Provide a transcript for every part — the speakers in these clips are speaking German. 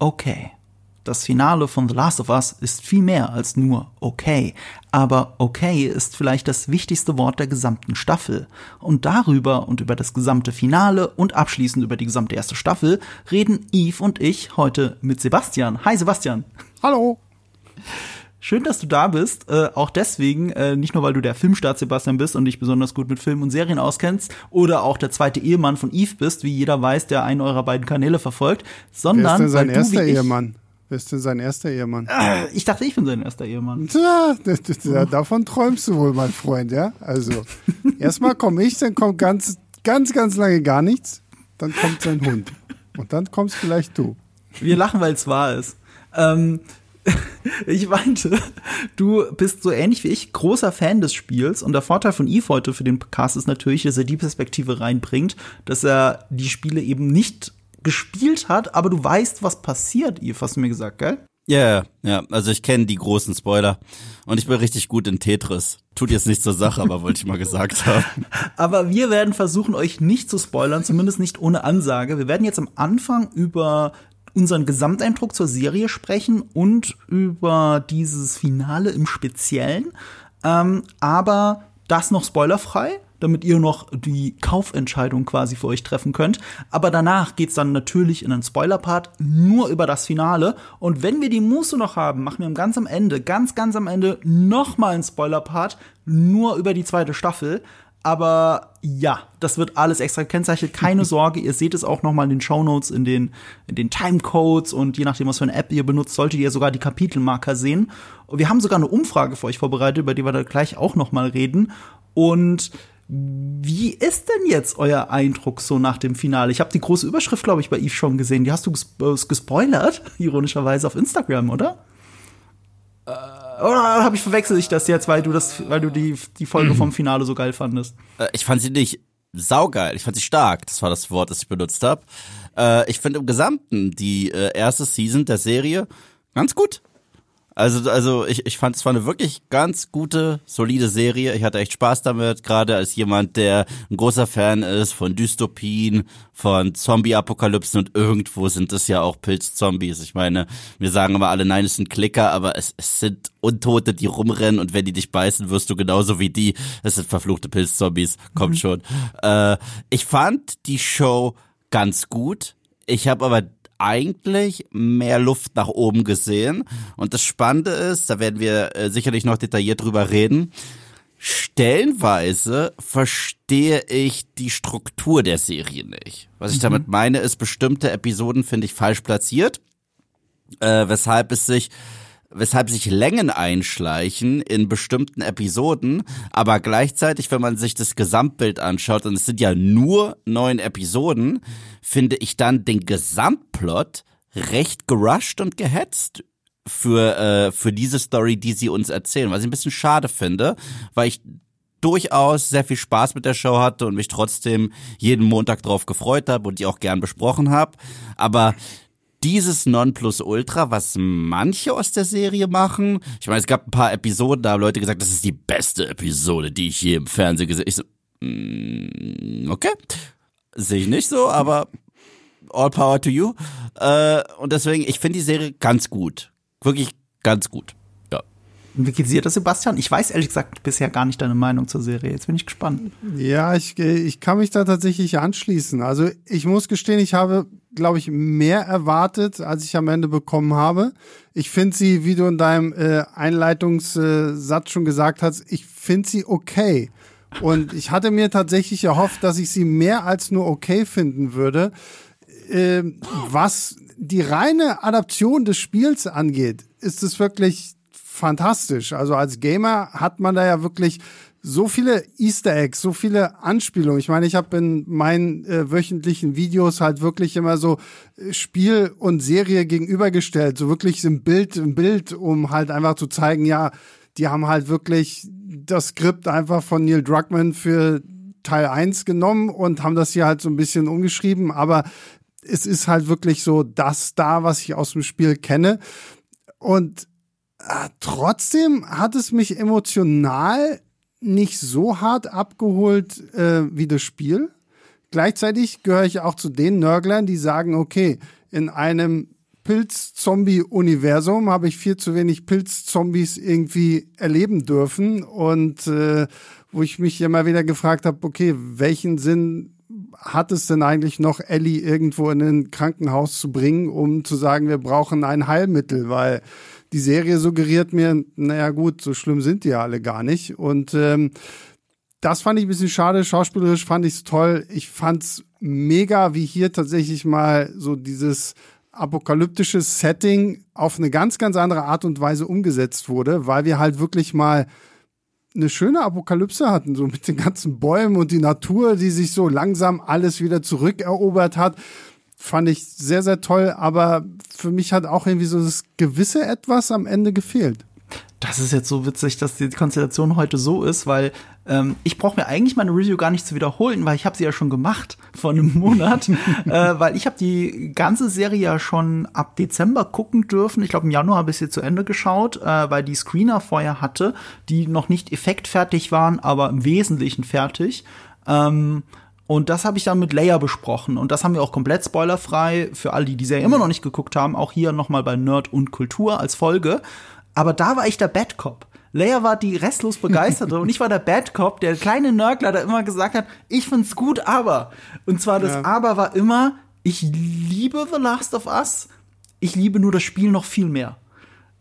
okay. Das Finale von The Last of Us ist viel mehr als nur okay. Aber okay ist vielleicht das wichtigste Wort der gesamten Staffel. Und darüber und über das gesamte Finale und abschließend über die gesamte erste Staffel reden Yves und ich heute mit Sebastian. Hi Sebastian. Hallo. Schön, dass du da bist. Äh, auch deswegen, äh, nicht nur weil du der Filmstart Sebastian bist und dich besonders gut mit Filmen und Serien auskennst oder auch der zweite Ehemann von Yves bist, wie jeder weiß, der einen eurer beiden Kanäle verfolgt, sondern Wer ist denn sein weil erster du, wie Ehemann? Wer ist denn sein erster Ehemann? Äh, ich dachte, ich bin sein erster Ehemann. Tja, das, das, ja, davon träumst du wohl, mein Freund, ja? Also, erstmal komme ich, dann kommt ganz, ganz, ganz lange gar nichts. Dann kommt sein Hund. Und dann kommst vielleicht du. Wir lachen, weil es wahr ist. Ähm, ich meinte, du bist so ähnlich wie ich großer Fan des Spiels und der Vorteil von Eve heute für den Cast ist natürlich, dass er die Perspektive reinbringt, dass er die Spiele eben nicht gespielt hat, aber du weißt, was passiert, Eve, hast du mir gesagt, gell? Ja, yeah, ja, also ich kenne die großen Spoiler und ich bin richtig gut in Tetris. Tut jetzt nicht zur Sache, aber wollte ich mal gesagt haben. Aber wir werden versuchen, euch nicht zu spoilern, zumindest nicht ohne Ansage. Wir werden jetzt am Anfang über unseren Gesamteindruck zur Serie sprechen und über dieses Finale im Speziellen. Ähm, aber das noch spoilerfrei, damit ihr noch die Kaufentscheidung quasi für euch treffen könnt. Aber danach geht's dann natürlich in einen Spoiler-Part nur über das Finale. Und wenn wir die Muße noch haben, machen wir ganz am Ende, ganz, ganz am Ende noch mal einen Spoiler-Part nur über die zweite Staffel. Aber ja, das wird alles extra gekennzeichnet. Keine Sorge, ihr seht es auch noch mal in den Shownotes, in den, in den Timecodes und je nachdem, was für eine App ihr benutzt, solltet ihr sogar die Kapitelmarker sehen. Und wir haben sogar eine Umfrage für euch vorbereitet, über die wir da gleich auch noch mal reden. Und wie ist denn jetzt euer Eindruck so nach dem Finale? Ich habe die große Überschrift, glaube ich, bei Eve schon gesehen. Die hast du gespo gespoilert, ironischerweise auf Instagram, oder? Äh, oder habe ich verwechselt ich das jetzt, weil du das, weil du die, die Folge vom Finale so geil fandest? Äh, ich fand sie nicht saugeil, ich fand sie stark. Das war das Wort, das ich benutzt habe. Äh, ich finde im Gesamten die äh, erste Season der Serie ganz gut. Also, also ich, ich fand es war eine wirklich ganz gute, solide Serie. Ich hatte echt Spaß damit, gerade als jemand, der ein großer Fan ist von Dystopien, von Zombie-Apokalypsen und irgendwo sind es ja auch Pilz-Zombies. Ich meine, wir sagen immer alle, nein, es sind Klicker, aber es, es sind Untote, die rumrennen und wenn die dich beißen, wirst du genauso wie die. Es sind verfluchte Pilz-Zombies, kommt mhm. schon. Äh, ich fand die Show ganz gut. Ich habe aber eigentlich mehr Luft nach oben gesehen. Und das Spannende ist, da werden wir äh, sicherlich noch detailliert drüber reden, stellenweise verstehe ich die Struktur der Serie nicht. Was ich mhm. damit meine, ist, bestimmte Episoden finde ich falsch platziert, äh, weshalb es sich weshalb sich Längen einschleichen in bestimmten Episoden, aber gleichzeitig, wenn man sich das Gesamtbild anschaut, und es sind ja nur neun Episoden, finde ich dann den Gesamtplot recht gerusht und gehetzt für, äh, für diese Story, die sie uns erzählen, was ich ein bisschen schade finde, weil ich durchaus sehr viel Spaß mit der Show hatte und mich trotzdem jeden Montag drauf gefreut habe und die auch gern besprochen habe. Aber dieses Nonplusultra, was manche aus der Serie machen. Ich meine, es gab ein paar Episoden, da haben Leute gesagt, das ist die beste Episode, die ich je im Fernsehen gesehen habe. Ich so, mm, okay, sehe ich nicht so, aber all power to you. Äh, und deswegen, ich finde die Serie ganz gut. Wirklich ganz gut. Wie geht dir das, Sebastian? Ich weiß ehrlich gesagt bisher gar nicht deine Meinung zur Serie. Jetzt bin ich gespannt. Ja, ich, ich kann mich da tatsächlich anschließen. Also ich muss gestehen, ich habe glaube ich, mehr erwartet, als ich am Ende bekommen habe. Ich finde sie, wie du in deinem äh, Einleitungssatz schon gesagt hast, ich finde sie okay. Und ich hatte mir tatsächlich erhofft, dass ich sie mehr als nur okay finden würde. Äh, was die reine Adaption des Spiels angeht, ist es wirklich fantastisch. Also als Gamer hat man da ja wirklich so viele Easter Eggs, so viele Anspielungen. Ich meine, ich habe in meinen äh, wöchentlichen Videos halt wirklich immer so äh, Spiel und Serie gegenübergestellt, so wirklich im Bild, im Bild, um halt einfach zu zeigen, ja, die haben halt wirklich das Skript einfach von Neil Druckmann für Teil 1 genommen und haben das hier halt so ein bisschen umgeschrieben, aber es ist halt wirklich so das da, was ich aus dem Spiel kenne. Und trotzdem hat es mich emotional nicht so hart abgeholt äh, wie das Spiel. Gleichzeitig gehöre ich auch zu den Nörglern, die sagen, okay, in einem Pilz-Zombie-Universum habe ich viel zu wenig Pilz-Zombies irgendwie erleben dürfen und äh, wo ich mich immer wieder gefragt habe, okay, welchen Sinn hat es denn eigentlich noch, Ellie irgendwo in ein Krankenhaus zu bringen, um zu sagen, wir brauchen ein Heilmittel, weil die Serie suggeriert mir, naja gut, so schlimm sind die ja alle gar nicht. Und ähm, das fand ich ein bisschen schade. Schauspielerisch fand ich es toll. Ich fand's mega, wie hier tatsächlich mal so dieses apokalyptische Setting auf eine ganz, ganz andere Art und Weise umgesetzt wurde, weil wir halt wirklich mal eine schöne Apokalypse hatten, so mit den ganzen Bäumen und die Natur, die sich so langsam alles wieder zurückerobert hat. Fand ich sehr, sehr toll, aber für mich hat auch irgendwie so das gewisse Etwas am Ende gefehlt. Das ist jetzt so witzig, dass die Konstellation heute so ist, weil ähm, ich brauche mir eigentlich meine Review gar nicht zu wiederholen, weil ich habe sie ja schon gemacht vor einem Monat, äh, weil ich habe die ganze Serie ja schon ab Dezember gucken dürfen. Ich glaube im Januar habe ich sie zu Ende geschaut, äh, weil die Screener vorher hatte, die noch nicht effektfertig waren, aber im Wesentlichen fertig. Ähm, und das habe ich dann mit Leia besprochen. Und das haben wir auch komplett spoilerfrei für alle, die die Serie immer noch nicht geguckt haben. Auch hier nochmal bei Nerd und Kultur als Folge. Aber da war ich der Bad Cop. Leia war die restlos begeisterte und ich war der Bad Cop, der kleine Nörgler, der immer gesagt hat, ich find's gut, aber. Und zwar das ja. Aber war immer, ich liebe The Last of Us, ich liebe nur das Spiel noch viel mehr.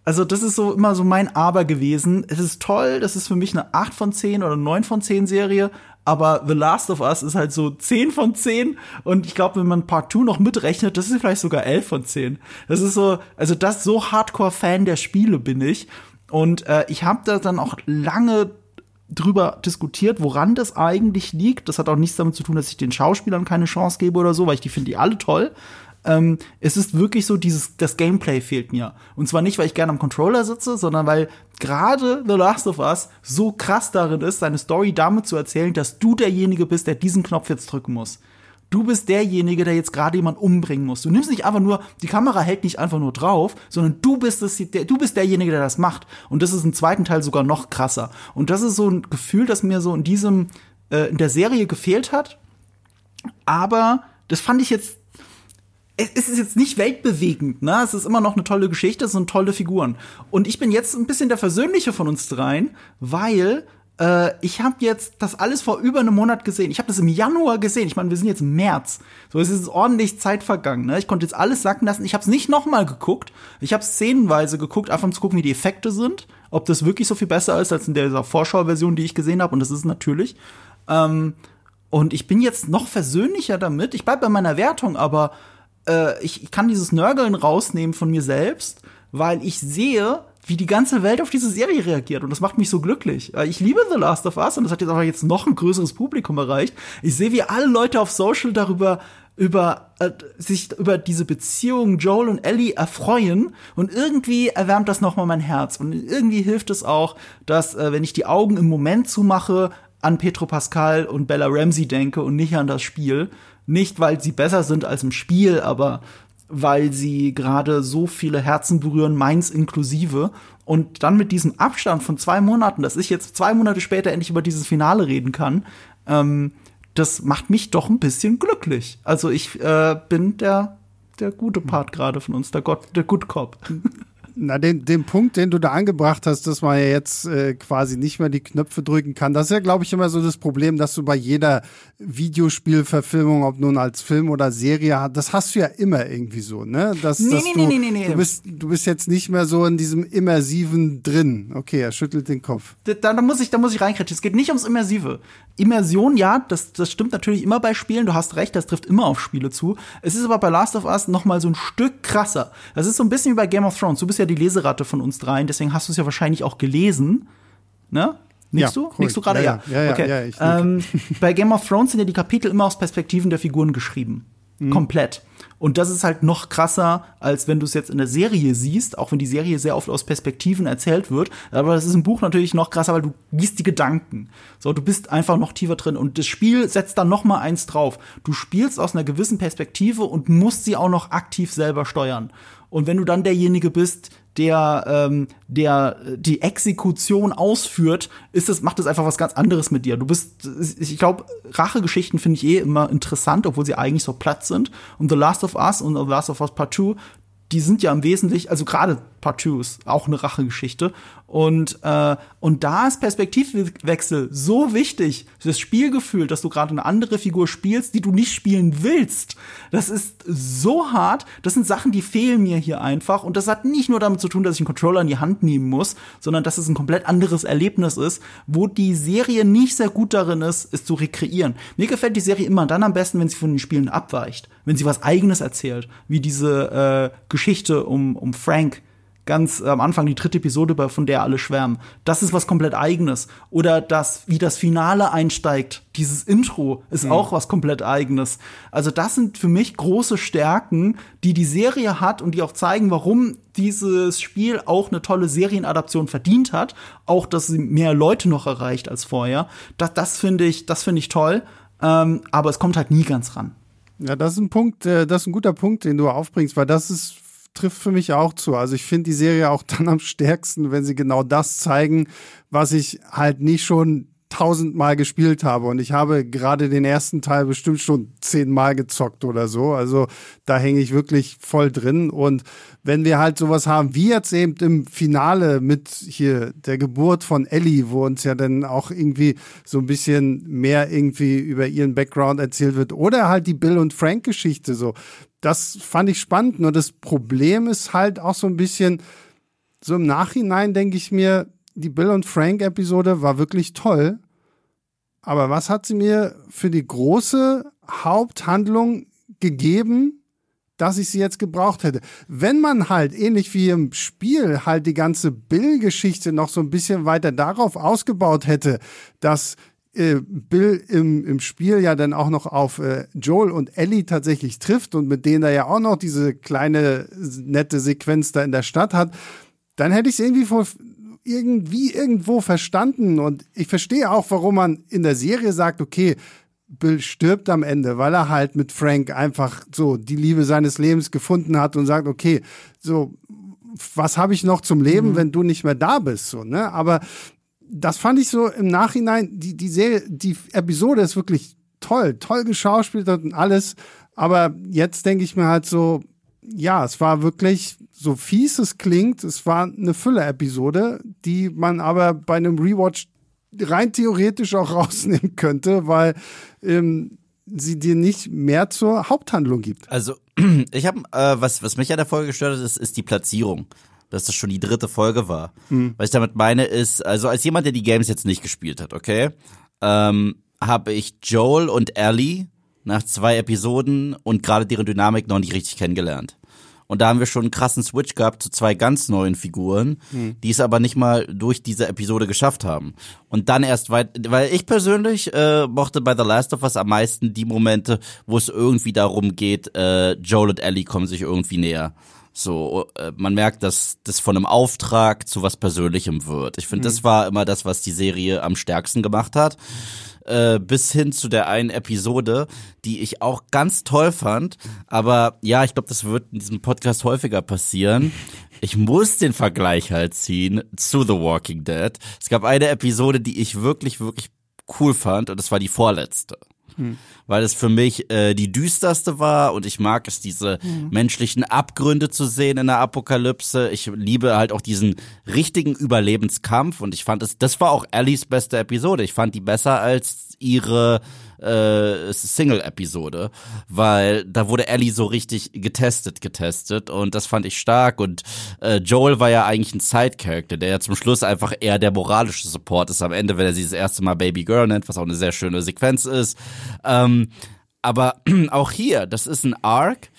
Also das ist so immer so mein Aber gewesen. Es ist toll, das ist für mich eine 8 von 10 oder 9 von 10 Serie, aber The Last of Us ist halt so 10 von 10 und ich glaube, wenn man Part 2 noch mitrechnet, das ist vielleicht sogar 11 von 10. Das ist so, also das so Hardcore-Fan der Spiele bin ich und äh, ich habe da dann auch lange drüber diskutiert, woran das eigentlich liegt. Das hat auch nichts damit zu tun, dass ich den Schauspielern keine Chance gebe oder so, weil ich die finde die alle toll. Ähm, es ist wirklich so, dieses, das Gameplay fehlt mir. Und zwar nicht, weil ich gerne am Controller sitze, sondern weil gerade The Last of Us so krass darin ist, seine Story damit zu erzählen, dass du derjenige bist, der diesen Knopf jetzt drücken muss. Du bist derjenige, der jetzt gerade jemand umbringen muss. Du nimmst nicht einfach nur, die Kamera hält nicht einfach nur drauf, sondern du bist es, der, du bist derjenige, der das macht. Und das ist im zweiten Teil sogar noch krasser. Und das ist so ein Gefühl, das mir so in diesem, äh, in der Serie gefehlt hat. Aber das fand ich jetzt es ist jetzt nicht weltbewegend, ne? Es ist immer noch eine tolle Geschichte, es sind tolle Figuren. Und ich bin jetzt ein bisschen der Versöhnliche von uns dreien, weil äh, ich habe jetzt das alles vor über einem Monat gesehen. Ich habe das im Januar gesehen. Ich meine, wir sind jetzt März. So, es ist ordentlich Zeit vergangen. Ne? Ich konnte jetzt alles sacken lassen. Ich habe es nicht noch mal geguckt. Ich habe szenenweise geguckt, einfach um zu gucken, wie die Effekte sind. Ob das wirklich so viel besser ist als in dieser Vorschauversion, die ich gesehen habe. Und das ist natürlich. Ähm, und ich bin jetzt noch versöhnlicher damit. Ich bleib bei meiner Wertung, aber äh, ich, ich kann dieses Nörgeln rausnehmen von mir selbst, weil ich sehe, wie die ganze Welt auf diese Serie reagiert. Und das macht mich so glücklich. Äh, ich liebe The Last of Us und das hat jetzt aber jetzt noch ein größeres Publikum erreicht. Ich sehe, wie alle Leute auf Social darüber über äh, sich über diese Beziehung Joel und Ellie erfreuen und irgendwie erwärmt das nochmal mein Herz und irgendwie hilft es auch, dass äh, wenn ich die Augen im Moment zumache, an Petro Pascal und Bella Ramsey denke und nicht an das Spiel nicht, weil sie besser sind als im Spiel, aber weil sie gerade so viele Herzen berühren, meins inklusive. Und dann mit diesem Abstand von zwei Monaten, dass ich jetzt zwei Monate später endlich über dieses Finale reden kann, ähm, das macht mich doch ein bisschen glücklich. Also ich äh, bin der, der gute Part gerade von uns, der Gott, der Good Cop. Na, den, den Punkt, den du da angebracht hast, dass man ja jetzt äh, quasi nicht mehr die Knöpfe drücken kann, das ist ja, glaube ich, immer so das Problem, dass du bei jeder Videospielverfilmung, ob nun als Film oder Serie, das hast du ja immer irgendwie so, ne? Dass, nee, dass nee, du, nee, nee, nee, Du bist, du bist jetzt nicht mehr so in diesem Immersiven drin. Okay, er schüttelt den Kopf. Da, da muss ich, da muss ich reinkritschen. Es geht nicht ums Immersive. Immersion, ja, das, das stimmt natürlich immer bei Spielen. Du hast recht, das trifft immer auf Spiele zu. Es ist aber bei Last of Us noch mal so ein Stück krasser. Das ist so ein bisschen wie bei Game of Thrones. Du bist ja die Leseratte von uns dreien, deswegen hast du es ja wahrscheinlich auch gelesen. Ne? Nickst ja, du? Nickst du gerade? Ja, ja, ja. okay. ja ähm, bei Game of Thrones sind ja die Kapitel immer aus Perspektiven der Figuren geschrieben. Mhm. Komplett. Und das ist halt noch krasser, als wenn du es jetzt in der Serie siehst, auch wenn die Serie sehr oft aus Perspektiven erzählt wird. Aber das ist im Buch natürlich noch krasser, weil du gießt die Gedanken. So, du bist einfach noch tiefer drin. Und das Spiel setzt dann noch mal eins drauf. Du spielst aus einer gewissen Perspektive und musst sie auch noch aktiv selber steuern. Und wenn du dann derjenige bist, der, ähm, der die Exekution ausführt, ist es, macht es einfach was ganz anderes mit dir. Du bist, ich glaube, Rachegeschichten finde ich eh immer interessant, obwohl sie eigentlich so platt sind. Und The Last of Us und The Last of Us Part 2 die sind ja im Wesentlichen, also gerade Part 2 ist auch eine Rachegeschichte. Und, äh, und da ist Perspektivwechsel so wichtig. Das Spielgefühl, dass du gerade eine andere Figur spielst, die du nicht spielen willst. Das ist so hart. Das sind Sachen, die fehlen mir hier einfach. Und das hat nicht nur damit zu tun, dass ich einen Controller in die Hand nehmen muss, sondern dass es ein komplett anderes Erlebnis ist, wo die Serie nicht sehr gut darin ist, es zu rekreieren. Mir gefällt die Serie immer dann am besten, wenn sie von den Spielen abweicht. Wenn sie was eigenes erzählt. Wie diese äh, Geschichte um, um Frank ganz am Anfang die dritte Episode, von der alle schwärmen. Das ist was komplett eigenes. Oder das, wie das Finale einsteigt, dieses Intro ist mhm. auch was komplett eigenes. Also das sind für mich große Stärken, die die Serie hat und die auch zeigen, warum dieses Spiel auch eine tolle Serienadaption verdient hat. Auch, dass sie mehr Leute noch erreicht als vorher. Das, das finde ich, das finde ich toll. Ähm, aber es kommt halt nie ganz ran. Ja, das ist ein Punkt, äh, das ist ein guter Punkt, den du aufbringst, weil das ist trifft für mich auch zu. Also ich finde die Serie auch dann am stärksten, wenn sie genau das zeigen, was ich halt nicht schon tausendmal gespielt habe. Und ich habe gerade den ersten Teil bestimmt schon zehnmal gezockt oder so. Also da hänge ich wirklich voll drin. Und wenn wir halt sowas haben, wie jetzt eben im Finale mit hier der Geburt von Ellie, wo uns ja dann auch irgendwie so ein bisschen mehr irgendwie über ihren Background erzählt wird, oder halt die Bill und Frank Geschichte so das fand ich spannend. Nur das Problem ist halt auch so ein bisschen, so im Nachhinein denke ich mir, die Bill und Frank Episode war wirklich toll. Aber was hat sie mir für die große Haupthandlung gegeben, dass ich sie jetzt gebraucht hätte? Wenn man halt, ähnlich wie im Spiel, halt die ganze Bill-Geschichte noch so ein bisschen weiter darauf ausgebaut hätte, dass äh, Bill im, im Spiel ja dann auch noch auf äh, Joel und Ellie tatsächlich trifft und mit denen er ja auch noch diese kleine nette Sequenz da in der Stadt hat, dann hätte ich es irgendwie vor, irgendwie irgendwo verstanden und ich verstehe auch, warum man in der Serie sagt, okay, Bill stirbt am Ende, weil er halt mit Frank einfach so die Liebe seines Lebens gefunden hat und sagt, okay, so was habe ich noch zum Leben, mhm. wenn du nicht mehr da bist, so, ne? Aber das fand ich so im Nachhinein, die, die Serie, die Episode ist wirklich toll, toll geschauspielt und alles. Aber jetzt denke ich mir halt so, ja, es war wirklich, so fies es klingt, es war eine Fülle-Episode, die man aber bei einem Rewatch rein theoretisch auch rausnehmen könnte, weil ähm, sie dir nicht mehr zur Haupthandlung gibt. Also ich habe, äh, was, was mich an der Folge gestört hat, ist, ist die Platzierung dass das schon die dritte Folge war. Mhm. Was ich damit meine ist, also als jemand, der die Games jetzt nicht gespielt hat, okay, ähm, habe ich Joel und Ellie nach zwei Episoden und gerade deren Dynamik noch nicht richtig kennengelernt. Und da haben wir schon einen krassen Switch gehabt zu zwei ganz neuen Figuren, mhm. die es aber nicht mal durch diese Episode geschafft haben. Und dann erst weit, weil ich persönlich äh, mochte bei The Last of Us am meisten die Momente, wo es irgendwie darum geht, äh, Joel und Ellie kommen sich irgendwie näher. So, äh, man merkt, dass das von einem Auftrag zu was Persönlichem wird. Ich finde, mhm. das war immer das, was die Serie am stärksten gemacht hat. Äh, bis hin zu der einen Episode, die ich auch ganz toll fand. Aber ja, ich glaube, das wird in diesem Podcast häufiger passieren. Ich muss den Vergleich halt ziehen zu The Walking Dead. Es gab eine Episode, die ich wirklich, wirklich cool fand und das war die vorletzte. Hm. Weil es für mich äh, die düsterste war und ich mag es, diese hm. menschlichen Abgründe zu sehen in der Apokalypse. Ich liebe halt auch diesen richtigen Überlebenskampf und ich fand es, das war auch Ellies beste Episode. Ich fand die besser als ihre äh, Single-Episode, weil da wurde Ellie so richtig getestet, getestet und das fand ich stark und äh, Joel war ja eigentlich ein Side-Character, der ja zum Schluss einfach eher der moralische Support ist am Ende, wenn er sie das erste Mal Baby Girl nennt, was auch eine sehr schöne Sequenz ist. Ähm, aber auch hier, das ist ein Arc,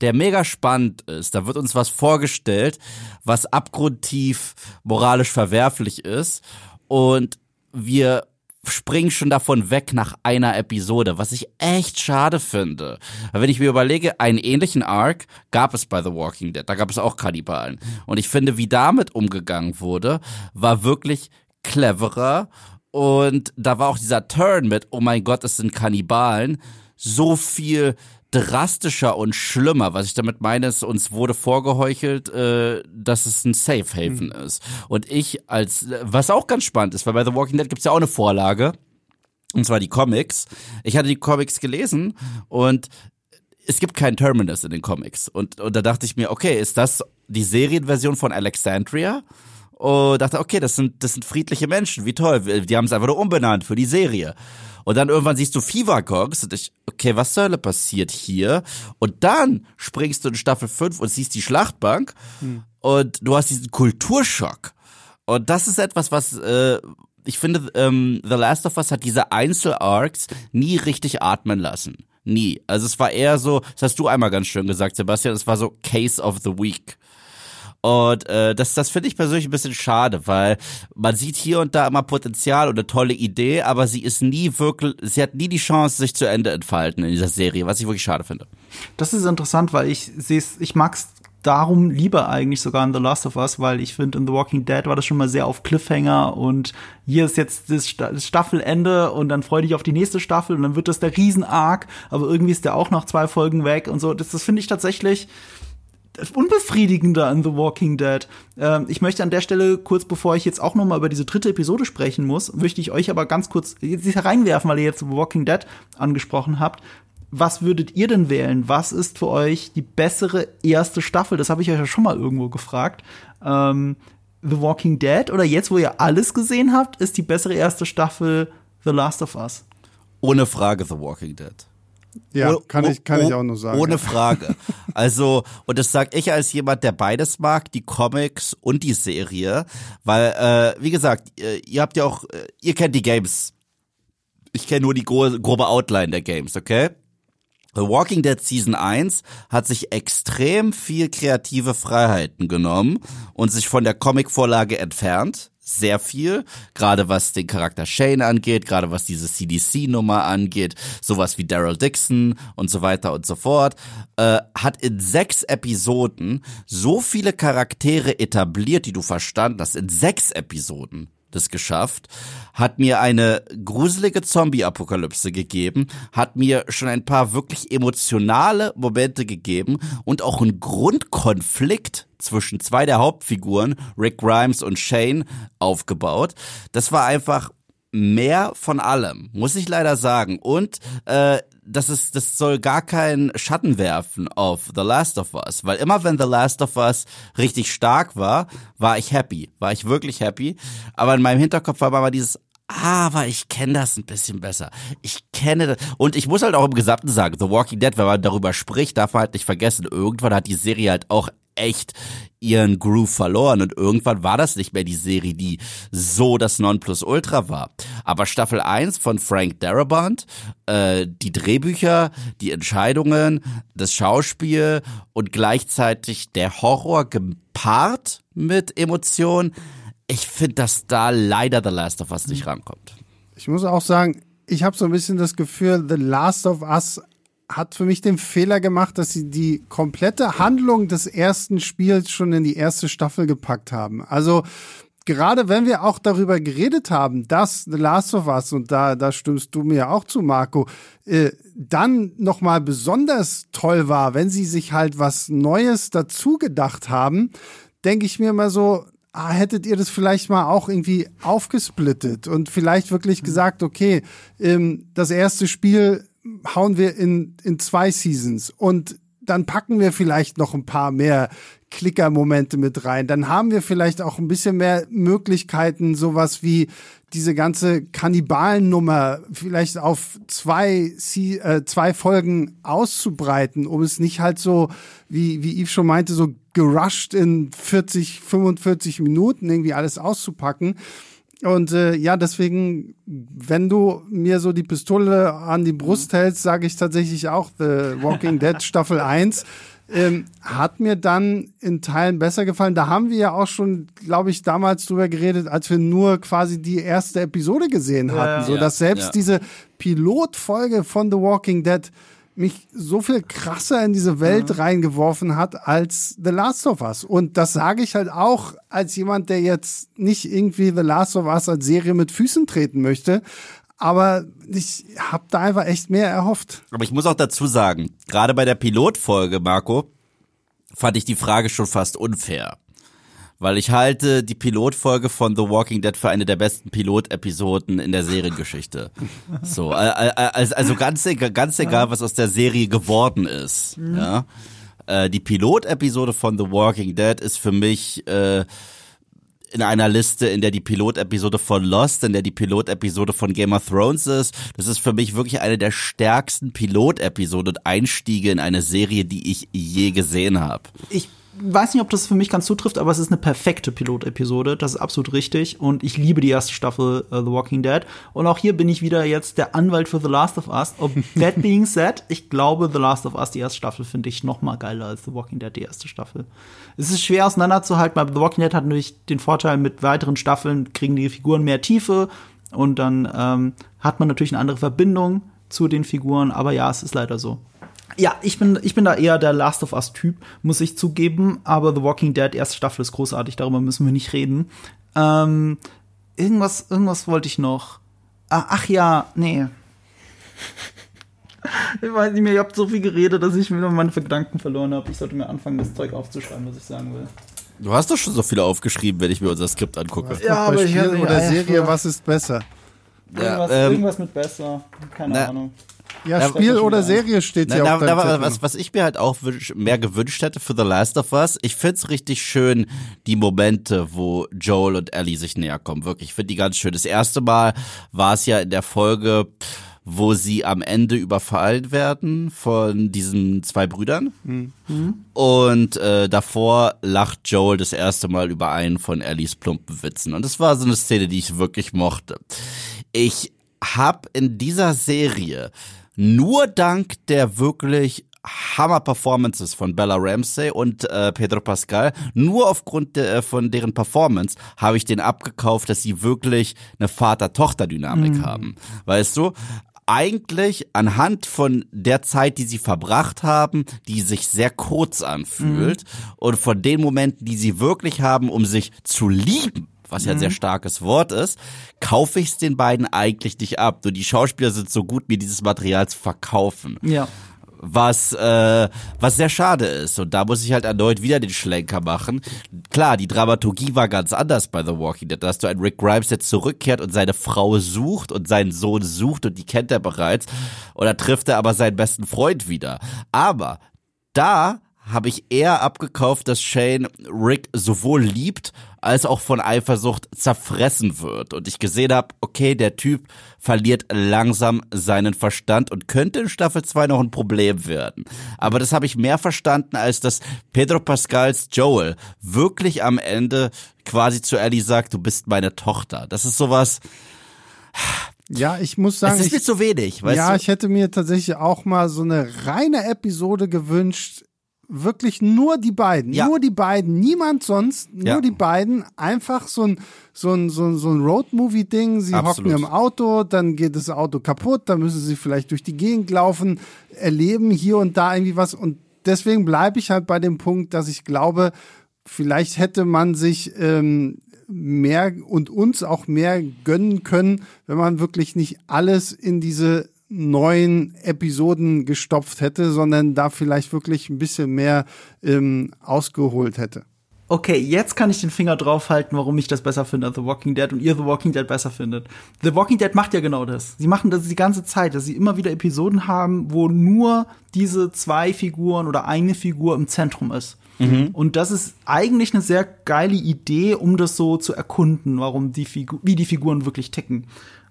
der mega spannend ist. Da wird uns was vorgestellt, was abgrundtief moralisch verwerflich ist. Und wir springen schon davon weg nach einer Episode, was ich echt schade finde. Wenn ich mir überlege, einen ähnlichen Arc gab es bei The Walking Dead, da gab es auch Kannibalen. Und ich finde, wie damit umgegangen wurde, war wirklich cleverer. Und da war auch dieser Turn mit, oh mein Gott, es sind Kannibalen, so viel drastischer und schlimmer. Was ich damit meine, ist, uns wurde vorgeheuchelt, äh, dass es ein Safe Haven mhm. ist. Und ich als, was auch ganz spannend ist, weil bei The Walking Dead gibt's ja auch eine Vorlage. Und zwar die Comics. Ich hatte die Comics gelesen und es gibt keinen Terminus in den Comics. Und, und da dachte ich mir, okay, ist das die Serienversion von Alexandria? Und dachte, okay, das sind, das sind friedliche Menschen, wie toll. Die haben es einfach nur umbenannt für die Serie. Und dann irgendwann siehst du Fever Cogs und ich, okay, was soll passiert hier? Und dann springst du in Staffel 5 und siehst die Schlachtbank hm. und du hast diesen Kulturschock. Und das ist etwas, was äh, ich finde, ähm, The Last of Us hat diese Einzel-Arcs nie richtig atmen lassen. Nie. Also es war eher so, das hast du einmal ganz schön gesagt, Sebastian, es war so Case of the Week. Und äh, das, das finde ich persönlich ein bisschen schade, weil man sieht hier und da immer Potenzial und eine tolle Idee, aber sie ist nie wirklich, sie hat nie die Chance, sich zu Ende entfalten in dieser Serie, was ich wirklich schade finde. Das ist interessant, weil ich sehe ich mag's darum lieber eigentlich sogar in The Last of Us, weil ich finde, in The Walking Dead war das schon mal sehr auf Cliffhanger und hier ist jetzt das, Staffelende und dann freu dich auf die nächste Staffel und dann wird das der Riesen-Arc, aber irgendwie ist der auch nach zwei Folgen weg und so. Das, das finde ich tatsächlich unbefriedigender in The Walking Dead. Ähm, ich möchte an der Stelle, kurz bevor ich jetzt auch noch mal über diese dritte Episode sprechen muss, möchte ich euch aber ganz kurz jetzt hereinwerfen, weil ihr jetzt The Walking Dead angesprochen habt was würdet ihr denn wählen? Was ist für euch die bessere erste Staffel? Das habe ich euch ja schon mal irgendwo gefragt. Ähm, The Walking Dead oder jetzt, wo ihr alles gesehen habt, ist die bessere erste Staffel The Last of Us? Ohne Frage The Walking Dead. Ja, kann ich, kann ich auch nur sagen. Ohne Frage. Also, und das sage ich als jemand, der beides mag, die Comics und die Serie, weil, äh, wie gesagt, ihr, ihr habt ja auch, äh, ihr kennt die Games. Ich kenne nur die grobe Outline der Games, okay? The Walking Dead Season 1 hat sich extrem viel kreative Freiheiten genommen und sich von der Comicvorlage entfernt. Sehr viel, gerade was den Charakter Shane angeht, gerade was diese CDC-Nummer angeht, sowas wie Daryl Dixon und so weiter und so fort, äh, hat in sechs Episoden so viele Charaktere etabliert, die du verstanden hast, in sechs Episoden das geschafft, hat mir eine gruselige Zombie-Apokalypse gegeben, hat mir schon ein paar wirklich emotionale Momente gegeben und auch einen Grundkonflikt zwischen zwei der Hauptfiguren, Rick Grimes und Shane, aufgebaut. Das war einfach mehr von allem, muss ich leider sagen. Und äh, das ist, das soll gar keinen Schatten werfen auf The Last of Us, weil immer wenn The Last of Us richtig stark war, war ich happy, war ich wirklich happy. Aber in meinem Hinterkopf war immer dieses, aber ich kenne das ein bisschen besser. Ich kenne das. Und ich muss halt auch im Gesamten sagen, The Walking Dead, wenn man darüber spricht, darf man halt nicht vergessen, irgendwann hat die Serie halt auch echt ihren Groove verloren und irgendwann war das nicht mehr die Serie, die so das Nonplusultra war. Aber Staffel 1 von Frank Darabont, äh, die Drehbücher, die Entscheidungen, das Schauspiel und gleichzeitig der Horror gepaart mit Emotionen, ich finde, dass da leider The Last of Us nicht rankommt. Ich muss auch sagen, ich habe so ein bisschen das Gefühl, The Last of Us hat für mich den Fehler gemacht, dass sie die komplette Handlung des ersten Spiels schon in die erste Staffel gepackt haben. Also gerade wenn wir auch darüber geredet haben, dass The Last of Us und da da stimmst du mir auch zu, Marco, äh, dann noch mal besonders toll war, wenn sie sich halt was Neues dazu gedacht haben, denke ich mir mal so, ah, hättet ihr das vielleicht mal auch irgendwie aufgesplittet und vielleicht wirklich gesagt, okay, ähm, das erste Spiel hauen wir in, in zwei Seasons und dann packen wir vielleicht noch ein paar mehr Klicker-Momente mit rein. Dann haben wir vielleicht auch ein bisschen mehr Möglichkeiten, sowas wie diese ganze Kannibalen-Nummer vielleicht auf zwei, äh, zwei Folgen auszubreiten, um es nicht halt so, wie, wie Yves schon meinte, so gerusht in 40, 45 Minuten irgendwie alles auszupacken. Und äh, ja, deswegen, wenn du mir so die Pistole an die Brust hältst, sage ich tatsächlich auch The Walking Dead Staffel 1. Ähm, hat mir dann in Teilen besser gefallen. Da haben wir ja auch schon, glaube ich, damals drüber geredet, als wir nur quasi die erste Episode gesehen hatten. Ja, so dass selbst ja. diese Pilotfolge von The Walking Dead mich so viel krasser in diese Welt ja. reingeworfen hat als The Last of Us. Und das sage ich halt auch als jemand, der jetzt nicht irgendwie The Last of Us als Serie mit Füßen treten möchte. Aber ich habe da einfach echt mehr erhofft. Aber ich muss auch dazu sagen, gerade bei der Pilotfolge, Marco, fand ich die Frage schon fast unfair. Weil ich halte die Pilotfolge von The Walking Dead für eine der besten Pilotepisoden in der Seriengeschichte. So, also, also ganz egal, ganz egal, was aus der Serie geworden ist. Mhm. Ja, äh, die Pilotepisode von The Walking Dead ist für mich äh, in einer Liste, in der die Pilotepisode von Lost, in der die Pilotepisode von Game of Thrones ist. Das ist für mich wirklich eine der stärksten Pilotepisoden und Einstiege in eine Serie, die ich je gesehen habe. Ich weiß nicht, ob das für mich ganz zutrifft, aber es ist eine perfekte Pilot-Episode. Das ist absolut richtig. Und ich liebe die erste Staffel uh, The Walking Dead. Und auch hier bin ich wieder jetzt der Anwalt für The Last of Us. Ob that being said, ich glaube, The Last of Us, die erste Staffel, finde ich noch mal geiler als The Walking Dead, die erste Staffel. Es ist schwer auseinanderzuhalten, aber The Walking Dead hat natürlich den Vorteil, mit weiteren Staffeln kriegen die Figuren mehr Tiefe. Und dann ähm, hat man natürlich eine andere Verbindung zu den Figuren. Aber ja, es ist leider so. Ja, ich bin, ich bin da eher der Last of Us-Typ, muss ich zugeben. Aber The Walking Dead, erste Staffel ist großartig, darüber müssen wir nicht reden. Ähm, irgendwas, irgendwas wollte ich noch. Ah, ach ja, nee. Ich weiß nicht mehr, ich habe so viel geredet, dass ich mir meine Gedanken verloren habe. Ich sollte mir anfangen, das Zeug aufzuschreiben, was ich sagen will. Du hast doch schon so viele aufgeschrieben, wenn ich mir unser Skript angucke. Ja, aber ich Spiel oder Serie, was ist besser? Irgendwas, ja, ähm, irgendwas mit besser. Keine na, Ahnung. Ja, Spiel oder Serie steht hier auf na, was, was ich mir halt auch mehr gewünscht hätte für The Last of Us, ich find's richtig schön, die Momente, wo Joel und Ellie sich näher kommen. Wirklich, ich finde die ganz schön. Das erste Mal war es ja in der Folge, wo sie am Ende überfallen werden von diesen zwei Brüdern. Mhm. Und äh, davor lacht Joel das erste Mal über einen von Ellies plumpen Witzen. Und das war so eine Szene, die ich wirklich mochte. Ich hab in dieser Serie nur dank der wirklich Hammer-Performances von Bella Ramsey und äh, Pedro Pascal. Nur aufgrund de, äh, von deren Performance habe ich den abgekauft, dass sie wirklich eine Vater-Tochter-Dynamik mhm. haben. Weißt du? Eigentlich anhand von der Zeit, die sie verbracht haben, die sich sehr kurz anfühlt mhm. und von den Momenten, die sie wirklich haben, um sich zu lieben was ja ein sehr mhm. starkes Wort ist, kaufe ich es den beiden eigentlich nicht ab. Nur die Schauspieler sind so gut, mir dieses Material zu verkaufen. Ja was äh, was sehr schade ist und da muss ich halt erneut wieder den Schlenker machen. Klar, die Dramaturgie war ganz anders bei The Walking Dead, dass du einen Rick Grimes jetzt zurückkehrt und seine Frau sucht und seinen Sohn sucht und die kennt er bereits oder trifft er aber seinen besten Freund wieder. Aber da habe ich eher abgekauft, dass Shane Rick sowohl liebt als auch von Eifersucht zerfressen wird. Und ich gesehen habe, okay, der Typ verliert langsam seinen Verstand und könnte in Staffel 2 noch ein Problem werden. Aber das habe ich mehr verstanden, als dass Pedro Pascals Joel wirklich am Ende quasi zu Ellie sagt, du bist meine Tochter. Das ist sowas. Ja, ich muss sagen. Es ist mir zu wenig, weißt ja, du? ich hätte mir tatsächlich auch mal so eine reine Episode gewünscht, wirklich nur die beiden, ja. nur die beiden, niemand sonst, nur ja. die beiden, einfach so ein so ein so ein, so ein Roadmovie Ding, sie Absolut. hocken im Auto, dann geht das Auto kaputt, dann müssen sie vielleicht durch die Gegend laufen, erleben hier und da irgendwie was und deswegen bleibe ich halt bei dem Punkt, dass ich glaube, vielleicht hätte man sich ähm, mehr und uns auch mehr gönnen können, wenn man wirklich nicht alles in diese neuen Episoden gestopft hätte, sondern da vielleicht wirklich ein bisschen mehr ähm, ausgeholt hätte. Okay, jetzt kann ich den Finger draufhalten, warum ich das besser finde als The Walking Dead und ihr The Walking Dead besser findet. The Walking Dead macht ja genau das. Sie machen das die ganze Zeit, dass sie immer wieder Episoden haben, wo nur diese zwei Figuren oder eine Figur im Zentrum ist. Mhm. Und das ist eigentlich eine sehr geile Idee, um das so zu erkunden, warum die Figur, wie die Figuren wirklich ticken.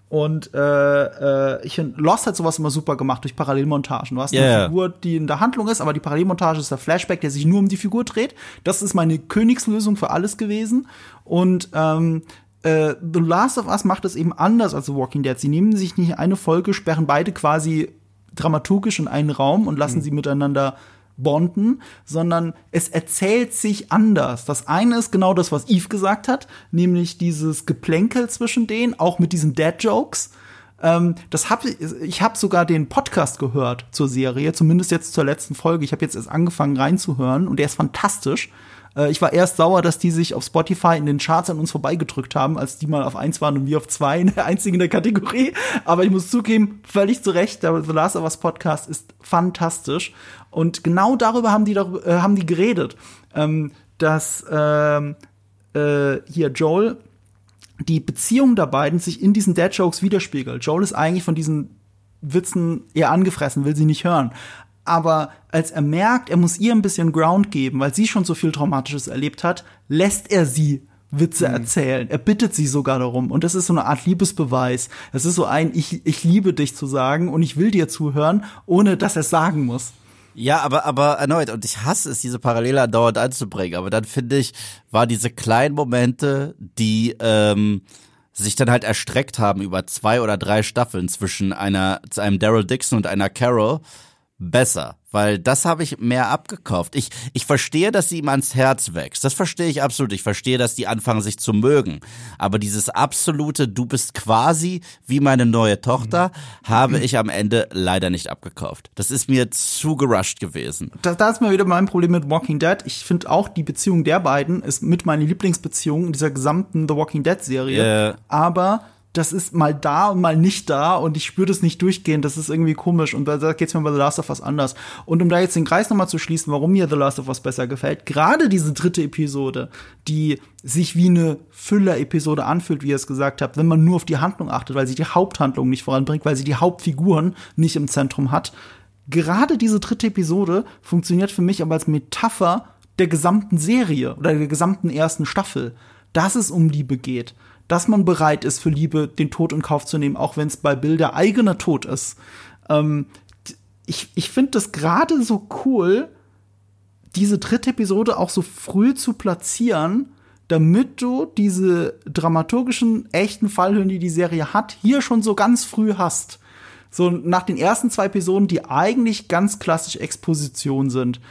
Und äh, äh, ich finde, Lost hat sowas immer super gemacht durch Parallelmontagen. Du hast yeah. eine Figur, die in der Handlung ist, aber die Parallelmontage ist der Flashback, der sich nur um die Figur dreht. Das ist meine Königslösung für alles gewesen. Und ähm, äh, The Last of Us macht es eben anders als The Walking Dead. Sie nehmen sich nicht eine Folge, sperren beide quasi dramaturgisch in einen Raum und lassen mhm. sie miteinander bonden, sondern es erzählt sich anders. Das eine ist genau das, was Eve gesagt hat, nämlich dieses Geplänkel zwischen denen, auch mit diesen Dad-Jokes. Ähm, das hab, ich habe sogar den Podcast gehört zur Serie, zumindest jetzt zur letzten Folge. Ich habe jetzt erst angefangen reinzuhören und der ist fantastisch. Äh, ich war erst sauer, dass die sich auf Spotify in den Charts an uns vorbeigedrückt haben, als die mal auf eins waren und wir auf zwei, in der einzigen in der Kategorie. Aber ich muss zugeben, völlig zu Recht, der The Last of Us Podcast ist fantastisch. Und genau darüber haben die, darüber, äh, haben die geredet, ähm, dass ähm, äh, hier Joel die Beziehung der beiden sich in diesen Dad Jokes widerspiegelt. Joel ist eigentlich von diesen Witzen eher angefressen, will sie nicht hören. Aber als er merkt, er muss ihr ein bisschen Ground geben, weil sie schon so viel Traumatisches erlebt hat, lässt er sie Witze mhm. erzählen. Er bittet sie sogar darum. Und das ist so eine Art Liebesbeweis. Es ist so ein, ich, ich liebe dich zu sagen und ich will dir zuhören, ohne dass er es sagen muss. Ja, aber, aber erneut, und ich hasse es, diese Parallele andauernd anzubringen, aber dann finde ich, war diese kleinen Momente, die ähm, sich dann halt erstreckt haben über zwei oder drei Staffeln zwischen einer, zu einem Daryl Dixon und einer Carol, besser, weil das habe ich mehr abgekauft. Ich, ich verstehe, dass sie ihm ans Herz wächst. Das verstehe ich absolut. Ich verstehe, dass die anfangen, sich zu mögen. Aber dieses absolute, du bist quasi wie meine neue Tochter, habe ich am Ende leider nicht abgekauft. Das ist mir zu gerusht gewesen. Da, da ist mal wieder mein Problem mit Walking Dead. Ich finde auch, die Beziehung der beiden ist mit meiner Lieblingsbeziehung in dieser gesamten The Walking Dead Serie. Yeah. Aber das ist mal da und mal nicht da und ich spüre das nicht durchgehen. Das ist irgendwie komisch und da, da geht es mir bei The Last of Us anders. Und um da jetzt den Kreis nochmal zu schließen, warum mir The Last of Us besser gefällt, gerade diese dritte Episode, die sich wie eine Füller-Episode anfühlt, wie ihr es gesagt habt, wenn man nur auf die Handlung achtet, weil sie die Haupthandlung nicht voranbringt, weil sie die Hauptfiguren nicht im Zentrum hat. Gerade diese dritte Episode funktioniert für mich aber als Metapher der gesamten Serie oder der gesamten ersten Staffel, dass es um Liebe geht dass man bereit ist, für Liebe den Tod in Kauf zu nehmen, auch wenn es bei Bill der eigene Tod ist. Ähm, ich ich finde das gerade so cool, diese dritte Episode auch so früh zu platzieren, damit du diese dramaturgischen, echten Fallhöhen, die die Serie hat, hier schon so ganz früh hast. So nach den ersten zwei Episoden, die eigentlich ganz klassisch Exposition sind.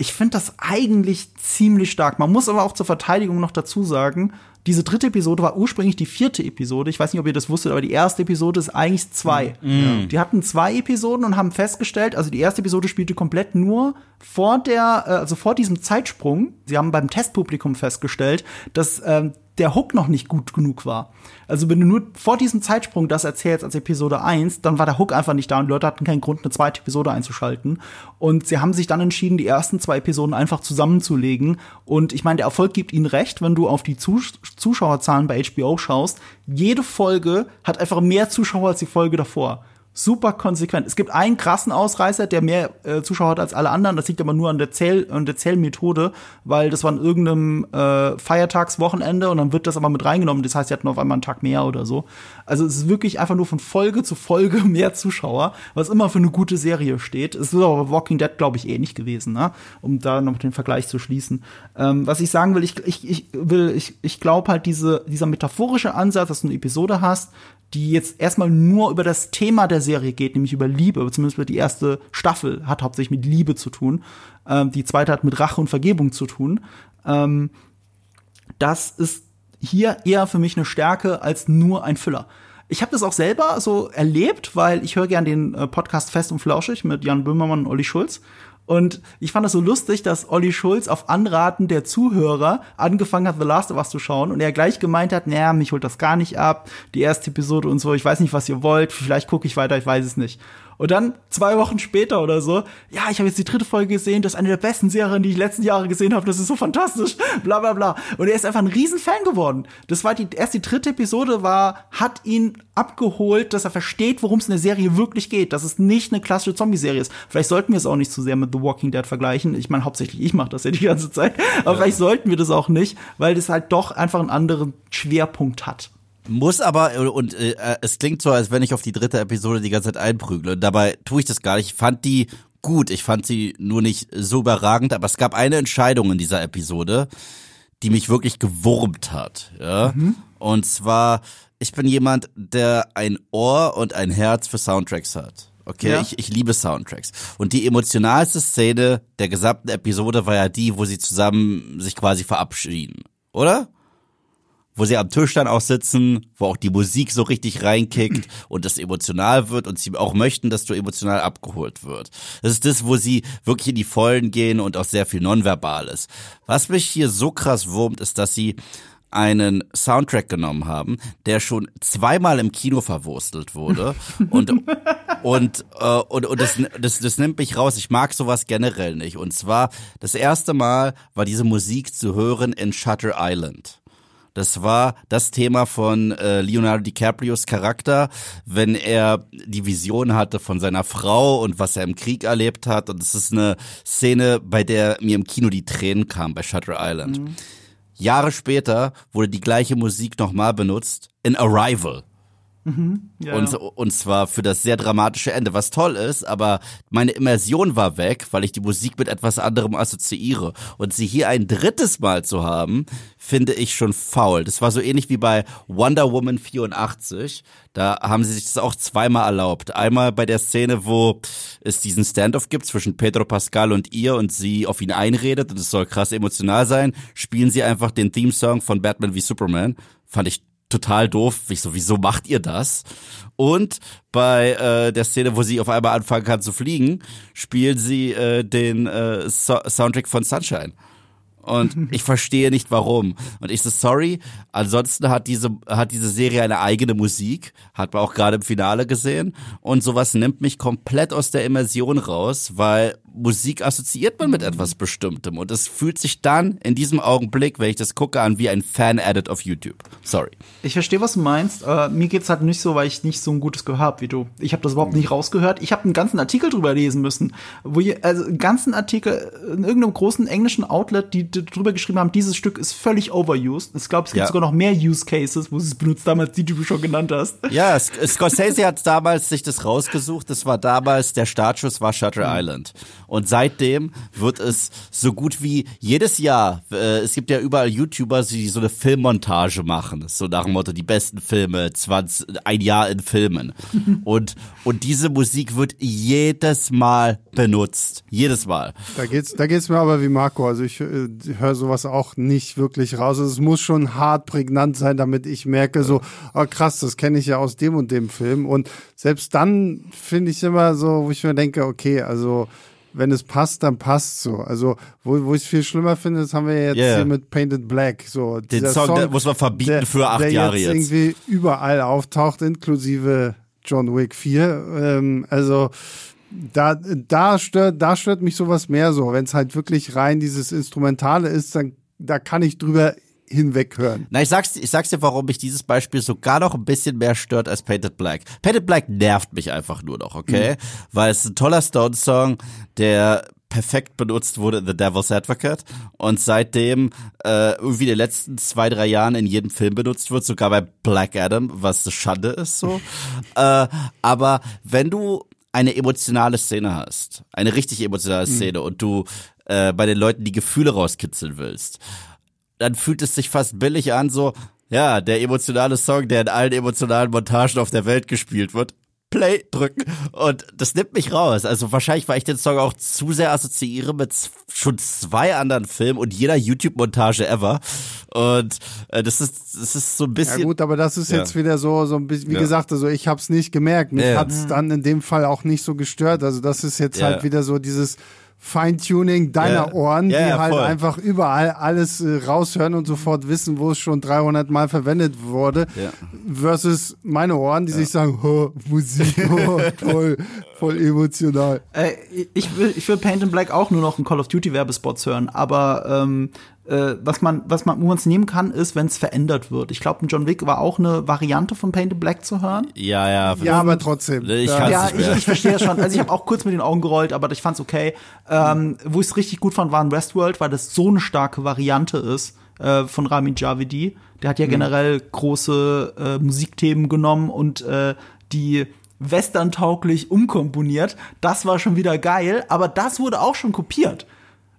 Ich finde das eigentlich ziemlich stark. Man muss aber auch zur Verteidigung noch dazu sagen, diese dritte Episode war ursprünglich die vierte Episode. Ich weiß nicht, ob ihr das wusstet, aber die erste Episode ist eigentlich zwei. Mhm. Die hatten zwei Episoden und haben festgestellt, also die erste Episode spielte komplett nur vor der, äh, also vor diesem Zeitsprung. Sie haben beim Testpublikum festgestellt, dass ähm, der Hook noch nicht gut genug war. Also wenn du nur vor diesem Zeitsprung das erzählst als Episode 1, dann war der Hook einfach nicht da und Leute hatten keinen Grund, eine zweite Episode einzuschalten. Und sie haben sich dann entschieden, die ersten zwei Episoden einfach zusammenzulegen. Und ich meine, der Erfolg gibt ihnen recht, wenn du auf die Zus Zuschauerzahlen bei HBO schaust. Jede Folge hat einfach mehr Zuschauer als die Folge davor super konsequent. Es gibt einen krassen Ausreißer, der mehr äh, Zuschauer hat als alle anderen. Das liegt aber nur an der, Zähl an der Zählmethode, weil das war an irgendeinem äh, Feiertagswochenende und dann wird das aber mit reingenommen. Das heißt, sie hatten auf einmal einen Tag mehr oder so. Also es ist wirklich einfach nur von Folge zu Folge mehr Zuschauer, was immer für eine gute Serie steht. Es ist aber Walking Dead, glaube ich, eh nicht gewesen, ne? um da noch den Vergleich zu schließen. Ähm, was ich sagen will, ich, ich, ich ich glaube halt diese, dieser metaphorische Ansatz, dass du eine Episode hast, die jetzt erstmal nur über das Thema der Serie geht, nämlich über Liebe, zumindest die erste Staffel hat hauptsächlich mit Liebe zu tun, ähm, die zweite hat mit Rache und Vergebung zu tun. Ähm, das ist hier eher für mich eine Stärke als nur ein Füller. Ich habe das auch selber so erlebt, weil ich höre gern den äh, Podcast Fest und Flauschig mit Jan Böhmermann und Olli Schulz. Und ich fand das so lustig, dass Olli Schulz auf Anraten der Zuhörer angefangen hat, The Last of Us zu schauen und er gleich gemeint hat, naja, mich holt das gar nicht ab, die erste Episode und so, ich weiß nicht, was ihr wollt, vielleicht gucke ich weiter, ich weiß es nicht. Und dann zwei Wochen später oder so, ja, ich habe jetzt die dritte Folge gesehen, das ist eine der besten Serien, die ich letzten Jahre gesehen habe, das ist so fantastisch, bla bla bla. Und er ist einfach ein Riesenfan geworden. Das war die, erst die dritte Episode war, hat ihn abgeholt, dass er versteht, worum es in der Serie wirklich geht, dass es nicht eine klassische Zombie-Serie ist. Vielleicht sollten wir es auch nicht zu sehr mit The Walking Dead vergleichen. Ich meine, hauptsächlich ich mache das ja die ganze Zeit, aber ja. vielleicht sollten wir das auch nicht, weil das halt doch einfach einen anderen Schwerpunkt hat. Muss aber, und äh, es klingt so, als wenn ich auf die dritte Episode die ganze Zeit einprügle. Und dabei tue ich das gar nicht. Ich fand die gut. Ich fand sie nur nicht so überragend, aber es gab eine Entscheidung in dieser Episode, die mich wirklich gewurmt hat. Ja? Mhm. Und zwar, ich bin jemand, der ein Ohr und ein Herz für Soundtracks hat. Okay, ja. ich, ich liebe Soundtracks. Und die emotionalste Szene der gesamten Episode war ja die, wo sie zusammen sich quasi verabschieden. Oder? Wo sie am Tisch dann auch sitzen, wo auch die Musik so richtig reinkickt und das emotional wird und sie auch möchten, dass du emotional abgeholt wird. Das ist das, wo sie wirklich in die Vollen gehen und auch sehr viel nonverbal ist. Was mich hier so krass wurmt, ist, dass sie einen Soundtrack genommen haben, der schon zweimal im Kino verwurstelt wurde und und äh, und, und das, das das nimmt mich raus. Ich mag sowas generell nicht. Und zwar das erste Mal war diese Musik zu hören in Shutter Island. Das war das Thema von äh, Leonardo DiCaprios Charakter, wenn er die Vision hatte von seiner Frau und was er im Krieg erlebt hat. Und es ist eine Szene, bei der mir im Kino die Tränen kamen bei Shutter Island. Mhm. Jahre später wurde die gleiche Musik nochmal benutzt in Arrival. Mhm, ja, und, und zwar für das sehr dramatische Ende, was toll ist, aber meine Immersion war weg, weil ich die Musik mit etwas anderem assoziiere. Und sie hier ein drittes Mal zu haben, finde ich schon faul. Das war so ähnlich wie bei Wonder Woman 84. Da haben sie sich das auch zweimal erlaubt. Einmal bei der Szene, wo es diesen Standoff gibt zwischen Pedro Pascal und ihr und sie auf ihn einredet und es soll krass emotional sein, spielen sie einfach den Theme-Song von Batman wie Superman. Fand ich total doof. Ich so, wieso macht ihr das? Und bei äh, der Szene, wo sie auf einmal anfangen kann zu fliegen, spielen sie äh, den äh, so Soundtrack von Sunshine. Und ich verstehe nicht warum. Und ich so, sorry. Ansonsten hat diese, hat diese Serie eine eigene Musik. Hat man auch gerade im Finale gesehen. Und sowas nimmt mich komplett aus der Immersion raus, weil Musik assoziiert man mit etwas Bestimmtem. Und es fühlt sich dann in diesem Augenblick, wenn ich das gucke, an wie ein Fan-Edit auf YouTube. Sorry. Ich verstehe, was du meinst. Äh, mir geht's halt nicht so, weil ich nicht so ein gutes Gehör habe wie du. Ich habe das überhaupt nicht rausgehört. Ich habe einen ganzen Artikel drüber lesen müssen. Wo ihr, also einen ganzen Artikel in irgendeinem großen englischen Outlet, die drüber geschrieben haben, dieses Stück ist völlig overused. Ich glaube, es gibt ja. sogar noch mehr Use Cases, wo sie es benutzt damals, die du schon genannt hast. Ja, Scorsese hat damals sich das rausgesucht. Das war damals, der Startschuss war Shutter mhm. Island. Und seitdem wird es so gut wie jedes Jahr, äh, es gibt ja überall YouTuber, die so eine Filmmontage machen. So nach dem Motto, die besten Filme, 20, ein Jahr in Filmen. und, und diese Musik wird jedes Mal benutzt. Jedes Mal. Da geht's, da geht's mir aber wie Marco. Also ich äh, höre sowas auch nicht wirklich raus. Also es muss schon hart prägnant sein, damit ich merke, so, oh krass, das kenne ich ja aus dem und dem Film. Und selbst dann finde ich immer so, wo ich mir denke, okay, also wenn es passt, dann passt so. Also, wo, wo ich es viel schlimmer finde, das haben wir jetzt yeah. hier mit Painted Black. So, Den Song, Song muss man verbieten der, für acht der Jahre jetzt. Der irgendwie überall auftaucht, inklusive John Wick 4. Ähm, also, da, da stört, da stört mich sowas mehr so. Wenn es halt wirklich rein dieses Instrumentale ist, dann, da kann ich drüber hinweghören. Na, ich sag's, ich sag's dir, warum mich dieses Beispiel sogar noch ein bisschen mehr stört als Painted Black. Painted Black nervt mich einfach nur noch, okay? Mhm. Weil es ein toller Stone-Song, der perfekt benutzt wurde in The Devil's Advocate und seitdem äh, irgendwie in den letzten zwei, drei Jahren in jedem Film benutzt wird, sogar bei Black Adam, was eine Schande ist so. äh, aber wenn du eine emotionale Szene hast, eine richtig emotionale mhm. Szene mhm. und du äh, bei den Leuten die Gefühle rauskitzeln willst dann fühlt es sich fast billig an, so, ja, der emotionale Song, der in allen emotionalen Montagen auf der Welt gespielt wird. Play drücken. Und das nimmt mich raus. Also wahrscheinlich, weil ich den Song auch zu sehr assoziiere mit schon zwei anderen Filmen und jeder YouTube-Montage ever. Und äh, das ist das ist so ein bisschen. Ja gut, aber das ist ja. jetzt wieder so so ein bisschen, wie ja. gesagt, also ich hab's nicht gemerkt. Mich ja. hat's dann in dem Fall auch nicht so gestört. Also das ist jetzt halt wieder so dieses Feintuning deiner yeah. Ohren, yeah, die halt voll. einfach überall alles äh, raushören und sofort wissen, wo es schon 300 Mal verwendet wurde, yeah. versus meine Ohren, die sich sagen, oh, Musik, oh, toll, voll emotional. Äh, ich will, ich will Paint in Black auch nur noch in Call of Duty Werbespots hören, aber ähm, äh, was man, was man, wo man es nehmen kann, ist, wenn es verändert wird. Ich glaube, John Wick war auch eine Variante von Painted Black zu hören. Ja, ja. Ja, aber trotzdem. Ich ja, ich, ich verstehe es schon. Also ich habe auch kurz mit den Augen gerollt, aber ich fand's okay. Ähm, wo ich es richtig gut fand, war in Westworld, weil das so eine starke Variante ist äh, von Ramin Javedi. Der hat ja mhm. generell große äh, Musikthemen genommen und äh, die western-tauglich umkomponiert. Das war schon wieder geil, aber das wurde auch schon kopiert.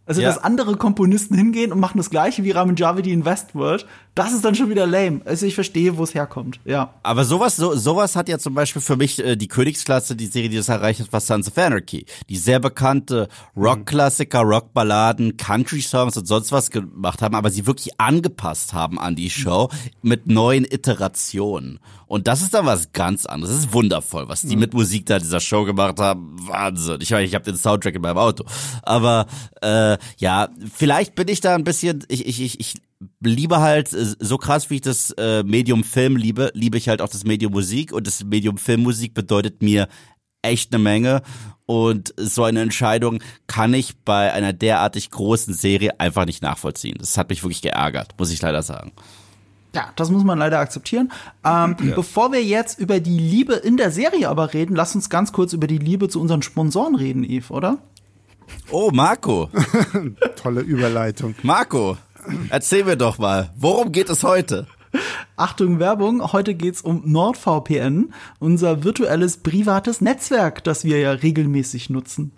Also, ja. dass andere Komponisten hingehen und machen das gleiche wie Ramin Javedi in Westworld, das ist dann schon wieder lame. Also ich verstehe, wo es herkommt. Ja. Aber sowas, so, sowas hat ja zum Beispiel für mich äh, die Königsklasse, die Serie, die das erreicht hat, war Sons of Anarchy. Die sehr bekannte Rockklassiker, Rockballaden, Country-Songs und sonst was gemacht haben, aber sie wirklich angepasst haben an die Show mit neuen Iterationen. Und das ist dann was ganz anderes. Das ist wundervoll, was die mhm. mit Musik da dieser Show gemacht haben. Wahnsinn. Ich meine, ich habe den Soundtrack in meinem Auto. Aber äh, ja, vielleicht bin ich da ein bisschen, ich, ich, ich, ich liebe halt, äh, so krass wie ich das äh, Medium Film liebe, liebe ich halt auch das Medium Musik und das Medium Filmmusik bedeutet mir echt eine Menge und so eine Entscheidung kann ich bei einer derartig großen Serie einfach nicht nachvollziehen. Das hat mich wirklich geärgert, muss ich leider sagen. Ja, das muss man leider akzeptieren. Ähm, ja. Bevor wir jetzt über die Liebe in der Serie aber reden, lass uns ganz kurz über die Liebe zu unseren Sponsoren reden, Eve, oder? Oh, Marco. Tolle Überleitung. Marco, erzähl mir doch mal, worum geht es heute? Achtung Werbung, heute geht's um NordVPN, unser virtuelles privates Netzwerk, das wir ja regelmäßig nutzen.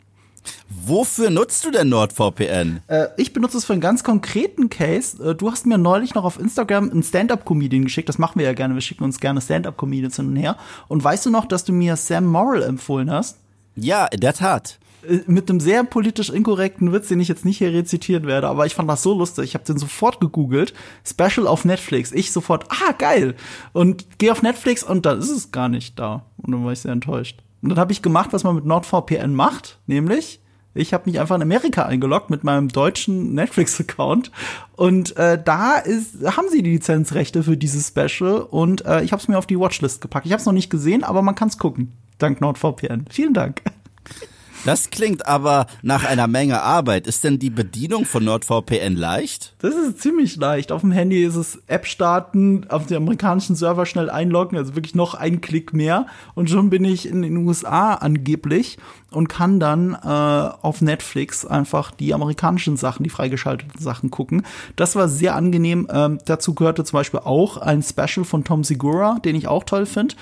Wofür nutzt du denn NordVPN? Äh, ich benutze es für einen ganz konkreten Case. Äh, du hast mir neulich noch auf Instagram einen Stand-Up-Comedian geschickt. Das machen wir ja gerne. Wir schicken uns gerne Stand-Up-Comedians hin und her. Und weißt du noch, dass du mir Sam Morrill empfohlen hast? Ja, in der Tat. Äh, mit einem sehr politisch inkorrekten Witz, den ich jetzt nicht hier rezitieren werde, aber ich fand das so lustig. Ich habe den sofort gegoogelt. Special auf Netflix. Ich sofort, ah, geil. Und gehe auf Netflix und dann ist es gar nicht da. Und dann war ich sehr enttäuscht. Und dann habe ich gemacht, was man mit NordVPN macht, nämlich ich habe mich einfach in Amerika eingeloggt mit meinem deutschen Netflix-Account und äh, da ist, haben sie die Lizenzrechte für dieses Special und äh, ich habe es mir auf die Watchlist gepackt. Ich habe es noch nicht gesehen, aber man kann es gucken. Dank NordVPN. Vielen Dank. Das klingt aber nach einer Menge Arbeit. Ist denn die Bedienung von NordVPN leicht? Das ist ziemlich leicht. Auf dem Handy ist es App starten, auf den amerikanischen Server schnell einloggen, also wirklich noch ein Klick mehr und schon bin ich in den USA angeblich und kann dann äh, auf Netflix einfach die amerikanischen Sachen, die freigeschalteten Sachen gucken. Das war sehr angenehm. Ähm, dazu gehörte zum Beispiel auch ein Special von Tom Segura, den ich auch toll finde.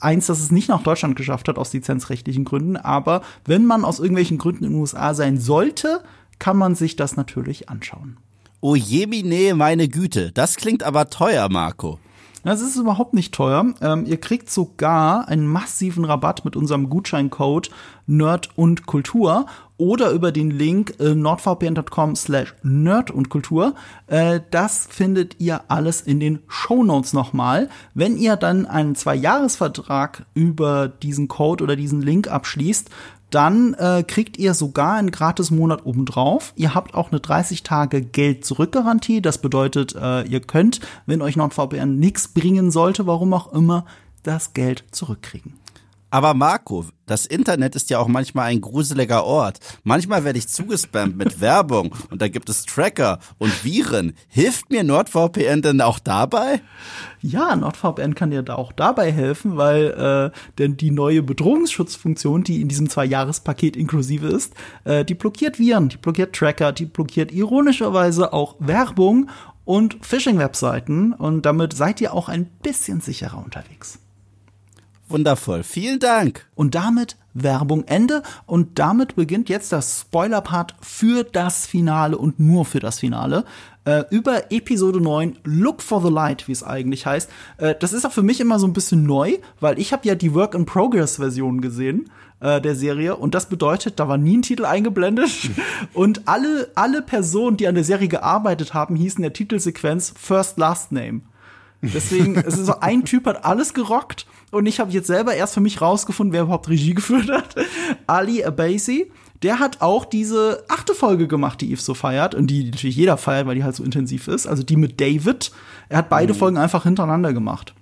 Eins, das es nicht nach Deutschland geschafft hat aus lizenzrechtlichen Gründen, aber wenn man aus irgendwelchen Gründen in den USA sein sollte, kann man sich das natürlich anschauen. Oh jemine, meine Güte, das klingt aber teuer, Marco. Das ist überhaupt nicht teuer. Ähm, ihr kriegt sogar einen massiven Rabatt mit unserem Gutscheincode Nerd und Kultur oder über den Link äh, nordvpn.com slash nerd und Kultur. Äh, das findet ihr alles in den Show Notes nochmal. Wenn ihr dann einen Zwei-Jahres-Vertrag über diesen Code oder diesen Link abschließt, dann äh, kriegt ihr sogar einen Gratis-Monat obendrauf. Ihr habt auch eine 30 Tage Geld-Zurück-Garantie. Das bedeutet, äh, ihr könnt, wenn euch NordVPN nichts bringen sollte, warum auch immer, das Geld zurückkriegen. Aber Marco, das Internet ist ja auch manchmal ein gruseliger Ort. Manchmal werde ich zugespammt mit Werbung und da gibt es Tracker und Viren. Hilft mir NordVPN denn auch dabei? Ja, NordVPN kann dir da auch dabei helfen, weil äh, denn die neue Bedrohungsschutzfunktion, die in diesem Zwei-Jahres-Paket inklusive ist, äh, die blockiert Viren, die blockiert Tracker, die blockiert ironischerweise auch Werbung und Phishing-Webseiten und damit seid ihr auch ein bisschen sicherer unterwegs. Wundervoll. Vielen Dank. Und damit Werbung Ende. Und damit beginnt jetzt das Spoiler-Part für das Finale und nur für das Finale. Äh, über Episode 9, Look for the Light, wie es eigentlich heißt. Äh, das ist auch für mich immer so ein bisschen neu, weil ich habe ja die Work-in-Progress-Version gesehen äh, der Serie und das bedeutet, da war nie ein Titel eingeblendet und alle, alle Personen, die an der Serie gearbeitet haben, hießen der Titelsequenz First Last Name. Deswegen, es ist so, ein Typ hat alles gerockt und ich habe jetzt selber erst für mich rausgefunden, wer überhaupt Regie geführt hat. Ali Abasi. Der hat auch diese achte Folge gemacht, die Eve so feiert und die natürlich jeder feiert, weil die halt so intensiv ist. Also die mit David. Er hat beide mhm. Folgen einfach hintereinander gemacht.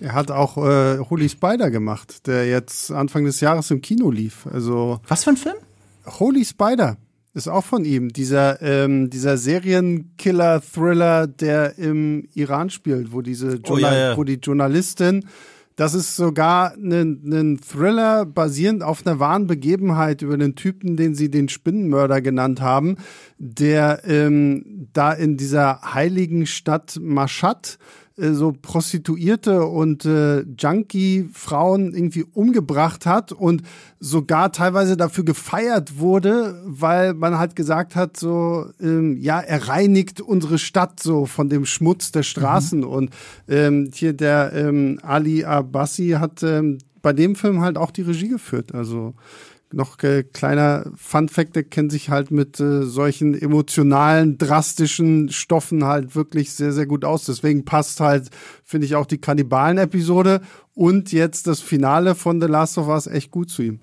Er hat auch äh, Holy Spider gemacht, der jetzt Anfang des Jahres im Kino lief. Also was für ein Film? Holy Spider. Ist auch von ihm, dieser, ähm, dieser Serienkiller-Thriller, der im Iran spielt, wo diese oh, ja, ja. wo die Journalistin, das ist sogar ein, Thriller basierend auf einer wahren Begebenheit über den Typen, den sie den Spinnenmörder genannt haben, der ähm, da in dieser heiligen Stadt Mashhad so Prostituierte und äh, Junkie-Frauen irgendwie umgebracht hat und sogar teilweise dafür gefeiert wurde, weil man halt gesagt hat, so, ähm, ja, er reinigt unsere Stadt so von dem Schmutz der Straßen. Mhm. Und ähm, hier der ähm, Ali Abbasi hat ähm, bei dem Film halt auch die Regie geführt. Also noch äh, kleiner Fun Fact, der kennt sich halt mit äh, solchen emotionalen, drastischen Stoffen halt wirklich sehr, sehr gut aus. Deswegen passt halt, finde ich, auch die Kannibalen-Episode und jetzt das Finale von The Last of Us echt gut zu ihm.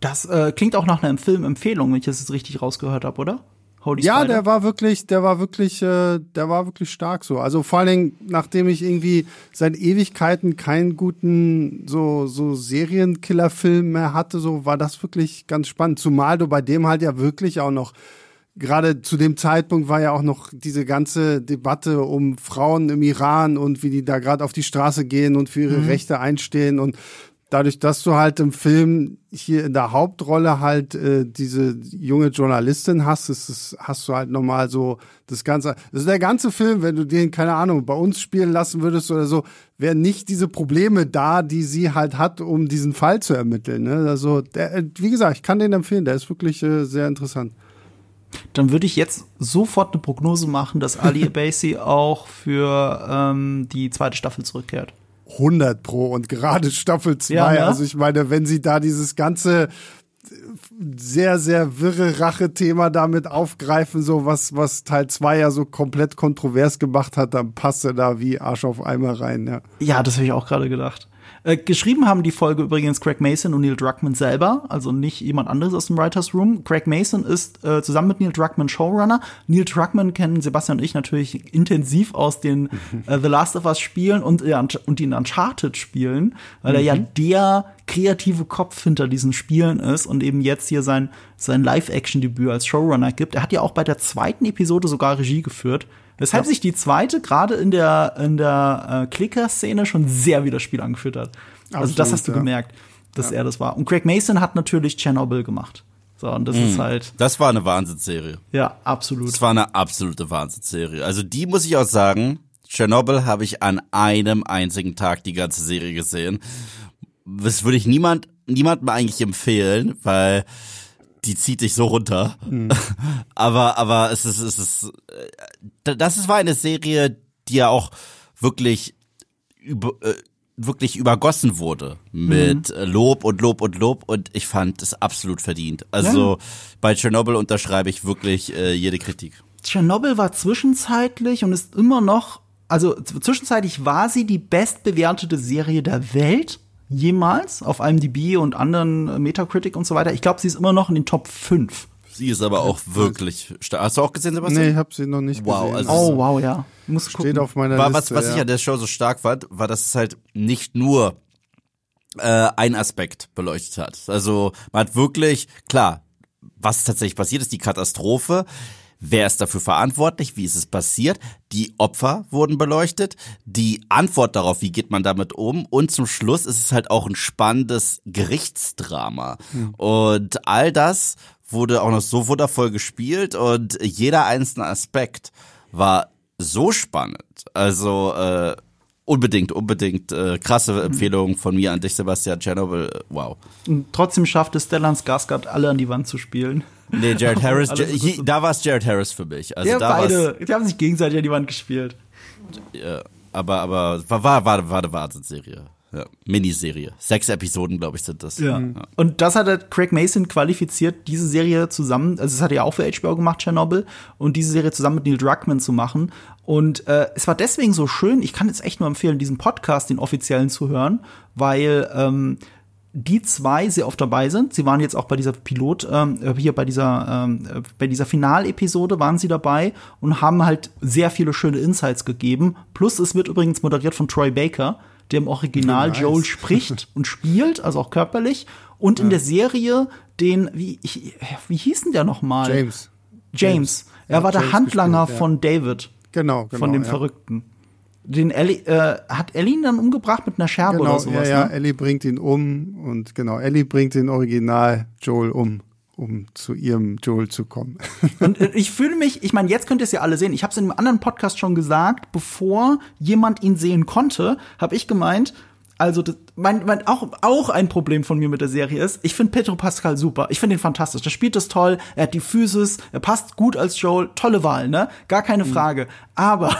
Das äh, klingt auch nach einer Filmempfehlung, wenn ich das jetzt richtig rausgehört habe, oder? Holy Ja, Spider? der war wirklich, der war wirklich, äh, der war wirklich stark so. Also vor allen Dingen, nachdem ich irgendwie seit Ewigkeiten keinen guten so so Serienkillerfilm mehr hatte, so war das wirklich ganz spannend. Zumal du bei dem halt ja wirklich auch noch gerade zu dem Zeitpunkt war ja auch noch diese ganze Debatte um Frauen im Iran und wie die da gerade auf die Straße gehen und für ihre Rechte einstehen und dadurch, dass du halt im Film hier in der Hauptrolle halt äh, diese junge Journalistin hast, ist es, hast du halt nochmal so das Ganze. Also der ganze Film, wenn du den, keine Ahnung, bei uns spielen lassen würdest oder so, wären nicht diese Probleme da, die sie halt hat, um diesen Fall zu ermitteln. Ne? Also, der, wie gesagt, ich kann den empfehlen, der ist wirklich äh, sehr interessant. Dann würde ich jetzt sofort eine Prognose machen, dass Ali Abasi auch für ähm, die zweite Staffel zurückkehrt. 100 pro und gerade Staffel 2. Ja, ne? Also ich meine, wenn sie da dieses ganze sehr, sehr wirre Rache-Thema damit aufgreifen, so was, was Teil 2 ja so komplett kontrovers gemacht hat, dann passt er da wie Arsch auf Eimer rein, ja. Ja, das habe ich auch gerade gedacht. Äh, geschrieben haben die Folge übrigens Craig Mason und Neil Druckmann selber, also nicht jemand anderes aus dem Writers Room. Craig Mason ist äh, zusammen mit Neil Druckmann Showrunner. Neil Druckmann kennen Sebastian und ich natürlich intensiv aus den äh, The Last of Us Spielen und, äh, und den Uncharted Spielen, weil er ja der kreative Kopf hinter diesen Spielen ist und eben jetzt hier sein, sein Live-Action-Debüt als Showrunner gibt. Er hat ja auch bei der zweiten Episode sogar Regie geführt. Weshalb sich die zweite gerade in der, in der äh, Clicker-Szene schon sehr wie das Spiel angeführt hat. Also das Absolut, hast du ja. gemerkt, dass er das war. Und Craig Mason hat natürlich Chernobyl gemacht. So, und das ist halt, Das war eine Wahnsinnsserie. ja, absolut. Das war eine absolute Wahnsinnsserie. Also die muss ich auch sagen, Tschernobyl habe ich an einem einzigen Tag die ganze Serie gesehen. Das würde ich niemand, niemandem eigentlich empfehlen, weil die zieht dich so runter. aber, aber es ist, es ist, äh, das ist, war eine Serie, die ja auch wirklich über, äh, wirklich übergossen wurde mit äh, Lob und Lob und Lob und ich fand es absolut verdient. Also bei Tschernobyl unterschreibe ich wirklich äh, jede Kritik. Tschernobyl war zwischenzeitlich und ist immer noch, also zwischenzeitlich war sie die bestbewertete Serie der Welt jemals auf IMDb und anderen Metacritic und so weiter. Ich glaube, sie ist immer noch in den Top 5. Sie ist aber auch wirklich stark. Hast du auch gesehen, Sebastian? Nee, ich habe sie noch nicht Wow, gesehen. also- Oh, wow, ja. Muss Steht gucken. auf meiner war, was, Liste. was ich ja. an der Show so stark fand, war, dass es halt nicht nur äh, ein Aspekt beleuchtet hat. Also man hat wirklich, klar, was tatsächlich passiert ist, die Katastrophe. Wer ist dafür verantwortlich? Wie ist es passiert? Die Opfer wurden beleuchtet. Die Antwort darauf, wie geht man damit um? Und zum Schluss ist es halt auch ein spannendes Gerichtsdrama. Und all das wurde auch noch so wundervoll gespielt und jeder einzelne Aspekt war so spannend. Also äh, unbedingt, unbedingt äh, krasse Empfehlung von mir an dich, Sebastian Chernobyl. Äh, Wow. Und trotzdem schafft es Stellan Skarsgård, alle an die Wand zu spielen. Nee, Jared Harris, Alles J- gut. hi- da war es Jared Harris für mich. Also ja, beide. Die haben sich gegenseitig an die Wand gespielt. Ja, aber aber war war war, war eine Wahnsinnsserie. Ja, Miniserie. Sechs Episoden, glaube ich, sind das. Ja. Und das hat halt Craig Mason qualifiziert, diese Serie zusammen, also das hat er ja auch für HBO gemacht, Chernobyl, und diese Serie zusammen mit Neil Druckmann zu machen. Und äh, es war deswegen so schön, ich kann jetzt echt nur empfehlen, diesen Podcast, den offiziellen zu hören, weil ähm, die zwei sehr oft dabei sind. Sie waren jetzt auch bei dieser Pilot, ähm, äh, hier bei dieser, ähm, äh, bei dieser Finalepisode waren sie dabei und haben halt sehr viele schöne Insights gegeben. Plus es wird übrigens moderiert von Troy Baker, der im Original Nice. Joel spricht und spielt, also auch körperlich. Und in der Serie den, wie, ich, wie hieß denn der nochmal? James. James. Er Ja, war der James Handlanger gespielt, ja. von David, Genau, genau. von dem ja. Verrückten. Den Ellie, äh, hat Ellie ihn dann umgebracht mit einer Scherbe Genau, oder sowas, ja, ja, ne? Ellie bringt ihn um und genau, Ellie bringt den Original Joel um, um zu ihrem Joel zu kommen. Und äh, ich fühle mich, ich meine, jetzt könnt ihr es ja alle sehen. Ich habe es in einem anderen Podcast schon gesagt, bevor jemand ihn sehen konnte, habe ich gemeint, also das, mein, mein, auch, auch ein Problem von mir mit der Serie ist, ich finde Pedro Pascal super. Ich finde ihn fantastisch. Der spielt das toll, er hat die Physis, er passt gut als Joel. Tolle Wahl, ne? Gar keine Frage. Aber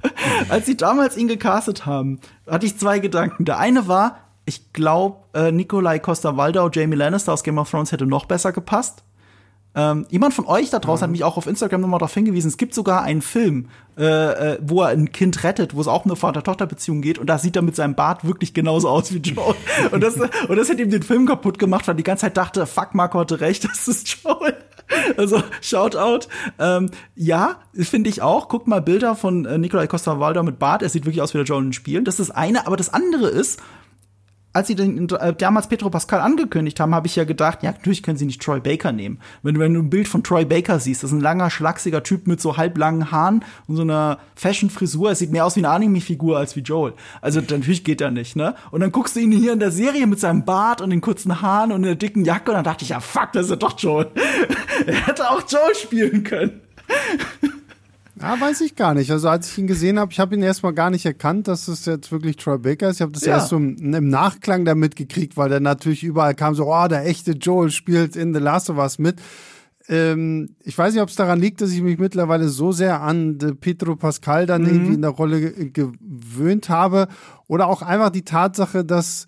als sie damals ihn gecastet haben, hatte ich zwei Gedanken. Der eine war, ich glaube, äh, Nikolai Costa-Waldau, Jamie Lannister aus Game of Thrones hätte noch besser gepasst. Ähm, jemand von euch da draußen hat mich auch auf Instagram nochmal darauf hingewiesen, es gibt sogar einen Film, äh, äh, wo er ein Kind rettet, wo es auch um eine Vater-Tochter-Beziehung geht und da sieht er mit seinem Bart wirklich genauso aus wie Joel. und, das, und das hat ihm den Film kaputt gemacht, weil die ganze Zeit dachte, fuck, Marco hatte recht, das ist Joel. Also, Shoutout. Ähm, ja, finde ich auch. Guckt mal Bilder von äh, Nikolai Costa-Waldau mit Bart. Er sieht wirklich aus wie der Joel in den Spielen. Das ist das eine. Aber das andere ist, als sie den, äh, damals Petro Pascal angekündigt haben, habe ich ja gedacht, ja, natürlich können sie nicht Troy Baker nehmen. Wenn, wenn du ein Bild von Troy Baker siehst, das ist ein langer, schlachsiger Typ mit so halblangen Haaren und so einer Fashion-Frisur. Es sieht mehr aus wie eine Anime-Figur als wie Joel. Also natürlich geht er nicht, ne? Und dann guckst du ihn hier in der Serie mit seinem Bart und den kurzen Haaren und der dicken Jacke und dann dachte ich, ja, fuck, das ist ja doch Joel. er hätte auch Joel spielen können. Ja, weiß ich gar nicht. Also als ich ihn gesehen habe, ich habe ihn erstmal gar nicht erkannt, dass es jetzt wirklich Troy Baker ist. Ich habe das ja. erst so im, im, Nachklang damit gekriegt, weil der natürlich überall kam so, oh, der echte Joel spielt in The Last of Us mit. Ähm, ich weiß nicht, ob es daran liegt, dass ich mich mittlerweile so sehr an Pedro Pascal dann mhm. irgendwie in der Rolle gewöhnt habe oder auch einfach die Tatsache, dass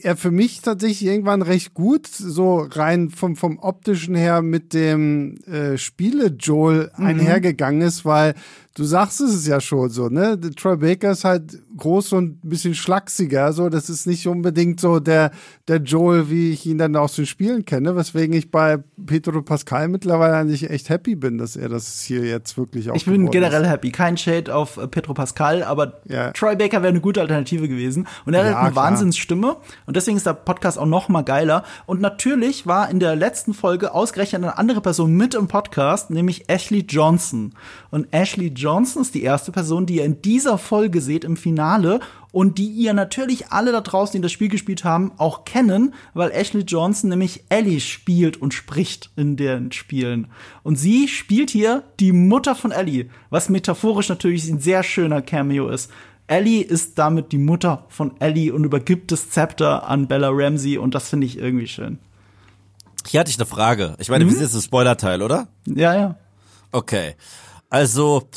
er für mich tatsächlich irgendwann recht gut, so rein vom, vom optischen her mit dem äh, Spiele Joel mhm. einhergegangen ist, weil du sagst es ja schon so, ne? Troy Baker ist halt groß und ein bisschen schlachsiger, so. Das ist nicht unbedingt so der, der Joel, wie ich ihn dann aus den Spielen kenne, weswegen ich bei Pedro Pascal mittlerweile eigentlich echt happy bin, dass er das hier jetzt wirklich auch. Ich bin generell ist. happy. Kein Shade auf äh, Pedro Pascal, aber ja. Troy Baker wäre eine gute Alternative gewesen. Und er ja, hat eine klar. Wahnsinnsstimme. Und deswegen ist der Podcast auch noch mal geiler. Und natürlich war in der letzten Folge ausgerechnet eine andere Person mit im Podcast, nämlich Ashley Johnson. Und Ashley Johnson Johnson ist die erste Person, die ihr in dieser Folge seht im Finale und die ihr natürlich alle da draußen, die das Spiel gespielt haben, auch kennen, weil Ashley Johnson nämlich Ellie spielt und spricht in den Spielen. Und sie spielt hier die Mutter von Ellie, was metaphorisch natürlich ein sehr schöner Cameo ist. Ellie ist damit die Mutter von Ellie und übergibt das Zepter an Bella Ramsey und das finde ich irgendwie schön. Hier hatte ich eine Frage. Ich meine, mhm. wir sind jetzt im Spoiler-Teil, oder? Ja, ja. Okay. Also,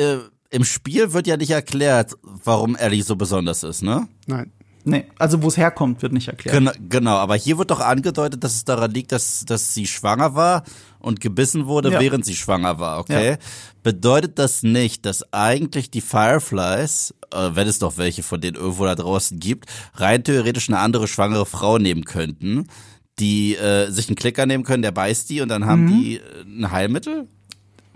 äh, im Spiel wird ja nicht erklärt, warum Ellie so besonders ist, ne? Nein. Nee, also wo es herkommt, wird nicht erklärt. Genau, genau, aber hier wird doch angedeutet, dass es daran liegt, dass, dass sie schwanger war und gebissen wurde, ja. während sie schwanger war, okay? Ja. Bedeutet das nicht, dass eigentlich die Fireflies, äh, wenn es doch welche von denen irgendwo da draußen gibt, rein theoretisch eine andere schwangere Frau nehmen könnten, die äh, sich einen Klicker nehmen können, der beißt die und dann haben mhm. die äh, ein Heilmittel?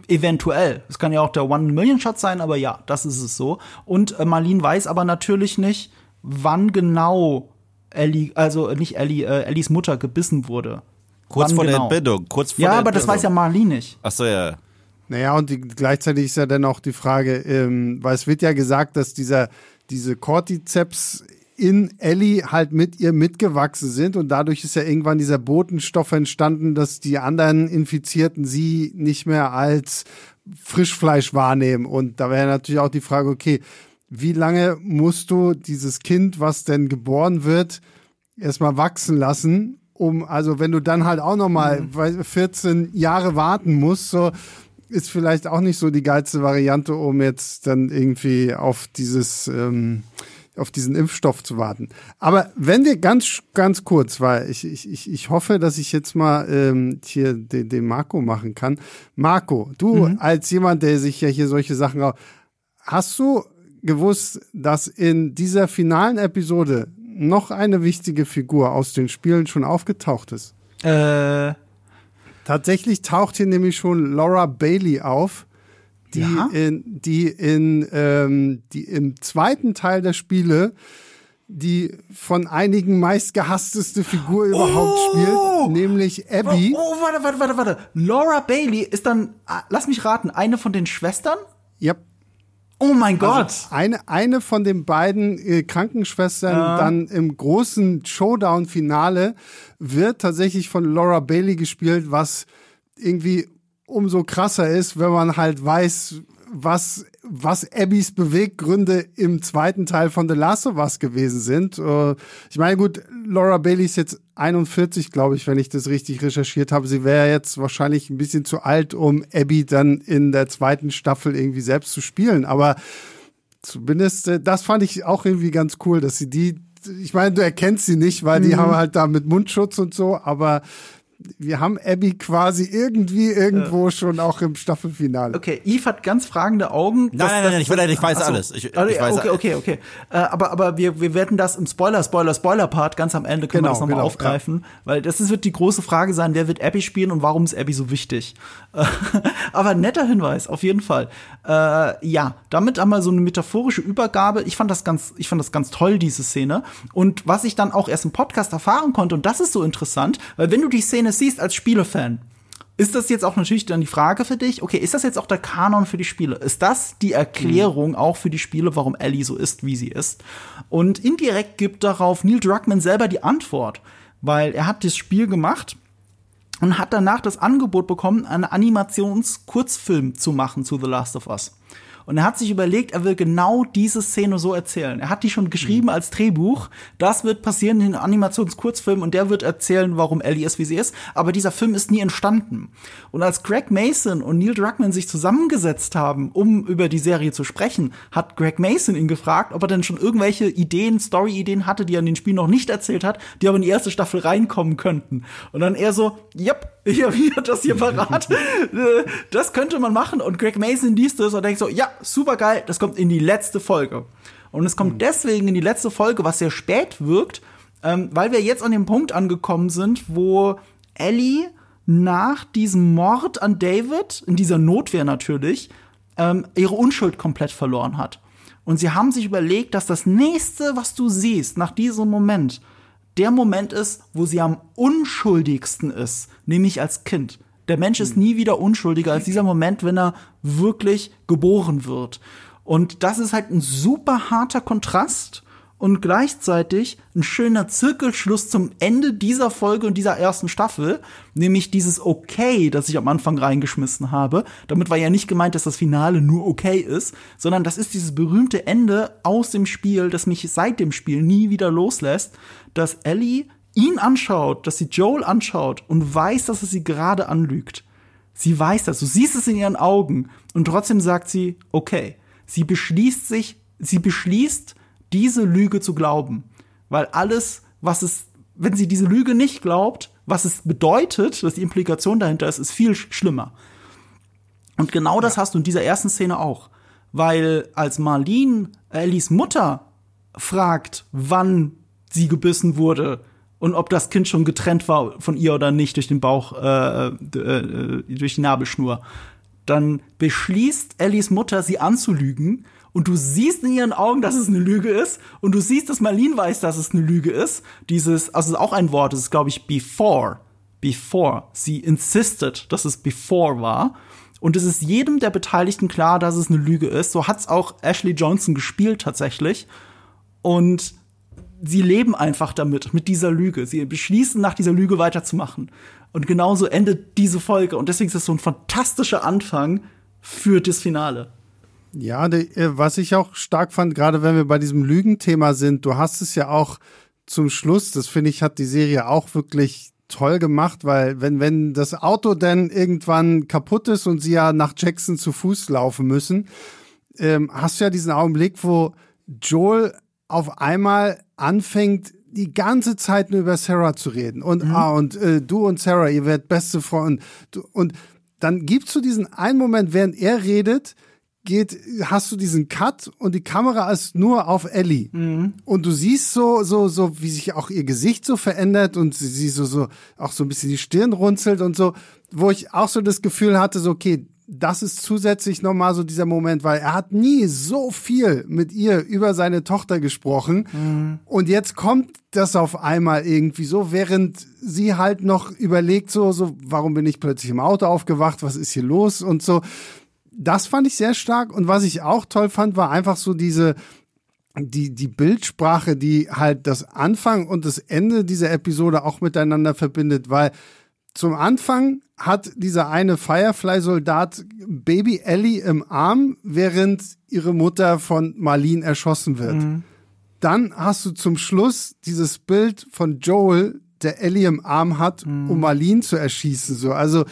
Eventuell. Es kann ja auch der One-Million-Shot sein, aber ja, das ist es so. Und äh, Marlene weiß aber natürlich nicht, wann genau Ellie, also nicht Ellie, äh, Ellies Mutter gebissen wurde. Kurz wann vor genau. der Entbindung, kurz vor Ja, der aber das weiß ja Marlene nicht. Ach so, ja. Naja, und die, gleichzeitig ist ja dann auch die Frage, ähm, weil es wird ja gesagt, dass dieser, diese Cordyceps in Ellie halt mit ihr mitgewachsen sind und dadurch ist ja irgendwann dieser Botenstoff entstanden, dass die anderen Infizierten sie nicht mehr als Frischfleisch wahrnehmen. Und da wäre natürlich auch die Frage, okay, wie lange musst du dieses Kind, was denn geboren wird, erstmal wachsen lassen, um, also wenn du dann halt auch nochmal mhm. 14 Jahre warten musst, so, ist vielleicht auch nicht so die geilste Variante, um jetzt dann irgendwie auf dieses, ähm, auf diesen Impfstoff zu warten. Aber wenn wir ganz, ganz kurz, weil ich, ich, ich hoffe, dass ich jetzt mal ähm, hier den, den Marco machen kann. Marco, du mhm. als jemand, der sich ja hier solche Sachen hast du gewusst, dass in dieser finalen Episode noch eine wichtige Figur aus den Spielen schon aufgetaucht ist? Äh. Tatsächlich taucht hier nämlich schon Laura Bailey auf die ja? in, die in, ähm, die im zweiten Teil der Spiele die von einigen meistgehassteste Figur überhaupt oh! spielt, nämlich Abby. Oh, oh, warte, warte, warte, warte. Laura Bailey ist dann, ah, lass mich raten, eine von den Schwestern? Yep. Oh mein also Gott. Also eine, eine von den beiden äh, Krankenschwestern ja. dann im großen Showdown-Finale wird tatsächlich von Laura Bailey gespielt, was irgendwie umso krasser ist, wenn man halt weiß, was, was Abbys Beweggründe im zweiten Teil von The Last of Us gewesen sind. Äh, ich meine, gut, Laura Bailey ist jetzt 41, glaube ich, wenn ich das richtig recherchiert habe. Sie wäre jetzt wahrscheinlich ein bisschen zu alt, um Abby dann in der zweiten Staffel irgendwie selbst zu spielen. Aber zumindest, äh, das fand ich auch irgendwie ganz cool, dass sie die, ich meine, du erkennst sie nicht, weil die mhm. haben halt da mit Mundschutz und so, aber wir haben Abby quasi irgendwie irgendwo schon auch im Staffelfinale. Okay, Eve hat ganz fragende Augen. Nein, nein, nein, ich, will, ich weiß alles. Ich, ich okay, weiß okay, okay, okay. Äh, aber aber wir, wir werden das im Spoiler, Spoiler, Spoiler-Part ganz am Ende können Genau, wir das nochmal genau, aufgreifen, weil das ist, wird die große Frage sein, wer wird Abby spielen und warum ist Abby so wichtig? Äh, aber netter Hinweis, auf jeden Fall. Äh, ja, damit einmal so eine metaphorische Übergabe. Ich fand das ganz, ich fand das ganz toll, diese Szene. Und was ich dann auch erst im Podcast erfahren konnte, und das ist so interessant, weil wenn du die Szene siehst als Spielefan, ist das jetzt auch natürlich dann die Frage für dich, okay, ist das jetzt auch der Kanon für die Spiele? Ist das die Erklärung auch für die Spiele, warum Ellie so ist, wie sie ist? Und indirekt gibt darauf Neil Druckmann selber die Antwort, weil er hat das Spiel gemacht und hat danach das Angebot bekommen, einen Animationskurzfilm zu machen zu The Last of Us. Und er hat sich überlegt, er will genau diese Szene so erzählen. Er hat die schon geschrieben als Drehbuch. Das wird passieren in den Animationskurzfilm und der wird erzählen, warum Ellie ist, wie sie ist. Aber dieser Film ist nie entstanden. Und als Greg Mason und Neil Druckmann sich zusammengesetzt haben, um über die Serie zu sprechen, hat Greg Mason ihn gefragt, ob er denn schon irgendwelche Ideen, Story-Ideen hatte, die er in den Spielen noch nicht erzählt hat, die aber in die erste Staffel reinkommen könnten. Und dann er so, yep, ich habe hier das hier parat. Äh, das könnte man machen. Und Greg Mason liest das und denkt so, ja, super geil, das kommt in die letzte Folge. Und es kommt deswegen in die letzte Folge, was sehr spät wirkt, ähm, weil wir jetzt an dem Punkt angekommen sind, wo Ellie nach diesem Mord an David, in dieser Notwehr natürlich, ähm, ihre Unschuld komplett verloren hat. Und sie haben sich überlegt, dass das nächste, was du siehst nach diesem Moment, der Moment ist, wo sie am unschuldigsten ist, nämlich als Kind. Der Mensch ist nie wieder unschuldiger als dieser Moment, wenn er wirklich geboren wird. Und das ist halt ein super harter Kontrast und gleichzeitig ein schöner Zirkelschluss zum Ende dieser Folge und dieser ersten Staffel, nämlich dieses Okay, das ich am Anfang reingeschmissen habe. Damit war ja nicht gemeint, dass das Finale nur okay ist, sondern das ist dieses berühmte Ende aus dem Spiel, das mich seit dem Spiel nie wieder loslässt, dass Ellie ihn anschaut, dass sie Joel anschaut und weiß, dass er sie gerade anlügt. Sie weiß das, du siehst es in ihren Augen und trotzdem sagt sie, okay. Sie beschließt sich, sie beschließt, diese Lüge zu glauben. Weil alles, was es, wenn sie diese Lüge nicht glaubt, was es bedeutet, dass die Implikation dahinter ist, ist viel schlimmer. Und genau das hast du in dieser ersten Szene auch. Weil als Marlene Ellies Mutter fragt, wann sie gebissen wurde und ob das Kind schon getrennt war von ihr oder nicht durch den Bauch, äh, äh, durch die Nabelschnur, dann beschließt Ellies Mutter, sie anzulügen. Und du siehst in ihren Augen, dass es eine Lüge ist. Und du siehst, dass Marlene weiß, dass es eine Lüge ist. Dieses, also es ist auch ein Wort, das ist, glaube ich, before. Before. Sie insisted, dass es before war. Und es ist jedem der Beteiligten klar, dass es eine Lüge ist. So hat's auch Ashley Johnson gespielt tatsächlich. Und sie leben einfach damit, mit dieser Lüge. Sie beschließen, nach dieser Lüge weiterzumachen. Und genauso endet diese Folge. Und deswegen ist es so ein fantastischer Anfang für das Finale. Ja, de, was ich auch stark fand, gerade wenn wir bei diesem Lügenthema sind, du hast es ja auch zum Schluss, das finde ich, hat die Serie auch wirklich toll gemacht, weil wenn, wenn das Auto dann irgendwann kaputt ist und sie ja nach Jackson zu Fuß laufen müssen, ähm, hast du ja diesen Augenblick, wo Joel auf einmal anfängt, die ganze Zeit nur über Sarah zu reden. Und, mhm. ah, und äh, du und Sarah, ihr werdet beste Freunde. Und, und dann gibst du diesen einen Moment, während er redet, geht, hast du diesen Cut und die Kamera ist nur auf Ellie. Mhm. Und du siehst so, so, so, wie sich auch ihr Gesicht so verändert und sie, sie so, so, auch so ein bisschen die Stirn runzelt und so, wo ich auch so das Gefühl hatte, so, okay, das ist zusätzlich nochmal so dieser Moment, weil er hat nie so viel mit ihr über seine Tochter gesprochen. Mhm. Und jetzt kommt das auf einmal irgendwie so, während sie halt noch überlegt, so, so, warum bin ich plötzlich im Auto aufgewacht? Was ist hier los? Und so das fand ich sehr stark. Und was ich auch toll fand, war einfach so diese, die, die Bildsprache, die halt das Anfang und das Ende dieser Episode auch miteinander verbindet, weil zum Anfang hat dieser eine Firefly-Soldat Baby Ellie im Arm, während ihre Mutter von Marlene erschossen wird. Mhm. Dann hast du zum Schluss dieses Bild von Joel, der Ellie im Arm hat, mhm. um Marlene zu erschießen. So, also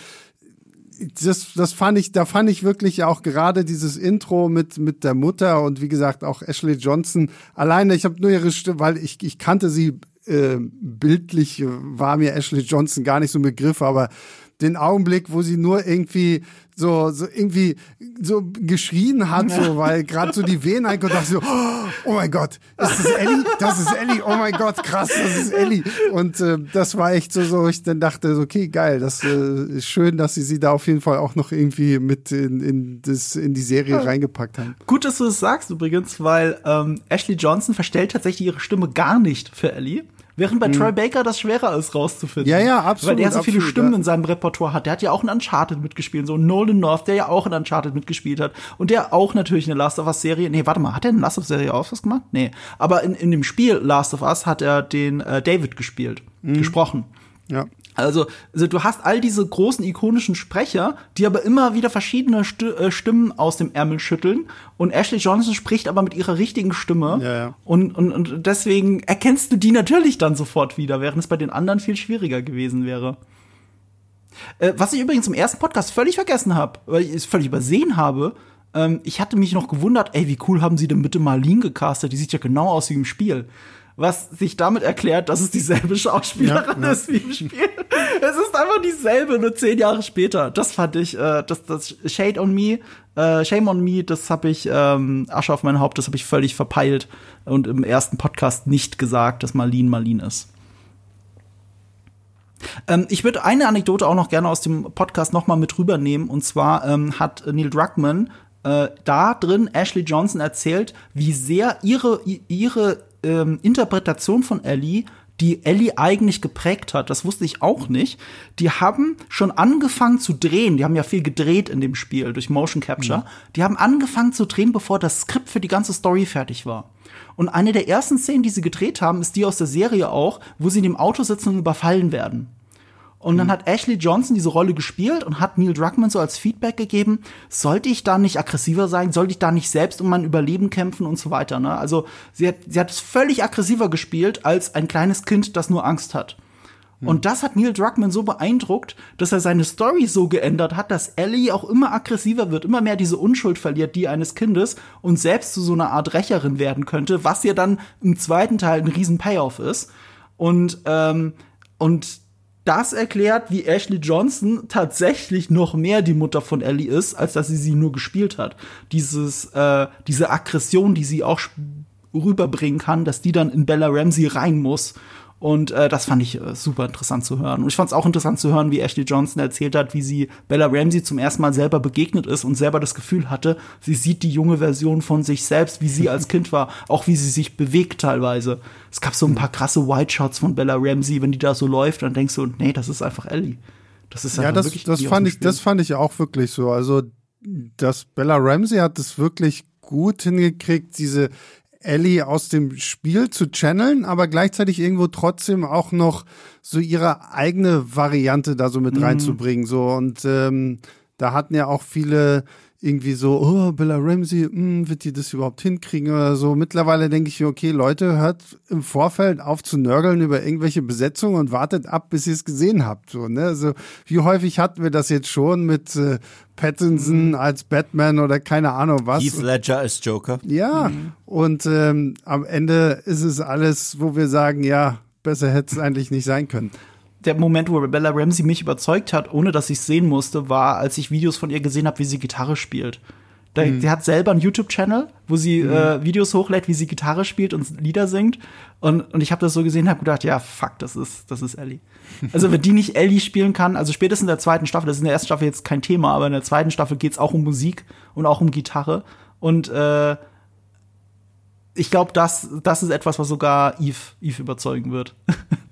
das, das fand ich, da fand ich wirklich auch gerade dieses Intro mit, mit der Mutter und wie gesagt auch Ashley Johnson. Alleine, ich habe nur ihre Stimme, weil ich, ich kannte sie äh, bildlich war mir Ashley Johnson gar nicht so ein Begriff, aber den Augenblick, wo sie nur irgendwie so, so irgendwie so geschrien hat, so, weil gerade so die Venen einkommen, dachte so, oh mein Gott, ist das Ellie? Das ist Ellie, oh mein Gott, krass, das ist Ellie. Und äh, das war echt so, so, ich dann dachte, okay, geil, das äh, ist schön, dass sie sie da auf jeden Fall auch noch irgendwie mit in, in, das, in die Serie ja. reingepackt haben. Gut, dass du das sagst übrigens, weil ähm, Ashley Johnson verstellt tatsächlich ihre Stimme gar nicht für Ellie. Während bei hm. Troy Baker das schwerer ist, rauszufinden. Ja, ja, absolut. Weil der so absolut, viele Stimmen ja. in seinem Repertoire hat. Der hat ja auch in Uncharted mitgespielt. So Nolan North, der ja auch in Uncharted mitgespielt hat. Und der auch natürlich eine Last of Us Serie. Nee, warte mal, hat er eine Last of Us Serie auch was gemacht? Nee. Aber in, in dem Spiel Last of Us hat er den äh, David gespielt. Mhm. Gesprochen. Ja. Also, also du hast all diese großen ikonischen Sprecher, die aber immer wieder verschiedene St äh, Stimmen aus dem Ärmel schütteln. Und Ashley Johnson spricht aber mit ihrer richtigen Stimme. Ja, ja. Und, und, und deswegen erkennst du die natürlich dann sofort wieder, während es bei den anderen viel schwieriger gewesen wäre. Äh, was ich übrigens im ersten Podcast völlig vergessen habe, weil ich es völlig übersehen habe, ähm, ich hatte mich noch gewundert, ey, wie cool haben sie denn bitte Marlene gecastet? Die sieht ja genau aus wie im Spiel was sich damit erklärt, dass es dieselbe Schauspielerin ja, ja. ist wie im Spiel. Es ist einfach dieselbe, nur zehn Jahre später. Das fand ich, äh, das, das Shade on Me, äh, Shame on Me, das habe ich, ähm, Asche auf mein Haupt, das habe ich völlig verpeilt und im ersten Podcast nicht gesagt, dass Marlene Marlene ist. Ähm, ich würde eine Anekdote auch noch gerne aus dem Podcast noch mal mit rübernehmen. Und zwar ähm, hat Neil Druckmann äh, da drin Ashley Johnson erzählt, wie sehr ihre, ihre ähm, Interpretation von Ellie die Ellie eigentlich geprägt hat. Das wusste ich auch nicht. Die haben schon angefangen zu drehen. Die haben ja viel gedreht in dem Spiel durch Motion Capture. Mhm. Die haben angefangen zu drehen, bevor das Skript für die ganze Story fertig war. Und eine der ersten Szenen, die sie gedreht haben, ist die aus der Serie auch, wo sie in dem Auto sitzen und überfallen werden. Und dann mhm. hat Ashley Johnson diese Rolle gespielt und hat Neil Druckmann so als Feedback gegeben, sollte ich da nicht aggressiver sein, sollte ich da nicht selbst um mein Überleben kämpfen und so weiter. Ne? Also sie hat, sie hat es völlig aggressiver gespielt als ein kleines Kind, das nur Angst hat. Mhm. Und das hat Neil Druckmann so beeindruckt, dass er seine Story so geändert hat, dass Ellie auch immer aggressiver wird, immer mehr diese Unschuld verliert, die eines Kindes und selbst zu so einer Art Rächerin werden könnte, was ja dann im zweiten Teil ein riesen Payoff ist. Und ähm, und das erklärt, wie Ashley Johnson tatsächlich noch mehr die Mutter von Ellie ist, als dass sie sie nur gespielt hat. Dieses, äh, diese Aggression, die sie auch rüberbringen kann, dass die dann in Bella Ramsey rein muss und äh, das fand ich äh, super interessant zu hören. Und ich fand es auch interessant zu hören, wie Ashley Johnson erzählt hat, wie sie Bella Ramsey zum ersten Mal selber begegnet ist und selber das Gefühl hatte, sie sieht die junge Version von sich selbst, wie sie als Kind war, auch wie sie sich bewegt teilweise. Es gab so ein paar krasse White Shots von Bella Ramsey, wenn die da so läuft, dann denkst du, nee, das ist einfach Ellie. Das ist ja, das, wirklich das fand ich, das fand ich auch wirklich so. Also, das Bella Ramsey hat es wirklich gut hingekriegt, diese Ellie aus dem Spiel zu channeln, aber gleichzeitig irgendwo trotzdem auch noch so ihre eigene Variante da so mit mhm. reinzubringen. So und ähm, da hatten ja auch viele irgendwie so, oh, Bella Ramsey, mh, hm, wird die das überhaupt hinkriegen oder so. Mittlerweile denke ich, okay, Leute, hört im Vorfeld auf zu nörgeln über irgendwelche Besetzungen und wartet ab, bis ihr es gesehen habt. So, ne? Also, wie häufig hatten wir das jetzt schon mit äh, Pattinson mhm. als Batman oder keine Ahnung was. Heath Ledger als Joker. Ja, mhm. und ähm, am Ende ist es alles, wo wir sagen, ja, besser hätte es eigentlich nicht sein können der Moment, wo Bella Ramsey mich überzeugt hat, ohne dass ich es sehen musste, war, als ich Videos von ihr gesehen habe, wie sie Gitarre spielt. Da, mhm. Die hat selber einen YouTube-Channel, wo sie mhm. äh, Videos hochlädt, wie sie Gitarre spielt und Lieder singt. Und, und ich habe das so gesehen, habe gedacht, ja, fuck, das ist, das ist Ellie. Also wenn die nicht Ellie spielen kann, also spätestens in der zweiten Staffel, das ist in der ersten Staffel jetzt kein Thema, aber in der zweiten Staffel geht's auch um Musik und auch um Gitarre. Und äh, ich glaube, das, das ist etwas, was sogar Eve, Eve überzeugen wird.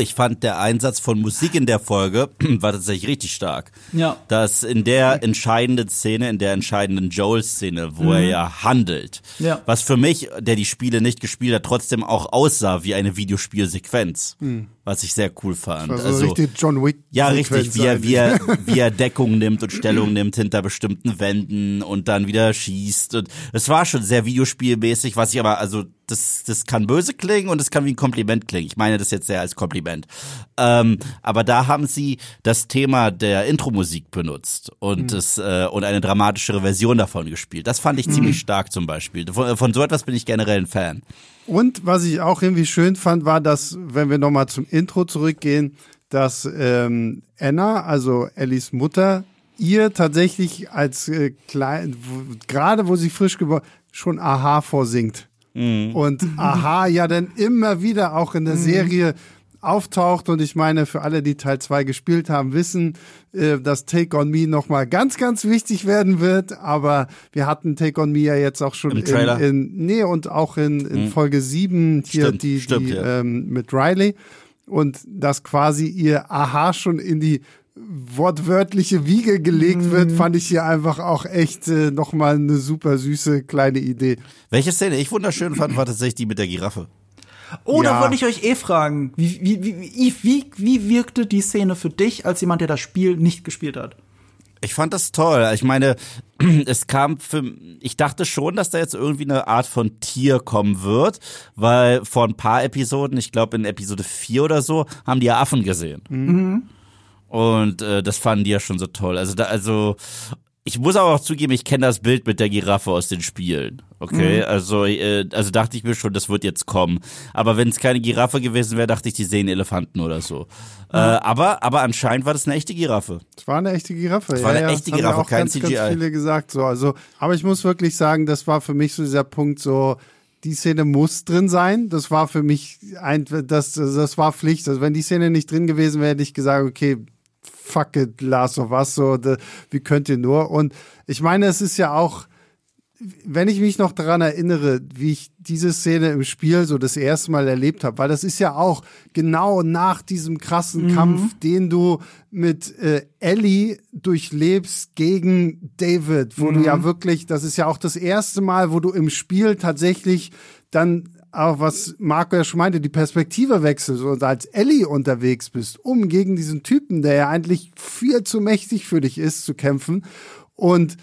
Ich fand der Einsatz von Musik in der Folge war tatsächlich richtig stark. Ja. Dass in der entscheidenden Szene, in der entscheidenden Joel-Szene, wo mhm. er ja handelt, ja. was für mich, der die Spiele nicht gespielt hat, trotzdem auch aussah wie eine Videospielsequenz. Mhm. Was ich sehr cool fand. Also, also richtig John Wick. Ja, richtig, wie er, wie er, wie er Deckung nimmt und Stellung nimmt hinter bestimmten Wänden und dann wieder schießt. Und es war schon sehr videospielmäßig, was ich aber, also das, das kann böse klingen und es kann wie ein Kompliment klingen. Ich meine das jetzt sehr als Kompliment. Ähm, aber da haben sie das Thema der Intro-Musik benutzt und mhm. es äh, und eine dramatischere Version davon gespielt. Das fand ich mhm. ziemlich stark zum Beispiel. Von, von so etwas bin ich generell ein Fan. Und was ich auch irgendwie schön fand, war, dass, wenn wir nochmal zum Intro zurückgehen, dass ähm, Anna, also Ellis Mutter, ihr tatsächlich als äh, klein, gerade wo sie frisch geboren, schon Aha vorsingt. Mhm. Und Aha ja dann immer wieder auch in der mhm. Serie auftaucht und ich meine, für alle, die Teil 2 gespielt haben, wissen, äh, dass Take on Me nochmal ganz, ganz wichtig werden wird, aber wir hatten Take on Me ja jetzt auch schon Im Trailer. in, in nee, und auch in, in mhm. Folge 7 hier stimmt, die, stimmt, die ja. ähm, mit Riley und dass quasi ihr Aha schon in die wortwörtliche Wiege gelegt mhm. wird, fand ich hier einfach auch echt äh, nochmal eine super süße kleine Idee. Welche Szene ich wunderschön fand, war tatsächlich die mit der Giraffe. Oh, Ja. da wollte ich euch eh fragen. Wie, wie, wie, wie, wie, wirkte die Szene für dich als jemand, der das Spiel nicht gespielt hat? Ich fand das toll. Ich meine, es kam für, ich dachte schon, dass da jetzt irgendwie eine Art von Tier kommen wird, weil vor ein paar Episoden, ich glaube in Episode 4 oder so, haben die ja Affen gesehen. Und äh, das fanden die ja schon so toll. Also da, also ich muss aber auch zugeben, ich kenne das Bild mit der Giraffe aus den Spielen. Okay, also äh, also dachte ich mir schon, das wird jetzt kommen. Aber wenn es keine Giraffe gewesen wäre, dachte ich, die sehen Elefanten oder so. Äh, aber aber anscheinend war das eine echte Giraffe. Es war eine echte Giraffe. Es war eine ja, echte haben Giraffe, ja auch kein ganz, CGI. Ganz viele gesagt so. Also, aber ich muss wirklich sagen, das war für mich so dieser Punkt so. Die Szene muss drin sein. Das war für mich ein, das, das war Pflicht. Also wenn die Szene nicht drin gewesen wäre, hätte ich gesagt, okay, fuck it, Last of Us, so, de, wie könnt ihr nur? Und ich meine, es ist ja auch, wenn ich mich noch daran erinnere, wie ich diese Szene im Spiel so das erste Mal erlebt habe, weil das ist ja auch genau nach diesem krassen Kampf, den du mit äh, Ellie durchlebst gegen David, wo du ja wirklich, das ist ja auch das erste Mal, wo du im Spiel tatsächlich dann auch was Marco ja schon meinte, die Perspektive wechselst und als Ellie unterwegs bist, um gegen diesen Typen, der ja eigentlich viel zu mächtig für dich ist, zu kämpfen. Und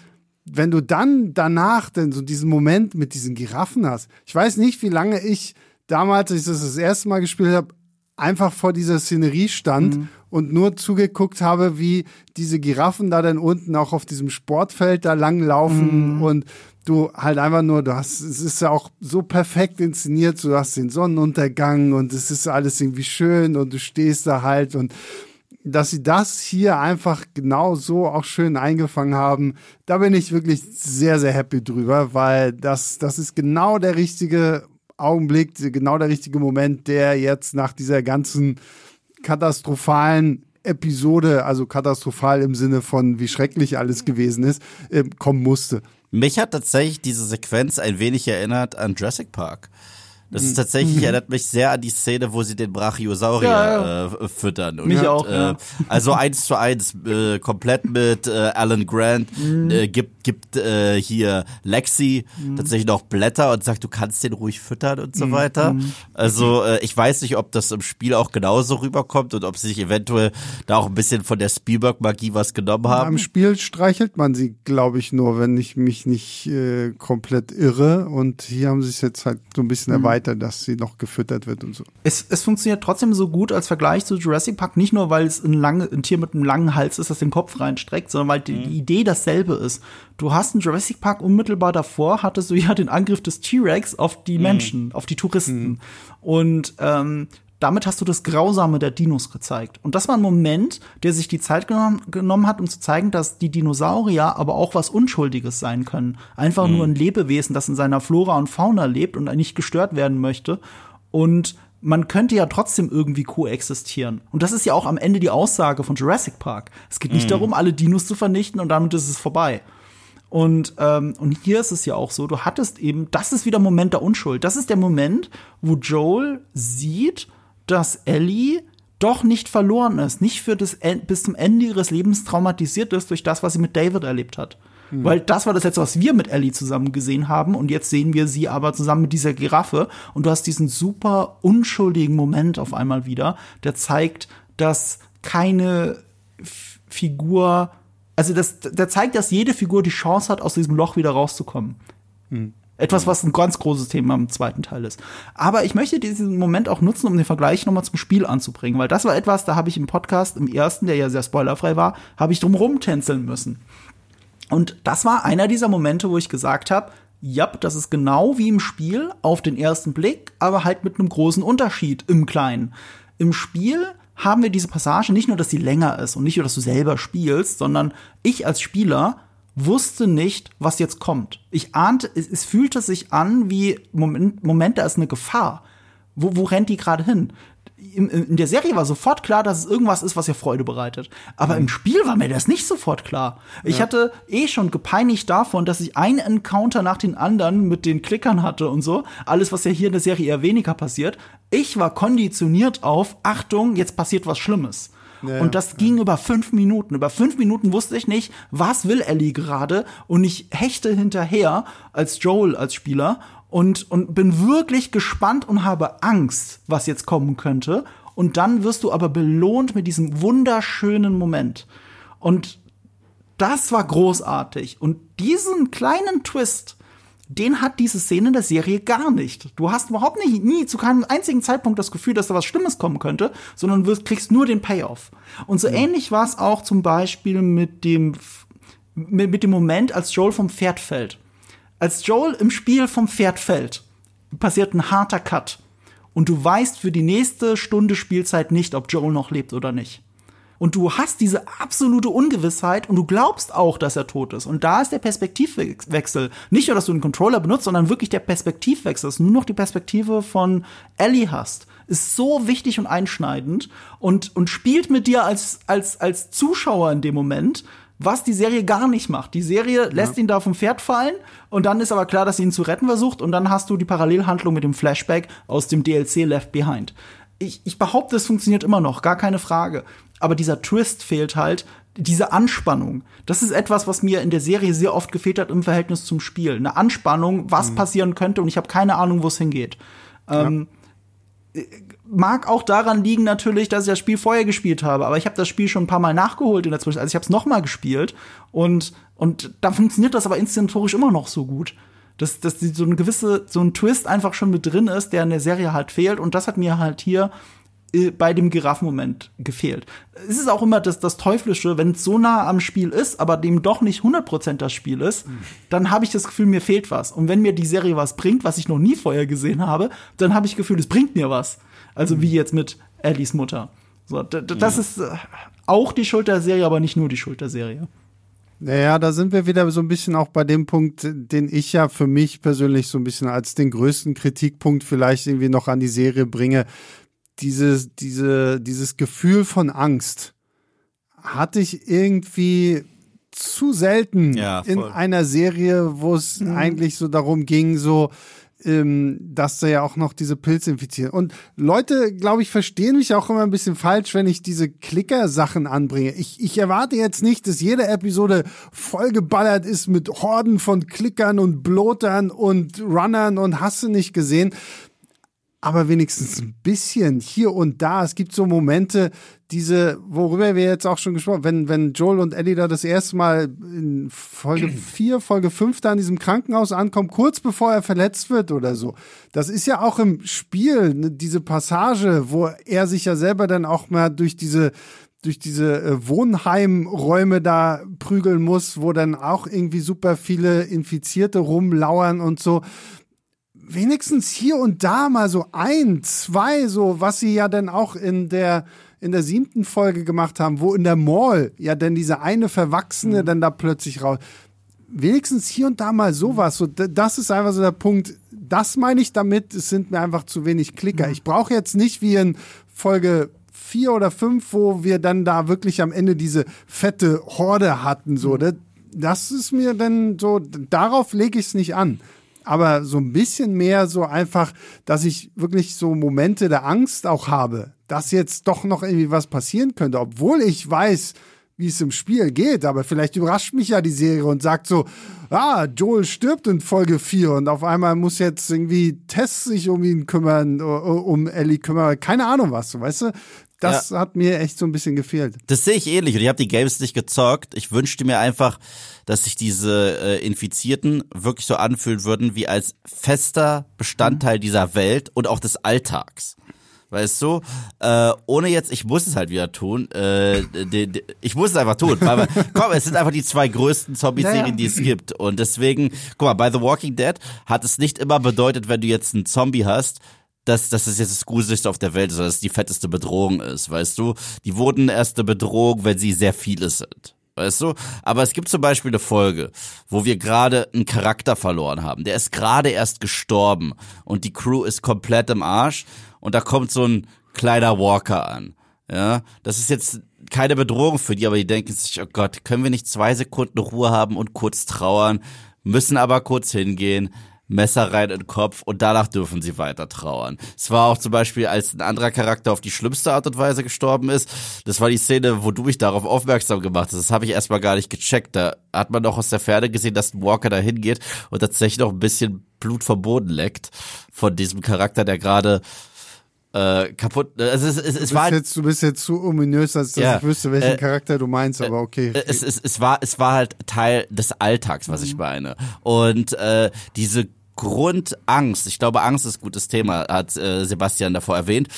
wenn du dann danach denn so diesen Moment mit diesen Giraffen hast, ich weiß nicht, wie lange ich damals, als ich das das erste Mal gespielt habe, einfach vor dieser Szenerie stand und nur zugeguckt habe, wie diese Giraffen da dann unten auch auf diesem Sportfeld da langlaufen und du halt einfach nur, du hast, es ist ja auch so perfekt inszeniert, du hast den Sonnenuntergang und es ist alles irgendwie schön und du stehst da halt und dass sie das hier einfach genau so auch schön eingefangen haben, da bin ich wirklich sehr, sehr happy drüber, weil das, das ist genau der richtige Augenblick, genau der richtige Moment, der jetzt nach dieser ganzen katastrophalen Episode, also katastrophal im Sinne von wie schrecklich alles gewesen ist, äh, kommen musste. Mich hat tatsächlich diese Sequenz ein wenig erinnert an Jurassic Park. Das ist tatsächlich, erinnert mich sehr an die Szene, wo sie den Brachiosaurier Ja, Äh, füttern. Und, Mich auch, Äh, ja. Also eins zu eins, äh, komplett mit äh, Alan Grant, äh, gibt, gibt äh, hier Lexi tatsächlich noch Blätter und sagt, du kannst den ruhig füttern und so weiter. Also äh, ich weiß nicht, ob das im Spiel auch genauso rüberkommt und ob sie sich eventuell da auch ein bisschen von der Spielberg-Magie was genommen Am haben. Spiel streichelt man sie, glaube ich, nur, wenn ich mich nicht äh, komplett irre. Und hier haben sie es jetzt halt so ein bisschen erweitert, dass sie noch gefüttert wird und so. Es, es funktioniert trotzdem so gut als Vergleich zu Jurassic Park, nicht nur, weil es ein, lange, ein Tier mit einem langen Hals ist, das den Kopf reinstreckt, sondern weil die, die Idee dasselbe ist. Du hast in Jurassic Park unmittelbar davor, hattest du ja den Angriff des T-Rex auf die Menschen, auf die Touristen. Und ähm, damit hast du das Grausame der Dinos gezeigt. Und das war ein Moment, der sich die Zeit genommen, genommen hat, um zu zeigen, dass die Dinosaurier aber auch was Unschuldiges sein können. Einfach nur ein Lebewesen, das in seiner Flora und Fauna lebt und nicht gestört werden möchte. Und man könnte ja trotzdem irgendwie koexistieren. Und das ist ja auch am Ende die Aussage von Jurassic Park. Es geht nicht darum, alle Dinos zu vernichten und damit ist es vorbei. Und, ähm, und hier ist es ja auch so, du hattest eben, das ist wieder Moment der Unschuld. Das ist der Moment, wo Joel sieht, dass Ellie doch nicht verloren ist, nicht für das bis zum Ende ihres Lebens traumatisiert ist durch das, was sie mit David erlebt hat. Weil das war das letzte, was wir mit Ellie zusammen gesehen haben. Und jetzt sehen wir sie aber zusammen mit dieser Giraffe. Und du hast diesen super unschuldigen Moment auf einmal wieder, der zeigt, dass keine F Figur, also das, der zeigt, dass jede Figur die Chance hat, aus diesem Loch wieder rauszukommen. Etwas, was ein ganz großes Thema im zweiten Teil ist. Aber ich möchte diesen Moment auch nutzen, um den Vergleich nochmal zum Spiel anzubringen, weil das war etwas, da habe ich im Podcast, im ersten, der ja sehr spoilerfrei war, habe ich drum rumtänzeln müssen. Und das war einer dieser Momente, wo ich gesagt habe, ja, das ist genau wie im Spiel auf den ersten Blick, aber halt mit einem großen Unterschied im Kleinen. Im Spiel haben wir diese Passage nicht nur, dass sie länger ist und nicht nur, dass du selber spielst, sondern ich als Spieler wusste nicht, was jetzt kommt. Ich ahnte, es, es fühlte sich an wie Moment, Moment, da ist eine Gefahr. Wo, wo rennt die gerade hin? In, in, der Serie war sofort klar, dass es irgendwas ist, was ihr Freude bereitet. Aber mhm. im Spiel war mir das nicht sofort klar. Ich hatte eh schon gepeinigt davon, dass ich einen Encounter nach den anderen mit den Klickern hatte und so. Alles, was ja hier in der Serie eher weniger passiert. Ich war konditioniert auf, Achtung, jetzt passiert was Schlimmes. Ja, und das ja. ging über fünf Minuten. Über fünf Minuten wusste ich nicht, was will Ellie gerade. Und ich hechte hinterher als Joel, als Spieler. Und, und bin wirklich gespannt und habe Angst, was jetzt kommen könnte. Und dann wirst du aber belohnt mit diesem wunderschönen Moment. Und das war großartig. Und diesen kleinen Twist, den hat diese Szene in der Serie gar nicht. Du hast überhaupt nicht, nie zu keinem einzigen Zeitpunkt das Gefühl, dass da was Schlimmes kommen könnte, sondern du kriegst nur den Payoff. Und so mhm. ähnlich war es auch zum Beispiel mit dem, mit, mit dem Moment, als Joel vom Pferd fällt. Als Joel im Spiel vom Pferd fällt, passiert ein harter Cut. Und du weißt für die nächste Stunde Spielzeit nicht, ob Joel noch lebt oder nicht. Und du hast diese absolute Ungewissheit und du glaubst auch, dass er tot ist. Und da ist der Perspektivwechsel. Nicht nur, dass du einen Controller benutzt, sondern wirklich der Perspektivwechsel, dass du nur noch die Perspektive von Ellie hast. Ist so wichtig und einschneidend und, und spielt mit dir als, als, als Zuschauer in dem Moment, was die Serie gar nicht macht. Die Serie lässt ihn da vom Pferd fallen und dann ist aber klar, dass sie ihn zu retten versucht und dann hast du die Parallelhandlung mit dem Flashback aus dem DLC Left Behind. Ich, ich behaupte, es funktioniert immer noch, gar keine Frage aber dieser Twist fehlt halt, diese Anspannung. Das ist etwas, was mir in der Serie sehr oft gefehlt hat im Verhältnis zum Spiel. Eine Anspannung, was mhm. passieren könnte und ich habe keine Ahnung, wo es hingeht. Ja. Ähm, mag auch daran liegen natürlich, dass ich das Spiel vorher gespielt habe, aber ich habe das Spiel schon ein paar Mal nachgeholt in der Zwischenzeit. Also ich habe es noch mal gespielt und und da funktioniert das aber inszenatorisch immer noch so gut. Dass, dass so ein gewisse, so ein Twist einfach schon mit drin ist, der in der Serie halt fehlt. Und das hat mir halt hier äh, bei dem Giraffenmoment gefehlt. Es ist auch immer das, das Teuflische, wenn es so nah am Spiel ist, aber dem doch nicht 100% das Spiel ist, mhm. dann habe ich das Gefühl, mir fehlt was. Und wenn mir die Serie was bringt, was ich noch nie vorher gesehen habe, dann habe ich das Gefühl, es bringt mir was. Also mhm. wie jetzt mit Ellies Mutter. So, das ja. ist äh, auch die Schuld der Serie, aber nicht nur die Schuld der Serie. Naja, da sind wir wieder so ein bisschen auch bei dem Punkt, den ich ja für mich persönlich so ein bisschen als den größten Kritikpunkt vielleicht irgendwie noch an die Serie bringe dieses, diese, dieses Gefühl von Angst hatte ich irgendwie zu selten ja, in einer Serie, wo es mhm. eigentlich so darum ging, so, ähm, dass da ja auch noch diese Pilze infizieren. Und Leute, glaube ich, verstehen mich auch immer ein bisschen falsch, wenn ich diese Klicker-Sachen anbringe. Ich, ich erwarte jetzt nicht, dass jede Episode vollgeballert ist mit Horden von Klickern und Blotern und Runnern und Hasse nicht gesehen aber wenigstens ein bisschen hier und da. Es gibt so Momente, diese, worüber wir jetzt auch schon gesprochen haben, wenn, wenn Joel und Ellie da das erste Mal in Folge 4, Folge 5 da in diesem Krankenhaus ankommen, kurz bevor er verletzt wird oder so. Das ist ja auch im Spiel, ne, diese Passage, wo er sich ja selber dann auch mal durch diese durch diese äh, Wohnheimräume da prügeln muss, wo dann auch irgendwie super viele Infizierte rumlauern und so wenigstens hier und da mal so ein, zwei, so, was sie ja dann auch in der, in der siebten Folge gemacht haben, wo in der Mall ja dann diese eine Verwachsene mhm. dann da plötzlich raus. Wenigstens hier und da mal sowas. So, das ist einfach so der Punkt. Das meine ich damit, es sind mir einfach zu wenig Klicker. Mhm. Ich brauche jetzt nicht wie in Folge vier oder fünf, wo wir dann da wirklich am Ende diese fette Horde hatten. So, mhm. das ist mir dann so, darauf lege ich es nicht an aber so ein bisschen mehr so einfach, dass ich wirklich so Momente der Angst auch habe, dass jetzt doch noch irgendwie was passieren könnte, obwohl ich weiß, wie es im Spiel geht, aber vielleicht überrascht mich ja die Serie und sagt so, ah, Joel stirbt in Folge 4 und auf einmal muss jetzt irgendwie Tess sich um ihn kümmern, um Ellie kümmern, keine Ahnung was, weißt du? Das ja. hat mir echt so ein bisschen gefehlt. Das sehe ich ähnlich und ich habe die Games nicht gezockt. Ich wünschte mir einfach, dass sich diese äh, Infizierten wirklich so anfühlen würden wie als fester Bestandteil dieser Welt und auch des Alltags. Weißt du, äh, ohne jetzt, ich muss es halt wieder tun, äh, de, de, ich muss es einfach tun, weil, komm, es sind einfach die zwei größten Zombie-Serien, Naja. die es gibt und deswegen, guck mal, bei The Walking Dead hat es nicht immer bedeutet, wenn du jetzt einen Zombie hast, dass, dass es jetzt das Gruseligste auf der Welt ist, dass es die fetteste Bedrohung ist, weißt du? Die wurden erst eine Bedrohung, wenn sie sehr viele sind. Weißt du? Aber es gibt zum Beispiel eine Folge, wo wir gerade einen Charakter verloren haben. Der ist gerade erst gestorben und die Crew ist komplett im Arsch und da kommt so ein kleiner Walker an. Ja, das ist jetzt keine Bedrohung für die, aber die denken sich, oh Gott, können wir nicht zwei Sekunden Ruhe haben und kurz trauern, müssen aber kurz hingehen, Messer rein in den Kopf und danach dürfen sie weiter trauern. Es war auch zum Beispiel, als ein anderer Charakter auf die schlimmste Art und Weise gestorben ist, das war die Szene, wo du mich darauf aufmerksam gemacht hast. Das habe ich erstmal gar nicht gecheckt. Da hat man doch aus der Ferne gesehen, dass ein Walker da hingeht und tatsächlich noch ein bisschen Blut vom Boden leckt von diesem Charakter, der gerade äh, kaputt. Also es, es, es Du bist, war halt jetzt, du bist jetzt zu ominös, als dass Ja, ich wüsste, welchen äh, Charakter du meinst, aber okay. Äh, es, es, es war es war halt Teil des Alltags, was ich meine. Und äh, diese Grundangst, ich glaube, Angst ist ein gutes Thema, hat äh, Sebastian davor erwähnt.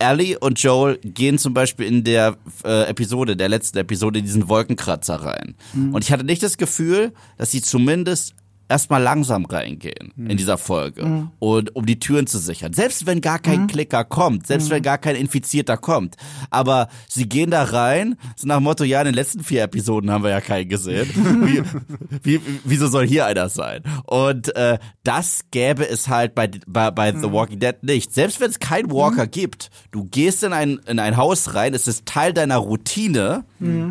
Ellie und Joel gehen zum Beispiel in der äh, Episode, der letzten Episode, in diesen Wolkenkratzer rein. Und ich hatte nicht das Gefühl, dass sie zumindest erstmal langsam reingehen in dieser Folge und um die Türen zu sichern. Selbst wenn gar kein Klicker kommt, selbst wenn gar kein Infizierter kommt. Aber sie gehen da rein, so nach dem Motto, ja, in den letzten vier Episoden haben wir ja keinen gesehen. Wie, wie, wieso soll hier einer sein? Und äh, das gäbe es halt bei, bei, bei The Walking Dead nicht. Selbst wenn es keinen Walker gibt, du gehst in ein, in ein Haus rein, es ist Teil deiner Routine,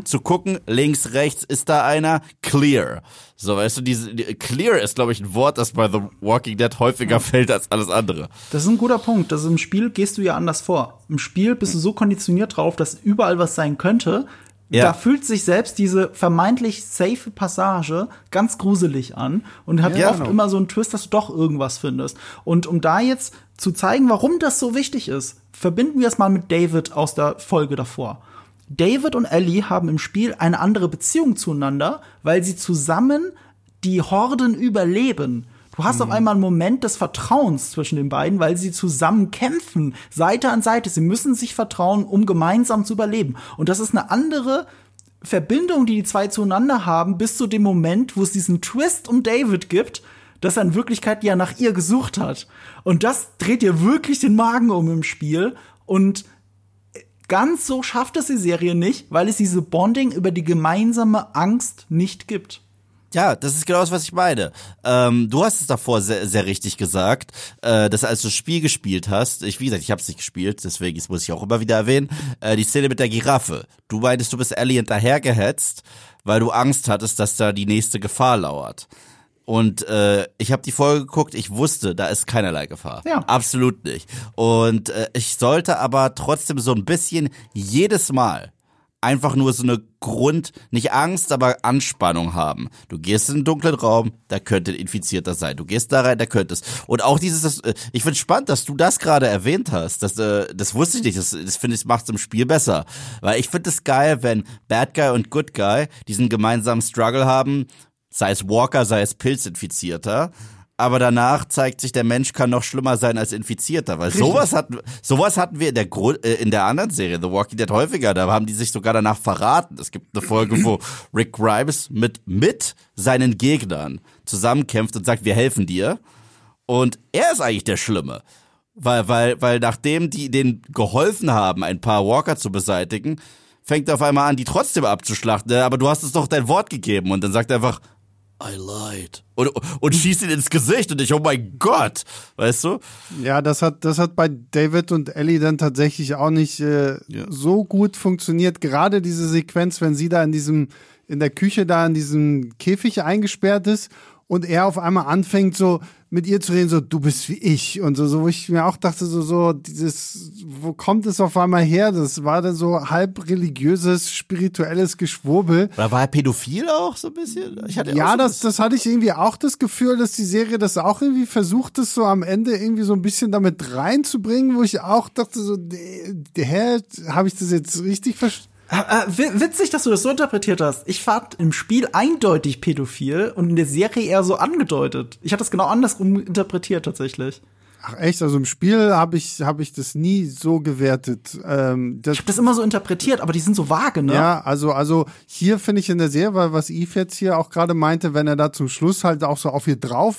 zu gucken, links, rechts, ist da einer, clear. So, weißt du, diese, die, clear ist, glaube ich, ein Wort, das bei The Walking Dead häufiger fällt als alles andere. Das ist ein guter Punkt. Also im Spiel gehst du ja anders vor. Im Spiel bist du so konditioniert drauf, dass überall was sein könnte. Ja. Da fühlt sich selbst diese vermeintlich safe Passage ganz gruselig an und hat Ja, oft genau. immer so einen Twist, dass du doch irgendwas findest. Und um da jetzt zu zeigen, warum das so wichtig ist, verbinden wir es mal mit David aus der Folge davor. David und Ellie haben im Spiel eine andere Beziehung zueinander, weil sie zusammen die Horden überleben. Du hast auf einmal einen Moment des Vertrauens zwischen den beiden, weil sie zusammen kämpfen, Seite an Seite. Sie müssen sich vertrauen, um gemeinsam zu überleben. Und das ist eine andere Verbindung, die die zwei zueinander haben, bis zu dem Moment, wo es diesen Twist um David gibt, dass er in Wirklichkeit ja nach ihr gesucht hat. Und das dreht ihr wirklich den Magen um im Spiel. Und ganz so schafft es die Serie nicht, weil es diese Bonding über die gemeinsame Angst nicht gibt. Ja, das ist genau das, was ich meine. Ähm, du hast es davor sehr, sehr richtig gesagt, äh, dass als du das Spiel gespielt hast, ich wie gesagt, ich habe es nicht gespielt, deswegen das muss ich auch immer wieder erwähnen, äh, die Szene mit der Giraffe. Du meintest, du bist Ellie hinterhergehetzt, weil du Angst hattest, dass da die nächste Gefahr lauert. Und äh, ich habe die Folge geguckt, ich wusste, da ist keinerlei Gefahr. Ja. Absolut nicht. Und äh, ich sollte aber trotzdem so ein bisschen jedes Mal einfach nur so eine Grund, nicht Angst, aber Anspannung haben. Du gehst in einen dunklen Raum, da könnte ein Infizierter sein. Du gehst da rein, da könnte es. Und auch dieses, das, äh, ich finde spannend, dass du das gerade erwähnt hast. Das, äh, das wusste ich nicht. Das, das finde ich, macht es im Spiel besser. Weil ich finde es geil, wenn Bad Guy und Good Guy diesen gemeinsamen Struggle haben, sei es Walker, sei es Pilzinfizierter. Aber danach zeigt sich, der Mensch kann noch schlimmer sein als Infizierter, weil sowas hatten, sowas hatten wir in der Grund, äh, in der anderen Serie, The Walking Dead, häufiger. Da haben die sich sogar danach verraten. Es gibt eine Folge, wo Rick Grimes mit, mit seinen Gegnern zusammenkämpft und sagt, wir helfen dir. Und er ist eigentlich der Schlimme. Weil, weil, weil nachdem die denen geholfen haben, ein paar Walker zu beseitigen, fängt er auf einmal an, die trotzdem abzuschlachten. Aber du hast es doch dein Wort gegeben. Und dann sagt er einfach, I lied. Und, und schießt ihn ins Gesicht und ich, oh mein Gott. Weißt du? Ja, das hat, das hat bei David und Ellie dann tatsächlich auch nicht äh, Ja. so gut funktioniert. Gerade diese Sequenz, wenn sie da in diesem, in der Küche da in diesem Käfig eingesperrt ist und er auf einmal anfängt so mit ihr zu reden, so du bist wie ich und so, so wo ich mir auch dachte, so, so dieses, wo kommt es auf einmal her? Das war dann so halb religiöses, spirituelles Geschwurbel. Oder war er pädophil auch so ein bisschen? Ich hatte Ja, so das, das hatte ich irgendwie auch das Gefühl, dass die Serie das auch irgendwie versucht, das so am Ende irgendwie so ein bisschen damit reinzubringen, wo ich auch dachte, so, der, hä, habe ich das jetzt richtig verstanden? Äh, äh, witzig, dass du das so interpretiert hast. Ich fand im Spiel eindeutig pädophil und in der Serie eher so angedeutet. Ich hatte das genau andersrum interpretiert tatsächlich. Ach echt, also im Spiel habe ich hab ich das nie so gewertet. Ähm, das, ich habe das immer so interpretiert, aber die sind so vage, ne? Ja, also also hier finde ich in der Serie, weil was Eve jetzt hier auch gerade meinte, wenn er da zum Schluss halt auch so auf ihr drauf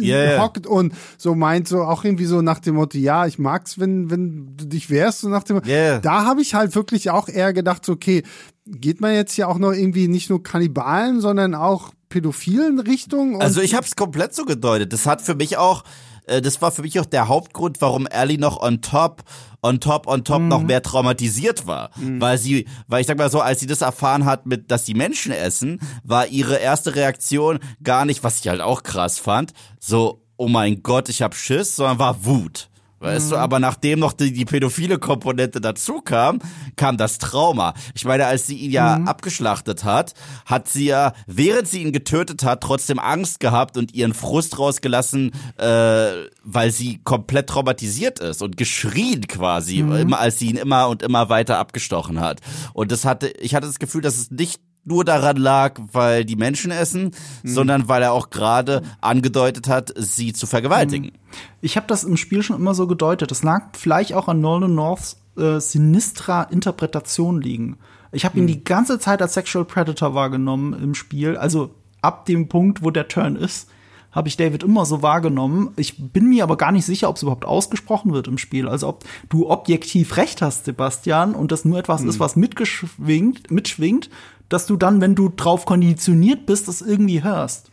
yeah, hockt und so meint so auch irgendwie so nach dem Motto, ja, ich mag's, wenn wenn du dich wehrst so nach dem yeah. da habe ich halt wirklich auch eher gedacht, so, okay, geht man jetzt hier auch noch irgendwie nicht nur Kannibalen, sondern auch pädophilen Richtung? Also ich habe es komplett so gedeutet. Das hat für mich auch das war für mich auch der Hauptgrund, warum Ellie noch on top, on top, on top mhm. noch mehr traumatisiert war. Mhm. Weil sie, weil ich sag mal so, als sie das erfahren hat, mit, dass die Menschen essen, war ihre erste Reaktion gar nicht, was ich halt auch krass fand, so, oh mein Gott, ich hab Schiss, sondern war Wut. Weißt mhm. du, aber nachdem noch die, die pädophile Komponente dazu kam, kam das Trauma. Ich meine, als sie ihn ja mhm. abgeschlachtet hat, hat sie ja, während sie ihn getötet hat, trotzdem Angst gehabt und ihren Frust rausgelassen, äh, weil sie komplett traumatisiert ist und geschrien quasi, mhm. immer als sie ihn immer und immer weiter abgestochen hat. Und das hatte, ich hatte das Gefühl, dass es nicht nur daran lag, weil die Menschen essen, mhm. sondern weil er auch gerade angedeutet hat, sie zu vergewaltigen. Mhm. Ich habe das im Spiel schon immer so gedeutet. Das lag vielleicht auch an Nolan Norths äh, sinistra Interpretation liegen. Ich habe ihn mhm. die ganze Zeit als Sexual Predator wahrgenommen im Spiel. Also ab dem Punkt, wo der Turn ist, habe ich David immer so wahrgenommen. Ich bin mir aber gar nicht sicher, ob es überhaupt ausgesprochen wird im Spiel. Also ob du objektiv recht hast, Sebastian, und das nur etwas mhm. ist, was mitgeschwingt, mitschwingt, dass du dann, wenn du drauf konditioniert bist, das irgendwie hörst.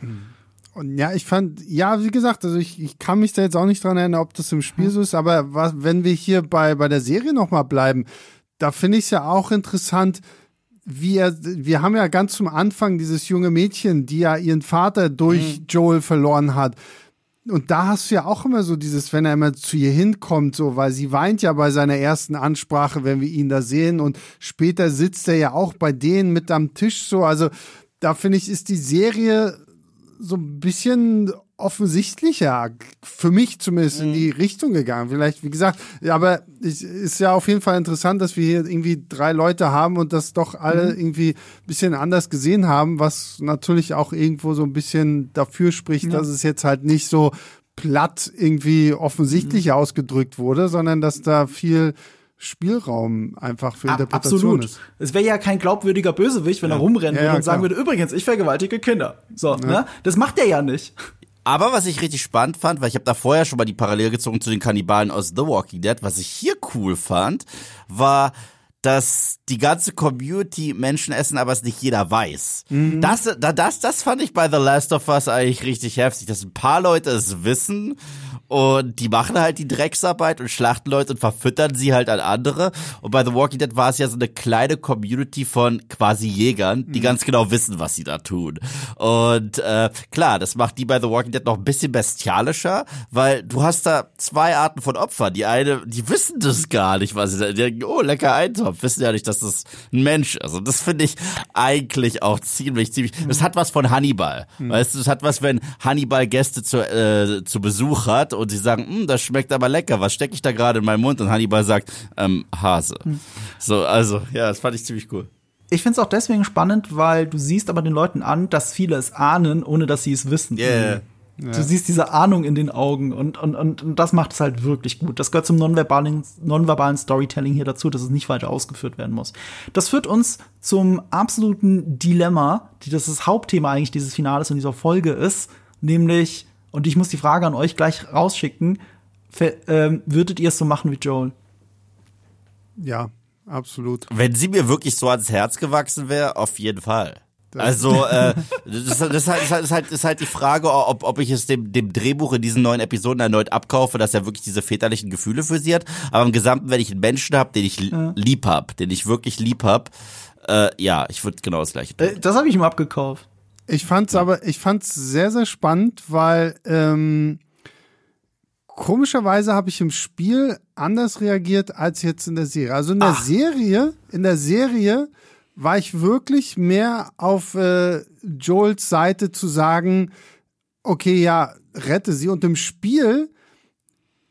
Und ja, ich fand, ja, wie gesagt, also ich, ich kann mich da jetzt auch nicht dran erinnern, ob das im Spiel hm. so ist, aber was, wenn wir hier bei, bei der Serie nochmal bleiben, da finde ich es ja auch interessant, wie er, wir haben ja ganz zum Anfang dieses junge Mädchen, die ja ihren Vater durch mhm. Joel verloren hat und da hast du ja auch immer so dieses, wenn er immer zu ihr hinkommt, so, weil sie weint ja bei seiner ersten Ansprache, wenn wir ihn da sehen. Und später sitzt er ja auch bei denen mit am Tisch so. Also da finde ich, ist die Serie so ein bisschen offensichtlicher, für mich zumindest, mhm. in die Richtung gegangen. Vielleicht, wie gesagt, aber es ist ja auf jeden Fall interessant, dass wir hier irgendwie drei Leute haben und das doch alle mhm. irgendwie ein bisschen anders gesehen haben, was natürlich auch irgendwo so ein bisschen dafür spricht, ja. dass es jetzt halt nicht so platt irgendwie offensichtlich mhm. ausgedrückt wurde, sondern dass da viel Spielraum einfach für Interpretation Absolut. ist. Es wäre ja kein glaubwürdiger Bösewicht, wenn ja. er rumrennen ja, würde und sagen würde, übrigens, ich vergewaltige Kinder. So, ne? Das macht er ja nicht. Aber was ich richtig spannend fand, weil ich habe da vorher schon mal die Parallel gezogen zu den Kannibalen aus The Walking Dead, was ich hier cool fand, war, dass die ganze Community Menschen essen, aber es nicht jeder weiß. Mhm. Das, das, das fand ich bei The Last of Us eigentlich richtig heftig, dass ein paar Leute es wissen und die machen halt die Drecksarbeit und schlachten Leute und verfüttern sie halt an andere. Und bei The Walking Dead war es ja so eine kleine Community von quasi Jägern, die mhm. ganz genau wissen, was sie da tun. Und äh, klar, das macht die bei The Walking Dead noch ein bisschen bestialischer, weil du hast da zwei Arten von Opfern. Die eine, die wissen das gar nicht, was sie da denken, oh, lecker Eintopf, wissen ja nicht, dass das ein Mensch ist. Und das finde ich eigentlich auch ziemlich, ziemlich, das mhm. hat was von Hannibal. Mhm. Weißt du, das hat was, wenn Hannibal Gäste zu, äh, zu Besuch hat und sie sagen, hm, das schmeckt aber lecker, was stecke ich da gerade in meinen Mund? Und Hannibal sagt, ähm, Hase. Hm. So, also, ja, das fand ich ziemlich cool. Ich finde es auch deswegen spannend, weil du siehst aber den Leuten an, dass viele es ahnen, ohne dass sie es wissen. Yeah. Ja. Du siehst diese Ahnung in den Augen und, und, und, und das macht es halt wirklich gut. Das gehört zum nonverbalen, nonverbalen Storytelling hier dazu, dass es nicht weiter ausgeführt werden muss. Das führt uns zum absoluten Dilemma, die das, das Hauptthema eigentlich dieses Finales in dieser Folge ist, nämlich und ich muss die Frage an euch gleich rausschicken. Ähm, würdet ihr es so machen wie Joel? Ja, absolut. Wenn sie mir wirklich so ans Herz gewachsen wäre, auf jeden Fall. Also äh, das, das, ist halt, das, ist halt, das ist halt die Frage, ob, ob ich es dem, dem Drehbuch in diesen neuen Episoden erneut abkaufe, dass er wirklich diese väterlichen Gefühle für sie hat. Aber im Gesamten, wenn ich einen Menschen habe, den ich ja. lieb hab, den ich wirklich lieb hab, äh, ja, ich würde genau das gleiche tun. Äh, das habe ich ihm abgekauft. Ich fand's aber, ich fand's sehr, sehr spannend, weil ähm, komischerweise habe ich im Spiel anders reagiert als jetzt in der Serie. Also in der Ach. Serie, in der Serie war ich wirklich mehr auf äh, Joels Seite zu sagen, okay, ja, rette sie. Und im Spiel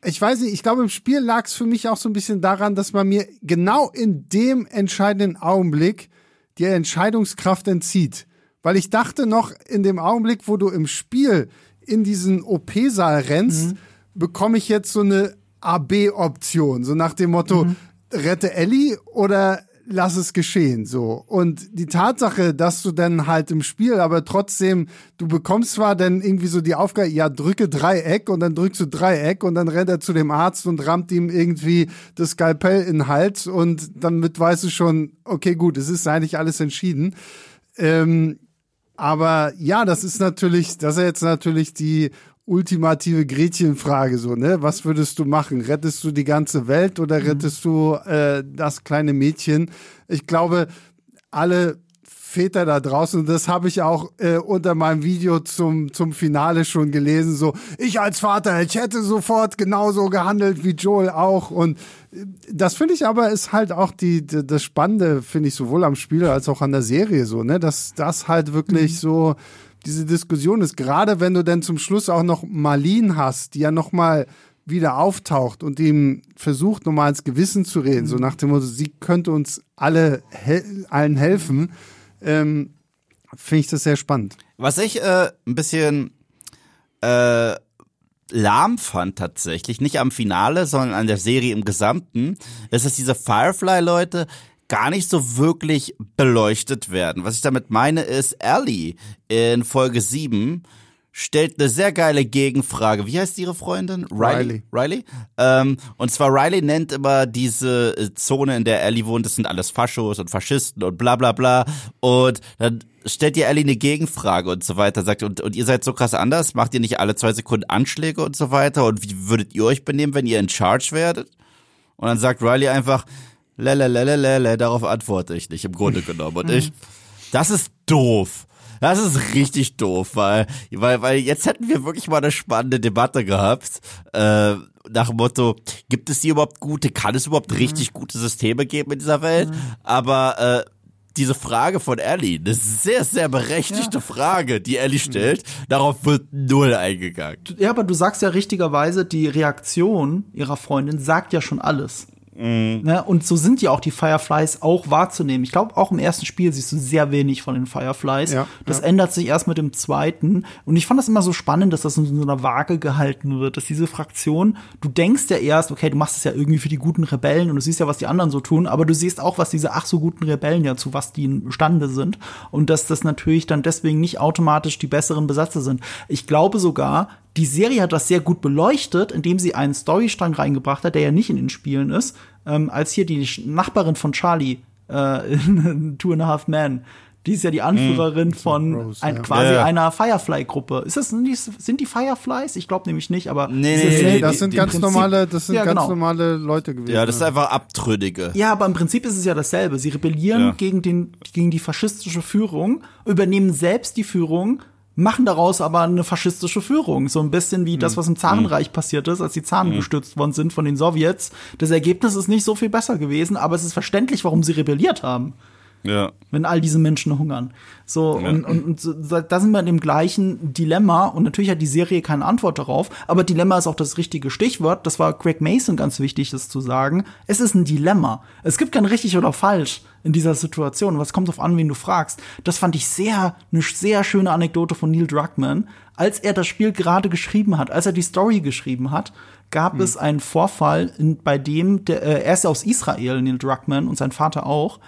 ich weiß nicht, ich glaube, im Spiel lag es für mich auch so ein bisschen daran, dass man mir genau in dem entscheidenden Augenblick die Entscheidungskraft entzieht. Weil ich dachte noch in dem Augenblick, wo du im Spiel in diesen OP-Saal rennst, mhm. bekomme ich jetzt so eine AB-Option. So nach dem Motto, mhm. rette Ellie oder lass es geschehen, so. Und die Tatsache, dass du dann halt im Spiel, aber trotzdem, du bekommst zwar dann irgendwie so die Aufgabe, ja, drücke Dreieck und dann drückst du Dreieck und dann rennt er zu dem Arzt und rammt ihm irgendwie das Skalpell in den Hals und damit weißt du schon, okay, gut, es ist eigentlich alles entschieden. Ähm, aber ja, das ist natürlich, das ist jetzt natürlich die ultimative Gretchenfrage so, ne? Was würdest du machen? Rettest du die ganze Welt oder mhm. rettest du äh, das kleine Mädchen? Ich glaube, alle Väter da draußen, das habe ich auch äh, unter meinem Video zum, zum Finale schon gelesen, so, ich als Vater, ich hätte sofort genauso gehandelt wie Joel auch. Und äh, das finde ich aber ist halt auch die, die das Spannende, finde ich, sowohl am Spiel als auch an der Serie so, ne, dass das halt wirklich mhm. so diese Diskussion ist, gerade wenn du dann zum Schluss auch noch Marlene hast, die ja nochmal wieder auftaucht und ihm versucht, nochmal ins Gewissen zu reden, mhm. so nach dem Motto, sie könnte uns alle hel allen helfen, ähm, finde ich das sehr spannend. Was ich äh, ein bisschen äh, lahm fand tatsächlich, nicht am Finale, sondern an der Serie im Gesamten, ist, dass diese Firefly-Leute gar nicht so wirklich beleuchtet werden. Was ich damit meine ist, Ellie in Folge 7 stellt eine sehr geile Gegenfrage. Wie heißt ihre Freundin? Riley. Riley? Riley? Ähm, und zwar Riley nennt immer diese äh, Zone, in der Ellie wohnt, das sind alles Faschos und Faschisten und bla bla bla. Und dann stellt ihr Ellie eine Gegenfrage und so weiter, sagt, und, und ihr seid so krass anders, macht ihr nicht alle zwei Sekunden Anschläge und so weiter? Und wie würdet ihr euch benehmen, wenn ihr in Charge werdet? Und dann sagt Riley einfach, lelelelelele, darauf antworte ich nicht, im Grunde genommen. Und ich, das ist doof. Das ist richtig doof, weil, weil, weil jetzt hätten wir wirklich mal eine spannende Debatte gehabt, äh, nach dem Motto, gibt es hier überhaupt gute, kann es überhaupt richtig gute Systeme geben in dieser Welt? Aber äh, diese Frage von Ellie, eine sehr, sehr berechtigte ja. Frage, die Ellie stellt, darauf wird null eingegangen. Ja, aber du sagst ja richtigerweise, die Reaktion ihrer Freundin sagt ja schon alles. Mhm. Ne? Und so sind ja auch die Fireflies auch wahrzunehmen. Ich glaube, auch im ersten Spiel siehst du sehr wenig von den Fireflies. Ja, das ja. ändert sich erst mit dem zweiten. Und ich fand das immer so spannend, dass das in so einer Waage gehalten wird, dass diese Fraktion, du denkst ja erst, okay, du machst es ja irgendwie für die guten Rebellen und du siehst ja, was die anderen so tun, aber du siehst auch, was diese ach so guten Rebellen ja zu was die imstande sind. Und dass das natürlich dann deswegen nicht automatisch die besseren Besatzer sind. Ich glaube sogar, die Serie hat das sehr gut beleuchtet, indem sie einen Storystrang reingebracht hat, der ja nicht in den Spielen ist, ähm, als hier die Nachbarin von Charlie äh, in Two and a Half Men. Die ist ja die Anführerin mm, von Rose, ein, ja. quasi ja. einer Firefly-Gruppe. Ist das sind die, sind die Fireflies? Ich glaube nämlich nicht, aber nee, nee, nee, nee das sind ganz Prinzip, normale, das sind ja, ganz genau. normale Leute gewesen. Ja, das ist einfach Abtrünnige. Ja, aber im Prinzip ist es ja dasselbe. Sie rebellieren gegen den gegen die faschistische Führung, übernehmen selbst die Führung machen daraus aber eine faschistische Führung. So ein bisschen wie das, hm. was im Zarenreich hm. passiert ist, als die Zaren mhm. gestürzt worden sind von den Sowjets. Das Ergebnis ist nicht so viel besser gewesen, aber es ist verständlich, warum sie rebelliert haben. Ja. Wenn all diese Menschen hungern. So, ja. und, und, und so, da sind wir in dem gleichen Dilemma. Und natürlich hat die Serie keine Antwort darauf. Aber Dilemma ist auch das richtige Stichwort. Das war Craig Mason ganz wichtig, das zu sagen. Es ist ein Dilemma. Es gibt kein richtig oder falsch in dieser Situation. Was kommt drauf an, wen du fragst. Das fand ich sehr, eine sehr schöne Anekdote von Neil Druckmann. Als er das Spiel gerade geschrieben hat, als er die Story geschrieben hat, gab hm. es einen Vorfall, in, bei dem, der, äh, er ist ja aus Israel, Neil Druckmann, und sein Vater auch.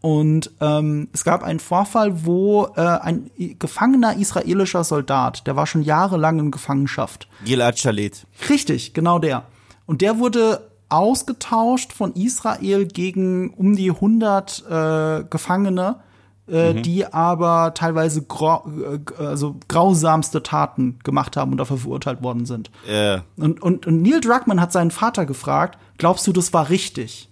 Und ähm, es gab einen Vorfall, wo äh, ein gefangener israelischer Soldat, der war schon jahrelang in Gefangenschaft. Gilad Shalit. Richtig, genau der. Und der wurde ausgetauscht von Israel gegen um die 100 äh, Gefangene, äh, mhm. die aber teilweise grau, äh, also grausamste Taten gemacht haben und dafür verurteilt worden sind. Yeah. Und, und, und Neil Druckmann hat seinen Vater gefragt, glaubst du, das war richtig?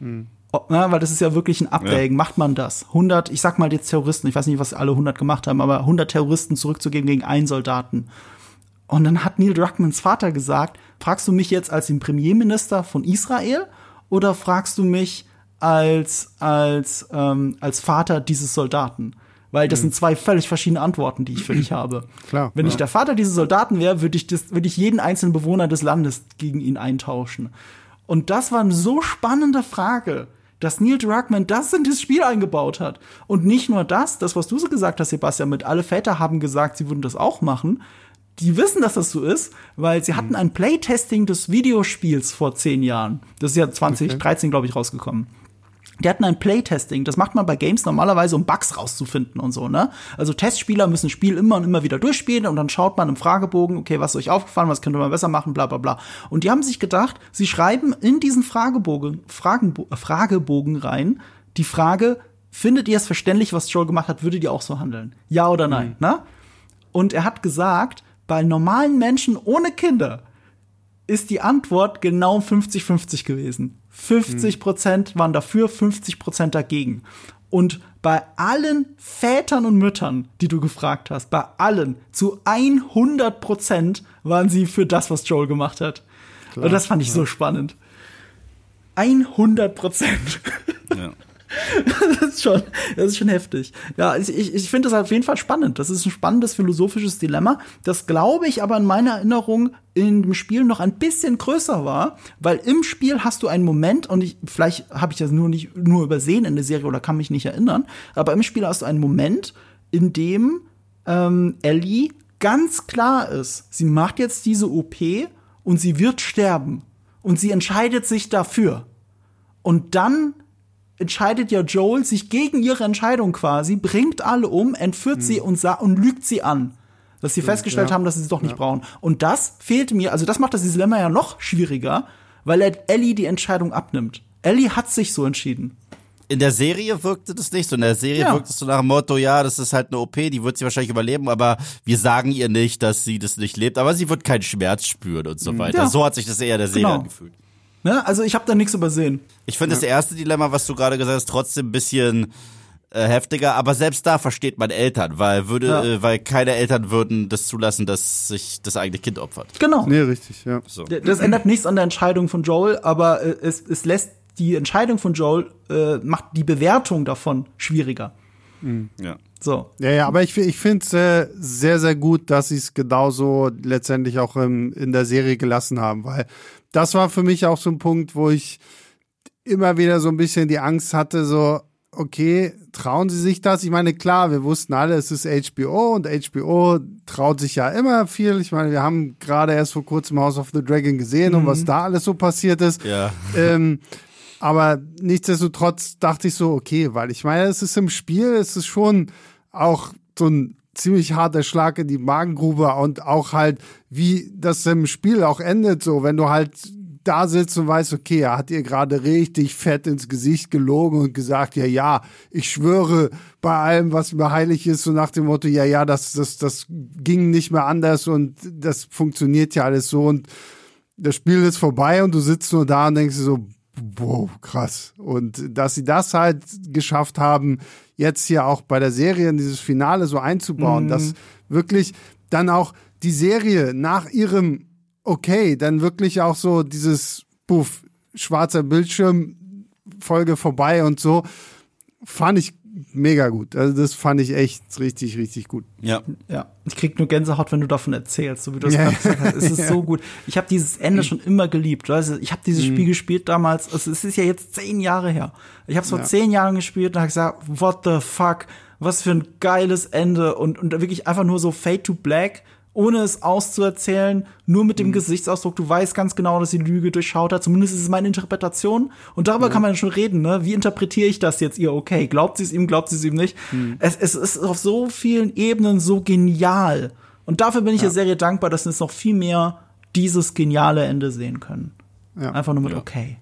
Mhm. Na, weil das ist ja wirklich ein Abwägen. Ja. Macht man das? 100, ich sag mal jetzt Terroristen, ich weiß nicht, was alle 100 gemacht haben, aber 100 Terroristen zurückzugeben gegen einen Soldaten. Und dann hat Neil Druckmanns Vater gesagt, fragst du mich jetzt als den Premierminister von Israel oder fragst du mich als, als, ähm, als Vater dieses Soldaten? Weil das sind zwei völlig verschiedene Antworten, die ich für dich habe. Klar, Wenn ich ja. der Vater dieses Soldaten wäre, würde ich, das- würde ich jeden einzelnen Bewohner des Landes gegen ihn eintauschen. Und das war eine so spannende Frage, dass Neil Druckmann das in das Spiel eingebaut hat. Und nicht nur das, das, was du so gesagt hast, Sebastian, mit alle Väter haben gesagt, sie würden das auch machen. Die wissen, dass das so ist, weil sie hatten ein Playtesting des Videospiels vor zehn Jahren. Das ist ja 2013, glaube ich, rausgekommen. Die hatten ein Playtesting. Das macht man bei Games normalerweise, um Bugs rauszufinden und so, ne? Also Testspieler müssen ein Spiel immer und immer wieder durchspielen und dann schaut man im Fragebogen, okay, was ist euch aufgefallen, was könnte man besser machen, bla bla bla. Und die haben sich gedacht, sie schreiben in diesen Fragebogen, Fragenbo äh, Fragebogen rein die Frage, findet ihr es verständlich, was Joel gemacht hat, würdet ihr auch so handeln? Ja oder nein, ne? Und er hat gesagt, bei normalen Menschen ohne Kinder ist die Antwort genau 50-50 gewesen. 50 Prozent waren dafür, 50 Prozent dagegen. Und bei allen Vätern und Müttern, die du gefragt hast, bei allen, zu 100 Prozent waren sie für das, was Joel gemacht hat. und das fand ich so spannend. 100 Prozent. Ja. Das ist schon, das ist schon heftig. Ja, ich, ich, ich finde das auf jeden Fall spannend. Das ist ein spannendes philosophisches Dilemma, das glaube ich aber in meiner Erinnerung in dem Spiel noch ein bisschen größer war, weil im Spiel hast du einen Moment und ich, vielleicht habe ich das nur nicht nur übersehen in der Serie oder kann mich nicht erinnern, aber im Spiel hast du einen Moment, in dem ähm, Ellie ganz klar ist, sie macht jetzt diese OP und sie wird sterben und sie entscheidet sich dafür. Und dann entscheidet ja Joel sich gegen ihre Entscheidung quasi, bringt alle um, entführt sie und, und lügt sie an. Dass sie festgestellt ja. haben, dass sie es doch nicht brauchen. Und das fehlt mir, also das macht das Dilemma ja noch schwieriger, weil er Ellie die Entscheidung abnimmt. Ellie hat sich so entschieden. In der Serie wirkte das nicht so. In der Serie Ja. wirkte es so nach dem Motto, ja, das ist halt eine OP, die wird sie wahrscheinlich überleben, aber wir sagen ihr nicht, dass sie das nicht lebt, aber sie wird keinen Schmerz spüren und so weiter. Ja. So hat sich das eher in der Serie Genau. angefühlt. Ne? Also ich habe da nichts übersehen. Ich finde das erste Dilemma, was du gerade gesagt hast, trotzdem ein bisschen äh, heftiger, aber selbst da versteht man Eltern, weil würde, Ja. äh, weil keine Eltern würden das zulassen, dass sich das eigene Kind opfert. Genau. Nee, richtig, ja. So. Das ändert nichts an der Entscheidung von Joel, aber äh, es, es lässt die Entscheidung von Joel, äh, macht die Bewertung davon schwieriger. Ja. So. Ja, ja, aber ich, ich finde es äh, sehr, sehr gut, dass sie es genauso letztendlich auch im, in der Serie gelassen haben, weil das war für mich auch so ein Punkt, wo ich immer wieder so ein bisschen die Angst hatte, so, okay, trauen sie sich das? Ich meine, klar, wir wussten alle, es ist HBO und HBO traut sich ja immer viel. Ich meine, wir haben gerade erst vor kurzem House of the Dragon gesehen und was da alles so passiert ist. Ja. Ähm, aber nichtsdestotrotz dachte ich so, okay, weil ich meine, es ist im Spiel, es ist schon auch so ein ziemlich harter Schlag in die Magengrube und auch halt, wie das im Spiel auch endet, so, wenn du halt da sitzt und weißt, okay, er hat ihr gerade richtig fett ins Gesicht gelogen und gesagt, ja, ja, ich schwöre bei allem, was mir heilig ist, so nach dem Motto, ja, ja, das, das, das ging nicht mehr anders und das funktioniert ja alles so und das Spiel ist vorbei und du sitzt nur da und denkst so, wow, krass. Und dass sie das halt geschafft haben, jetzt hier auch bei der Serie in dieses Finale so einzubauen, dass wirklich dann auch die Serie nach ihrem Okay, dann wirklich auch so dieses Puff, schwarzer Bildschirm, Folge vorbei und so, fand ich mega gut. Also das fand ich echt richtig, richtig gut. Ja. Ja, ich krieg nur Gänsehaut, wenn du davon erzählst, so wie du es Ja. gerade gesagt hast. Es ist so gut. Ich habe dieses Ende schon immer geliebt. Weißt du, ich habe dieses Spiel gespielt damals. Also es ist ja jetzt zehn Jahre her. Ich habe es vor zehn Jahren gespielt und habe gesagt, what the fuck, was für ein geiles Ende und und wirklich einfach nur so Fade to Black. Ohne es auszuerzählen, nur mit dem Gesichtsausdruck, du weißt ganz genau, dass sie Lüge durchschaut hat. Zumindest ist es meine Interpretation. Und darüber kann man schon reden, ne? Wie interpretiere ich das jetzt ihr okay? Glaubt sie es ihm, glaubt sie es ihm nicht? Es, es ist auf so vielen Ebenen so genial. Und dafür bin ich der Serie dankbar, dass wir jetzt noch viel mehr dieses geniale Ende sehen können. Ja. Einfach nur mit Ja. okay.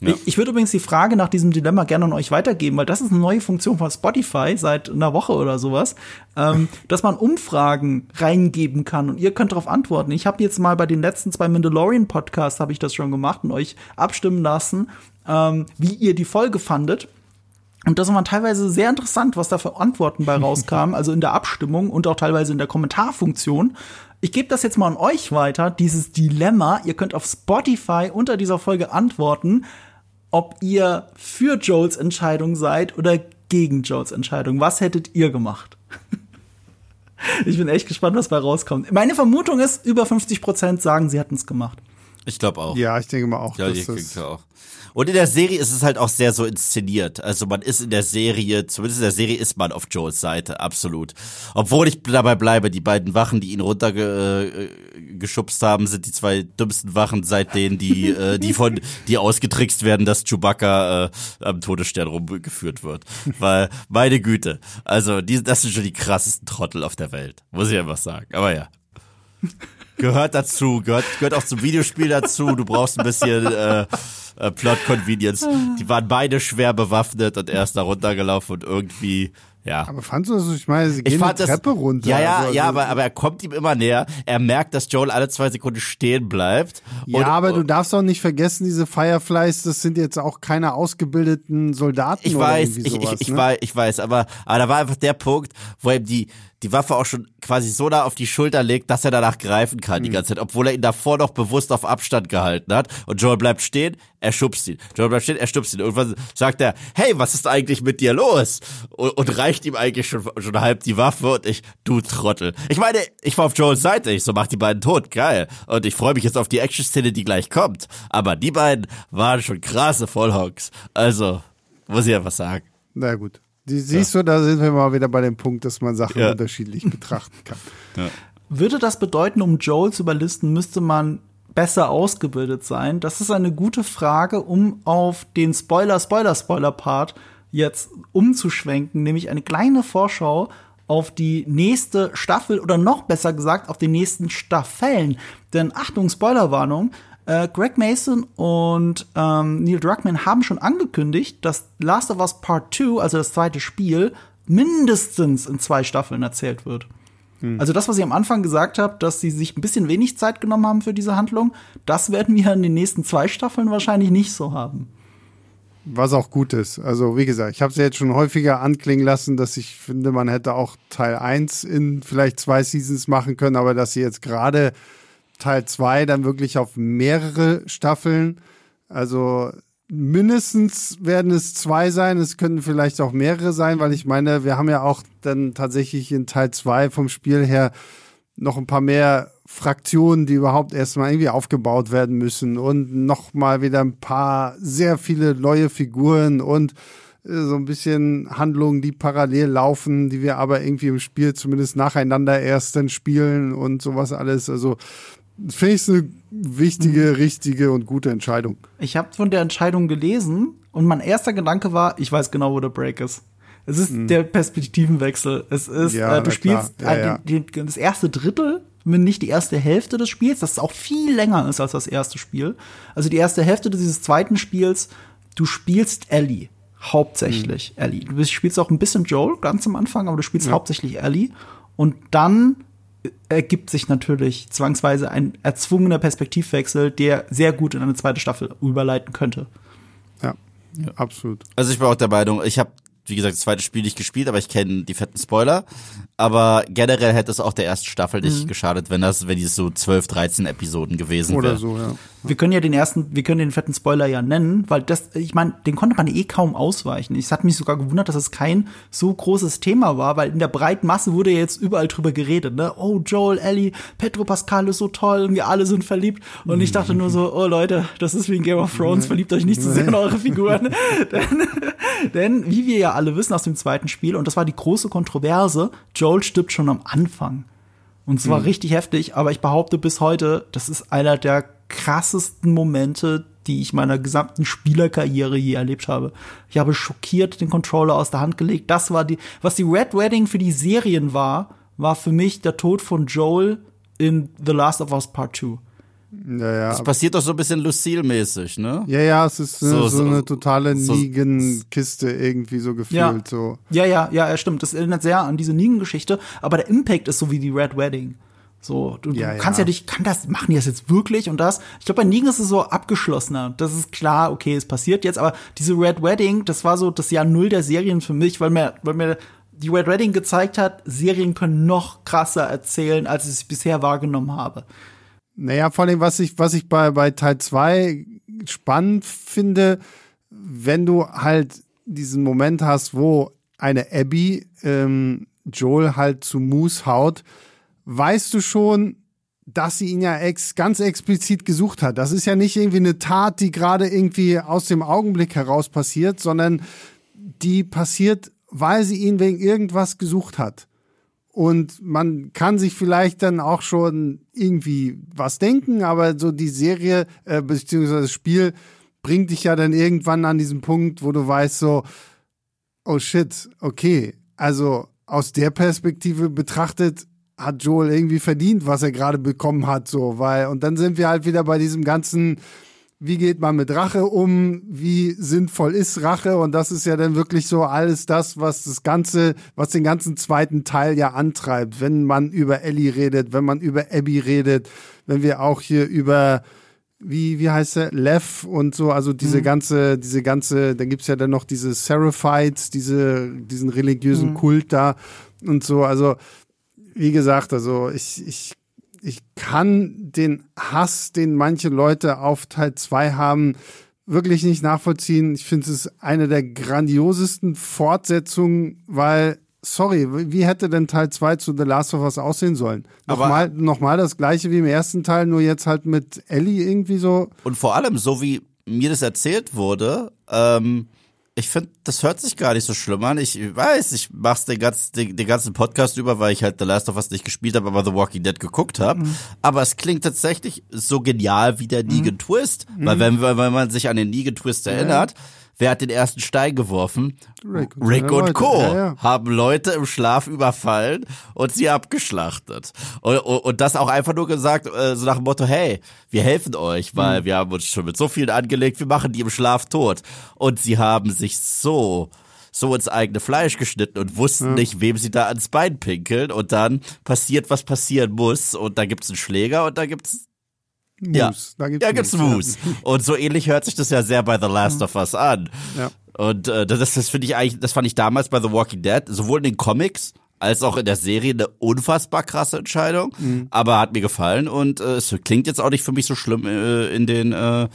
Ja. Ich, ich würde übrigens die Frage nach diesem Dilemma gerne an euch weitergeben, weil das ist eine neue Funktion von Spotify seit einer Woche oder sowas, ähm, dass man Umfragen reingeben kann und ihr könnt darauf antworten. Ich habe jetzt mal bei den letzten zwei Mandalorian Podcasts habe ich das schon gemacht und euch abstimmen lassen, ähm, wie ihr die Folge fandet. Und das war teilweise sehr interessant, was da für Antworten bei rauskamen, also in der Abstimmung und auch teilweise in der Kommentarfunktion. Ich gebe das jetzt mal an euch weiter, dieses Dilemma. Ihr könnt auf Spotify unter dieser Folge antworten, ob ihr für Joels Entscheidung seid oder gegen Joels Entscheidung. Was hättet ihr gemacht? ich bin echt gespannt, was bei rauskommt. Meine Vermutung ist, über 50 Prozent sagen, sie hätten es gemacht. Ich glaube auch. Ja, ich denke mal auch. Ja, ich denke auch. Und in der Serie ist es halt auch sehr so inszeniert. Also man ist in der Serie, zumindest in der Serie ist man auf Joels Seite, absolut. Obwohl ich dabei bleibe, die beiden Wachen, die ihn runtergeschubst äh, haben, sind die zwei dümmsten Wachen seit denen, die, äh, die von, die ausgetrickst werden, dass Chewbacca äh, am Todesstern rumgeführt wird. Weil, meine Güte, also die, das sind schon die krassesten Trottel auf der Welt, muss ich einfach sagen. Aber ja gehört dazu, gehört, gehört auch zum Videospiel dazu. Du brauchst ein bisschen äh, äh, Plot Convenience. Die waren beide schwer bewaffnet und er ist da runtergelaufen und irgendwie ja. Aber fandst du das, ich meine, sie gehen die Treppe das, runter. Ja, ja, also, ja, aber, aber er kommt ihm immer näher. Er merkt, dass Joel alle zwei Sekunden stehen bleibt. Ja, und, aber du darfst auch nicht vergessen, diese Fireflies, das sind jetzt auch keine ausgebildeten Soldaten ich oder weiß, irgendwie sowas, ich, ich, ne? ich weiß, ich weiß, aber, aber da war einfach der Punkt, wo ihm die, die Waffe auch schon quasi so da auf die Schulter legt, dass er danach greifen kann die ganze Zeit, obwohl er ihn davor noch bewusst auf Abstand gehalten hat. Und Joel bleibt stehen, er schubst ihn. Joel bleibt stehen, er schubst ihn. Irgendwann sagt er, hey, was ist eigentlich mit dir los? Und, und reicht ihm eigentlich schon, schon halb die Waffe und ich, du Trottel. Ich meine, ich war auf Joels Seite, ich so, mach die beiden tot, geil. Und ich freue mich jetzt auf die Action-Szene, die gleich kommt. Aber die beiden waren schon krasse Vollhonks. Also, muss ich einfach sagen. Na gut. Die, siehst du, da sind wir mal wieder bei dem Punkt, dass man Sachen Ja. unterschiedlich betrachten kann. Würde das bedeuten, um Joel zu überlisten, müsste man besser ausgebildet sein? Das ist eine gute Frage, um auf den Spoiler, Spoiler, Spoiler-Part jetzt umzuschwenken, nämlich eine kleine Vorschau auf die nächste Staffel oder noch besser gesagt auf die nächsten Staffeln. Denn Achtung, Spoilerwarnung, äh, Greg Mason und ähm, Neil Druckmann haben schon angekündigt, dass Last of Us Part 2, also das zweite Spiel, mindestens in zwei Staffeln erzählt wird. Also das, was ich am Anfang gesagt habe, dass sie sich ein bisschen wenig Zeit genommen haben für diese Handlung, das werden wir in den nächsten zwei Staffeln wahrscheinlich nicht so haben. Was auch gut ist. Also, wie gesagt, ich habe es ja jetzt schon häufiger anklingen lassen, dass ich finde, man hätte auch Teil 1 in vielleicht zwei Seasons machen können, aber dass sie jetzt gerade Teil 2 dann wirklich auf mehrere Staffeln, also mindestens werden es zwei sein, es können vielleicht auch mehrere sein, weil ich meine, wir haben ja auch dann tatsächlich in Teil 2 vom Spiel her noch ein paar mehr Fraktionen, die überhaupt erstmal irgendwie aufgebaut werden müssen und noch mal wieder ein paar sehr viele neue Figuren und äh, so ein bisschen Handlungen, die parallel laufen, die wir aber irgendwie im Spiel zumindest nacheinander erst dann spielen und sowas alles. Also finde ich eine wichtige, richtige und gute Entscheidung. Ich habe von der Entscheidung gelesen und mein erster Gedanke war, ich weiß genau, wo der Break ist. Es ist der Perspektivenwechsel. Es ist, Mhm. Ja, äh, du spielst. Ja, äh, ja. die, die, das erste Drittel, wenn nicht die erste Hälfte des Spiels, das auch viel länger ist als das erste Spiel. Also die erste Hälfte dieses zweiten Spiels, du spielst Ellie. Hauptsächlich Mhm. Ellie. Du spielst auch ein bisschen Joel ganz am Anfang, aber du spielst hauptsächlich Ellie. Und dann ergibt sich natürlich zwangsweise ein erzwungener Perspektivwechsel, der sehr gut in eine zweite Staffel überleiten könnte. Ja, absolut. Also ich bin auch der Meinung, ich habe wie gesagt, das zweite Spiel nicht gespielt, aber ich kenne die fetten Spoiler. Aber generell hätte es auch der ersten Staffel nicht Mhm. geschadet, wenn das, wenn die so 12, 13 Episoden gewesen Oder wäre. so, ja. Wir können ja den ersten, wir können den fetten Spoiler ja nennen, weil das, ich meine, den konnte man eh kaum ausweichen. Es hat mich sogar gewundert, dass es kein so großes Thema war, weil in der breiten Masse wurde ja jetzt überall drüber geredet, ne? Oh, Joel, Ellie, Pedro Pascal ist so toll und wir alle sind verliebt. Und ich dachte nur so, oh Leute, das ist wie in Game of Thrones, verliebt euch nicht zu sehr in eure Figuren. denn, denn, wie wir ja alle wissen aus dem zweiten Spiel, und das war die große Kontroverse, Joel stirbt schon am Anfang. Und zwar richtig heftig, aber ich behaupte bis heute, das ist einer der krassesten Momente, die ich meiner gesamten Spielerkarriere je erlebt habe. Ich habe schockiert den Controller aus der Hand gelegt. Das war die, was die Red Wedding für die Serien war, war für mich der Tod von Joel in The Last of Us Part 2. Ja, ja. Das passiert doch so ein bisschen Lucille-mäßig, ne? Ja, ja, es ist ne, So- so, so- eine totale so- Negan-Kiste irgendwie so gefühlt. Ja. So. Ja, ja, ja, ja, stimmt. Das erinnert sehr an diese Negan-Geschichte, aber der Impact ist so wie die Red Wedding. So, du, Ja, du kannst ja ja. dich, kann das, machen die das jetzt wirklich und das? Ich glaube, bei Negan ist es so abgeschlossener. Das ist klar, okay, es passiert jetzt, aber diese Red Wedding, das war so das Jahr Null der Serien für mich, weil mir, weil mir die Red Wedding gezeigt hat, Serien können noch krasser erzählen, als ich es bisher wahrgenommen habe. Naja, vor allem, was ich, was ich bei, bei Teil 2 spannend finde, wenn du halt diesen Moment hast, wo eine Abby ähm, Joel halt zu Moose haut, weißt du schon, dass sie ihn ja ex ganz explizit gesucht hat. Das ist ja nicht irgendwie eine Tat, die gerade irgendwie aus dem Augenblick heraus passiert, sondern die passiert, weil sie ihn wegen irgendwas gesucht hat. Und man kann sich vielleicht dann auch schon irgendwie was denken, aber so die Serie äh, beziehungsweise das Spiel bringt dich ja dann irgendwann an diesen Punkt, wo du weißt so, oh shit, okay, also aus der Perspektive betrachtet hat Joel irgendwie verdient, was er gerade bekommen hat, so, weil, und dann sind wir halt wieder bei diesem ganzen, wie geht man mit Rache um, wie sinnvoll ist Rache und das ist ja dann wirklich so alles das, was das Ganze, was den ganzen zweiten Teil ja antreibt, wenn man über Ellie redet, wenn man über Abby redet, wenn wir auch hier über wie, wie heißt er, Lev und so, also diese mhm. ganze, diese ganze, da gibt's ja dann noch diese Seraphites, diese, diesen religiösen mhm. Kult da und so, also wie gesagt, also ich, ich, ich kann den Hass, den manche Leute auf Teil 2 haben, wirklich nicht nachvollziehen. Ich finde es eine der grandiosesten Fortsetzungen, weil sorry, wie hätte denn Teil 2 zu The Last of Us aussehen sollen? Nochmal, nochmal das gleiche wie im ersten Teil, nur jetzt halt mit Ellie irgendwie so. Und vor allem, so wie mir das erzählt wurde, ähm, ich finde, das hört sich gar nicht so schlimm an. Ich weiß, ich mach's den ganzen, den, den ganzen Podcast über, weil ich halt The Last of Us nicht gespielt habe, aber The Walking Dead geguckt habe. Mhm. Aber es klingt tatsächlich so genial wie der Negan mhm. Twist. Mhm. Weil wenn, wenn man sich an den Negan Twist erinnert, ja Wer hat den ersten Stein geworfen? Rick und, Rick und Co. Ja, ja. haben Leute im Schlaf überfallen und sie abgeschlachtet. Und, und, und das auch einfach nur gesagt, äh, so nach dem Motto, hey, wir helfen euch, weil mhm. wir haben uns schon mit so vielen angelegt, wir machen die im Schlaf tot. Und sie haben sich so so ins eigene Fleisch geschnitten und wussten ja. nicht, wem sie da ans Bein pinkeln. Und dann passiert, was passieren muss. Und da gibt's einen Schläger und da gibt's Moose. Ja, da gibt's, ja, gibt's Moose. Und so ähnlich hört sich das ja sehr bei The Last of Us an. Ja. Und äh, das, das finde ich eigentlich, das fand ich damals bei The Walking Dead, sowohl in den Comics als auch in der Serie eine unfassbar krasse Entscheidung. Mhm. Aber hat mir gefallen und äh, es klingt jetzt auch nicht für mich so schlimm äh, in den äh,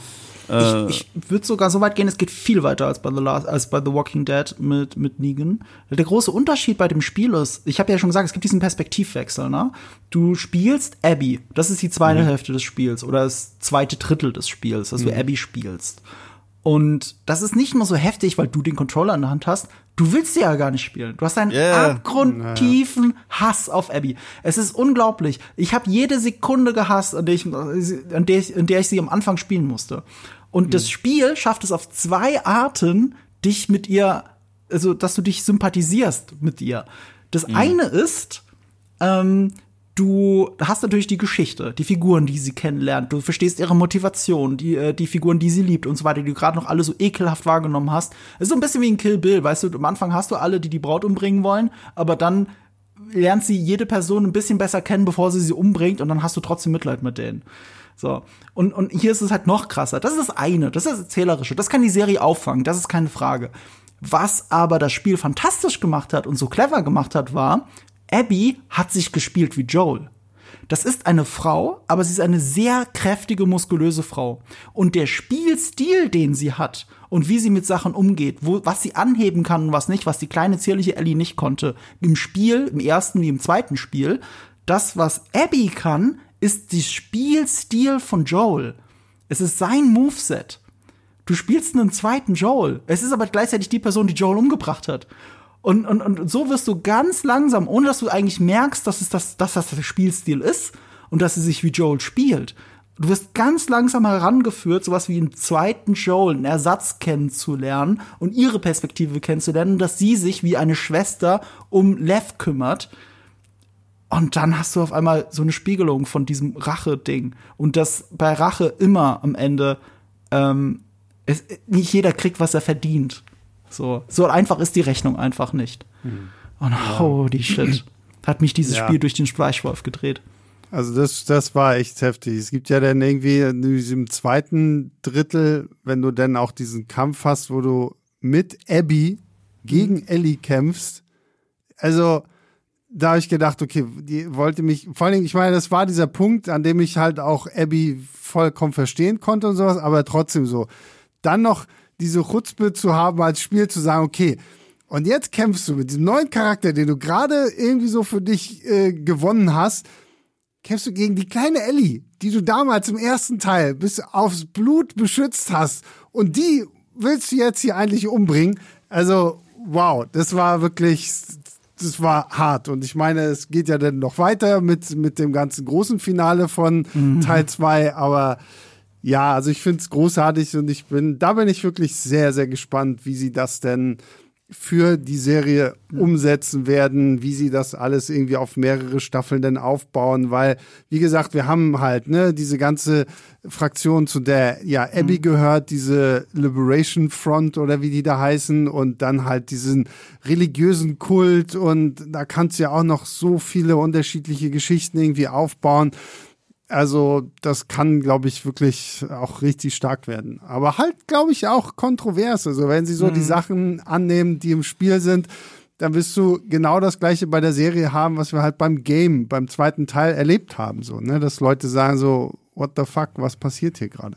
äh, ich, ich würde sogar so weit gehen, es geht viel weiter als bei The, Last, als bei The Walking Dead mit, mit Negan. Der große Unterschied bei dem Spiel ist, ich habe ja schon gesagt, es gibt diesen Perspektivwechsel. Ne? Du spielst Abby, das ist die zweite mhm. Hälfte des Spiels oder das zweite Drittel des Spiels, dass mhm. du Abby spielst. Und das ist nicht nur so heftig, weil du den Controller in der Hand hast. Du willst sie ja gar nicht spielen. Du hast einen yeah. abgrundtiefen Hass auf Abby. Es ist unglaublich. Ich habe jede Sekunde gehasst, an der, ich, an der ich, in der ich sie am Anfang spielen musste. Und mhm. das Spiel schafft es auf zwei Arten, dich mit ihr, also dass du dich sympathisierst mit ihr. Das mhm. eine ist, ähm, du hast natürlich die Geschichte, die Figuren, die sie kennenlernt, du verstehst ihre Motivation, die, äh, die Figuren, die sie liebt und so weiter, die du gerade noch alle so ekelhaft wahrgenommen hast. Es ist so ein bisschen wie ein Kill Bill, weißt du, am Anfang hast du alle, die die Braut umbringen wollen, aber dann lernt sie jede Person ein bisschen besser kennen, bevor sie sie umbringt und dann hast du trotzdem Mitleid mit denen. So. Und, und hier ist es halt noch krasser. Das ist das eine, das ist das Erzählerische, das kann die Serie auffangen, das ist keine Frage. Was aber das Spiel fantastisch gemacht hat und so clever gemacht hat, war, Abby hat sich gespielt wie Joel. Das ist eine Frau, aber sie ist eine sehr kräftige, muskulöse Frau. Und der Spielstil, den sie hat und wie sie mit Sachen umgeht, wo, was sie anheben kann und was nicht, was die kleine zierliche Ellie nicht konnte, im Spiel, im ersten wie im zweiten Spiel, das, was Abby kann, ist der Spielstil von Joel. Es ist sein Moveset. Du spielst einen zweiten Joel. Es ist aber gleichzeitig die Person, die Joel umgebracht hat. Und, und, und so wirst du ganz langsam, ohne dass du eigentlich merkst, dass es das, dass das der Spielstil ist und dass sie sich wie Joel spielt. Du wirst ganz langsam herangeführt, sowas wie einen zweiten Joel, einen Ersatz kennenzulernen und ihre Perspektive kennenzulernen, dass sie sich wie eine Schwester um Lev kümmert. Und dann hast du auf einmal so eine Spiegelung von diesem Rache-Ding. Und dass bei Rache immer am Ende ähm, es, nicht jeder kriegt, was er verdient. So, so einfach ist die Rechnung einfach nicht. Mhm. Und holy shit, hat mich dieses ja. Spiel durch den Fleischwolf gedreht. Also das, das war echt heftig. Es gibt ja dann irgendwie in diesem zweiten Drittel, wenn du dann auch diesen Kampf hast, wo du mit Abby gegen mhm. Ellie kämpfst. Also da habe ich gedacht, okay, die wollte mich, vor allen Dingen, ich meine, das war dieser Punkt, an dem ich halt auch Abby vollkommen verstehen konnte und sowas, aber trotzdem so. Dann noch diese Chutzpe zu haben als Spiel, zu sagen, okay, Und jetzt kämpfst du mit diesem neuen Charakter, den du gerade irgendwie so für dich äh, gewonnen hast, kämpfst du gegen die kleine Ellie, die du damals im ersten Teil bis aufs Blut beschützt hast. Und die willst du jetzt hier eigentlich umbringen. Also, wow, das war wirklich, das war hart. Und ich meine, es geht ja dann noch weiter mit, mit dem ganzen großen Finale von mhm. Teil 2, aber ja, also ich finde es großartig und ich bin, da bin ich wirklich sehr, sehr gespannt, wie sie das denn für die Serie umsetzen werden, wie sie das alles irgendwie auf mehrere Staffeln denn aufbauen, weil, wie gesagt, wir haben halt, ne, diese ganze Fraktion, zu der ja Abby mhm. gehört, diese Liberation Front oder wie die da heißen und dann halt diesen religiösen Kult und da kannst du ja auch noch so viele unterschiedliche Geschichten irgendwie aufbauen. Also das kann, glaube ich, wirklich auch richtig stark werden. Aber halt, glaube ich, auch kontrovers. Also wenn sie so mhm. die Sachen annehmen, die im Spiel sind, dann wirst du genau das gleiche bei der Serie haben, was wir halt beim Game, beim zweiten Teil erlebt haben. So, ne? Dass Leute sagen so, what the fuck, was passiert hier gerade?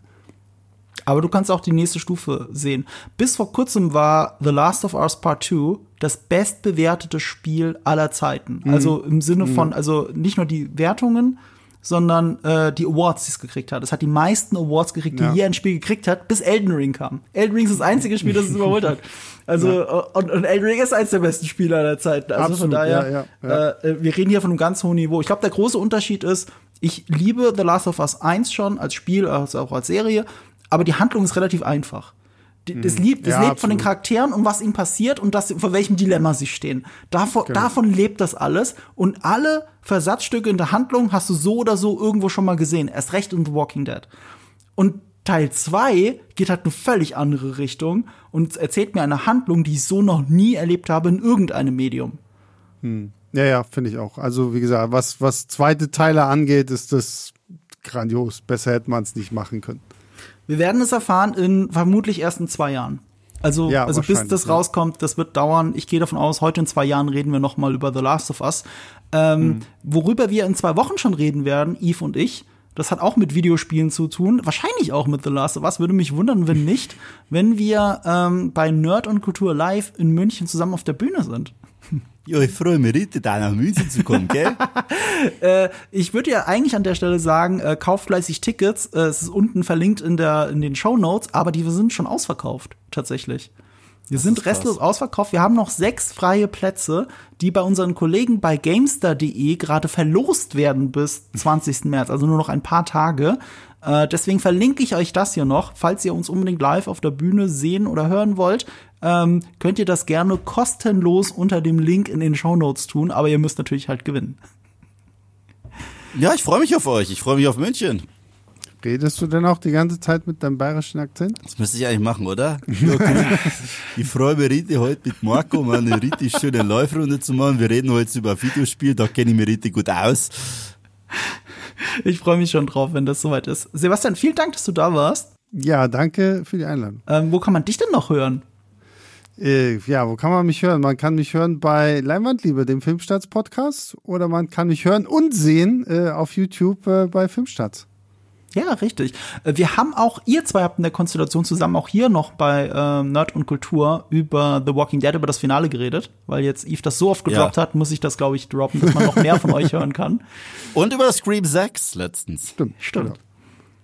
Aber du kannst auch die nächste Stufe sehen. Bis vor kurzem war The Last of Us Part 2 das bestbewertete Spiel aller Zeiten. Mhm. Also im Sinne mhm. von, also nicht nur die Wertungen, sondern äh, die Awards, die es gekriegt hat. Es hat die meisten Awards gekriegt, die ja. je ein Spiel gekriegt hat, bis Elden Ring kam. Elden Ring ist das einzige Spiel, das es überholt hat. Also ja. Äh, und, und, Elden Ring ist eins der besten Spieler der Zeit. Also Absolut, von daher, ja, äh, wir reden hier von einem ganz hohen Niveau. Ich glaube, der große Unterschied ist, ich liebe The Last of Us 1 schon als Spiel, also auch als Serie, aber die Handlung ist relativ einfach. Das, liebt, das ja, lebt von den Charakteren und was ihnen passiert und das, vor welchem Dilemma sie stehen. Davon, genau. davon lebt das alles. Und alle Versatzstücke in der Handlung hast du so oder so irgendwo schon mal gesehen. Erst recht in The Walking Dead. Und Teil 2 geht halt eine völlig andere Richtung und erzählt mir eine Handlung, die ich so noch nie erlebt habe in irgendeinem Medium. Hm. Ja, ja, finde ich auch. Also, wie gesagt, was, was zweite Teile angeht, ist das grandios. Besser hätte man es nicht machen können. Wir werden es erfahren in vermutlich erst in zwei Jahren. Also, ja, also bis das ja. rauskommt, das wird dauern. Ich gehe davon aus, heute in zwei Jahren reden wir noch mal über The Last of Us. Ähm, mhm. Worüber wir in zwei Wochen schon reden werden, Eve und ich, das hat auch mit Videospielen zu tun. Wahrscheinlich auch mit The Last of Us. Würde mich wundern, wenn nicht, wenn wir ähm, bei Nerd und Kultur Live in München zusammen auf der Bühne sind. Ja, ich freue mich richtig, da nach München zu kommen, gell? äh, ich würde ja eigentlich an der Stelle sagen, äh, kauft fleißig Tickets. Äh, es ist unten verlinkt in, der, in den Show Notes, aber die sind schon ausverkauft, tatsächlich. Wir das sind restlos ausverkauft. Wir haben noch sechs freie Plätze, die bei unseren Kollegen bei Gamestar.de gerade verlost werden bis 20. März, also nur noch ein paar Tage. Äh, deswegen verlinke ich euch das hier noch. Falls ihr uns unbedingt live auf der Bühne sehen oder hören wollt, ähm, könnt ihr das gerne kostenlos unter dem Link in den Show Notes tun, aber ihr müsst natürlich halt gewinnen. Ja, ich freue mich auf euch. Ich freue mich auf München. Redest du denn auch die ganze Zeit mit deinem bayerischen Akzent? Das müsste ich eigentlich machen, oder? ich freue mich richtig heute mit Marco, mal eine richtig schöne Live-Runde zu machen. Wir reden heute über ein Videospiel, da kenne ich mich richtig gut aus. Ich freue mich schon drauf, wenn das soweit ist. Sebastian, vielen Dank, dass du da warst. Ja, danke für die Einladung. Ähm, wo kann man dich denn noch hören? Äh, ja, wo kann man mich hören? Man kann mich hören bei Leinwandliebe, dem Filmstarts-Podcast, oder man kann mich hören und sehen äh, auf YouTube äh, bei Filmstarts. Ja, richtig. Äh, wir haben auch, ihr zwei habt in der Konstellation zusammen auch hier noch bei äh, Nerd und Kultur über The Walking Dead, über das Finale geredet, weil jetzt Eve das so oft gedroppt ja. hat, muss ich das, glaube ich, droppen, dass man noch mehr von euch hören kann. Und über Scream 6 letztens. Stimmt. Stimmt.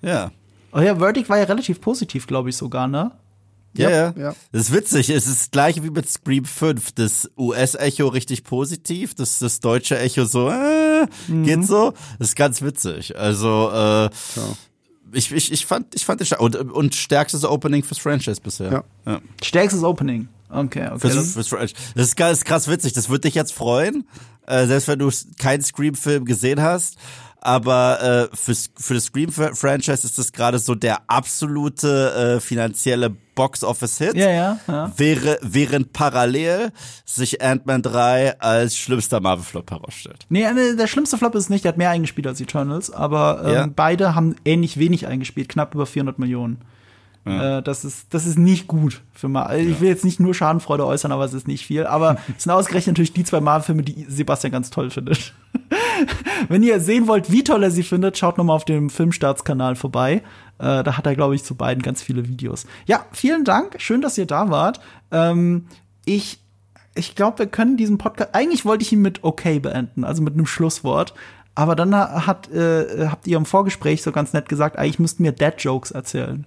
Ja. Oh ja, Verdict war ja relativ positiv, glaube ich sogar, ne? Ja, ja, ja. Das ist witzig. Es ist das gleiche wie mit Scream 5. Das US-Echo richtig positiv, das, das deutsche Echo so, äh, mhm. geht so. Das ist ganz witzig. Also, äh, ja. ich, ich, ich fand, ich fand es und, und stärkstes Opening fürs Franchise bisher. Ja. ja. Stärkstes Opening. Okay, okay. Fürs, fürs Franchise. Das ist, das ist krass witzig. Das wird dich jetzt freuen, äh, selbst wenn du keinen Scream-Film gesehen hast aber äh, für, für das Scream-Franchise ist das gerade so der absolute äh, finanzielle Box-Office-Hit. Ja, ja, ja. Wäre, während parallel sich Ant-Man 3 als schlimmster Marvel-Flop herausstellt. Nee, äh, der schlimmste Flop ist nicht, der hat mehr eingespielt als Eternals, aber ähm, ja. beide haben ähnlich wenig eingespielt, knapp über 400 Millionen. Ja. Äh, das, ist, das ist nicht gut für mal. Also ich will jetzt nicht nur Schadenfreude äußern, aber es ist nicht viel. Aber es sind ausgerechnet natürlich die zwei Marvel-Filme, die Sebastian ganz toll findet. Wenn ihr sehen wollt, wie toll er sie findet, schaut noch mal auf dem Filmstartskanal vorbei. Äh, da hat er, glaube ich, zu beiden ganz viele Videos. Ja, vielen Dank. Schön, dass ihr da wart. Ähm, ich ich glaube, wir können diesen Podcast. Eigentlich wollte ich ihn mit okay beenden, also mit einem Schlusswort. Aber dann hat, äh, habt ihr im Vorgespräch so ganz nett gesagt, eigentlich müssten wir Dead Jokes erzählen.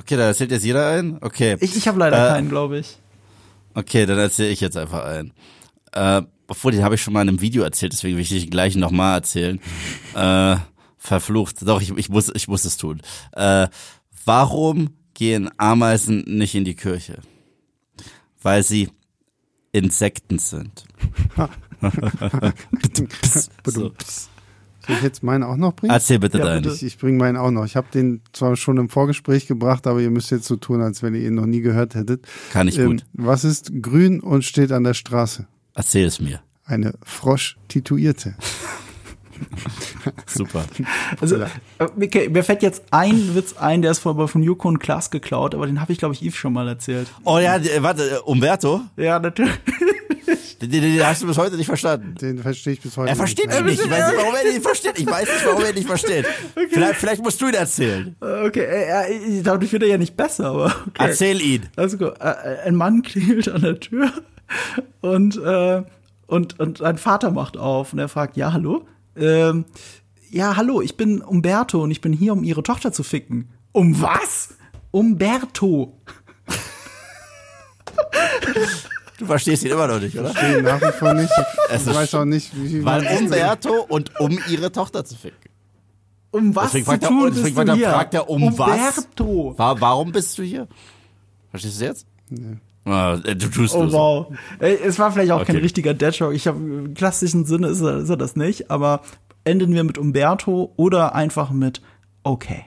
Okay, da erzählt jetzt jeder einen? Okay. Ich, ich habe leider Äh, keinen, glaube ich. Okay, dann erzähle ich jetzt einfach einen. Äh, obwohl, den habe ich schon mal in einem Video erzählt, deswegen will ich den gleich nochmal erzählen. Äh, verflucht. Doch, ich, ich, muss, ich muss es tun. Äh, warum gehen Ameisen nicht in die Kirche? Weil sie Insekten sind. so. Soll ich jetzt meinen auch noch bringen? Erzähl bitte Ja, deinen. Ich, ich bringe meinen auch noch. Ich habe den zwar schon im Vorgespräch gebracht, aber ihr müsst jetzt so tun, als wenn ihr ihn noch nie gehört hättet. Kann ich Ähm, gut. was ist grün und steht an der Straße? Erzähl es mir. Eine Frosch-Tituierte. Super. Also, äh, mir, mir fällt jetzt ein Witz ein, der ist von, von Joko und Klaas geklaut, aber den habe ich, glaube ich, Yves schon mal erzählt. Oh ja, äh, warte, äh, Umberto? Ja, natürlich. Den, den, den hast du bis heute nicht verstanden. Den verstehe ich bis heute Er versteht nicht. ihn nicht. Ich weiß nicht, warum er ihn nicht versteht. Ich weiß nicht, warum er nicht versteht. Vielleicht, vielleicht musst du ihn erzählen. Okay, äh, äh, ich dadurch wird er ja nicht besser, aber okay. Erzähl ihn. Also gut, äh, ein Mann klingelt an der Tür und, äh, und, und ein Vater macht auf und er fragt, ja, hallo? Ähm, ja, hallo, ich bin Umberto und ich bin hier, um ihre Tochter zu ficken. Um was? Umberto. Du verstehst ihn immer noch nicht, oder? verstehe ihn nach wie vor nicht. Es Ich ist weiß auch nicht, wie Weil Umberto und um ihre Tochter zu ficken. Um was Deswegen zu fragt er- tun deswegen bist fragt du er- hier? fragt er, um was? Umberto. Wa- Warum bist du hier? Verstehst du jetzt? Nee. Ah, äh, du tust Oh nur so. wow. Es war vielleicht auch kein Okay. richtiger Deadjoke. Ich habe im klassischen Sinne ist er, ist er das nicht, aber enden wir mit Umberto oder einfach mit okay.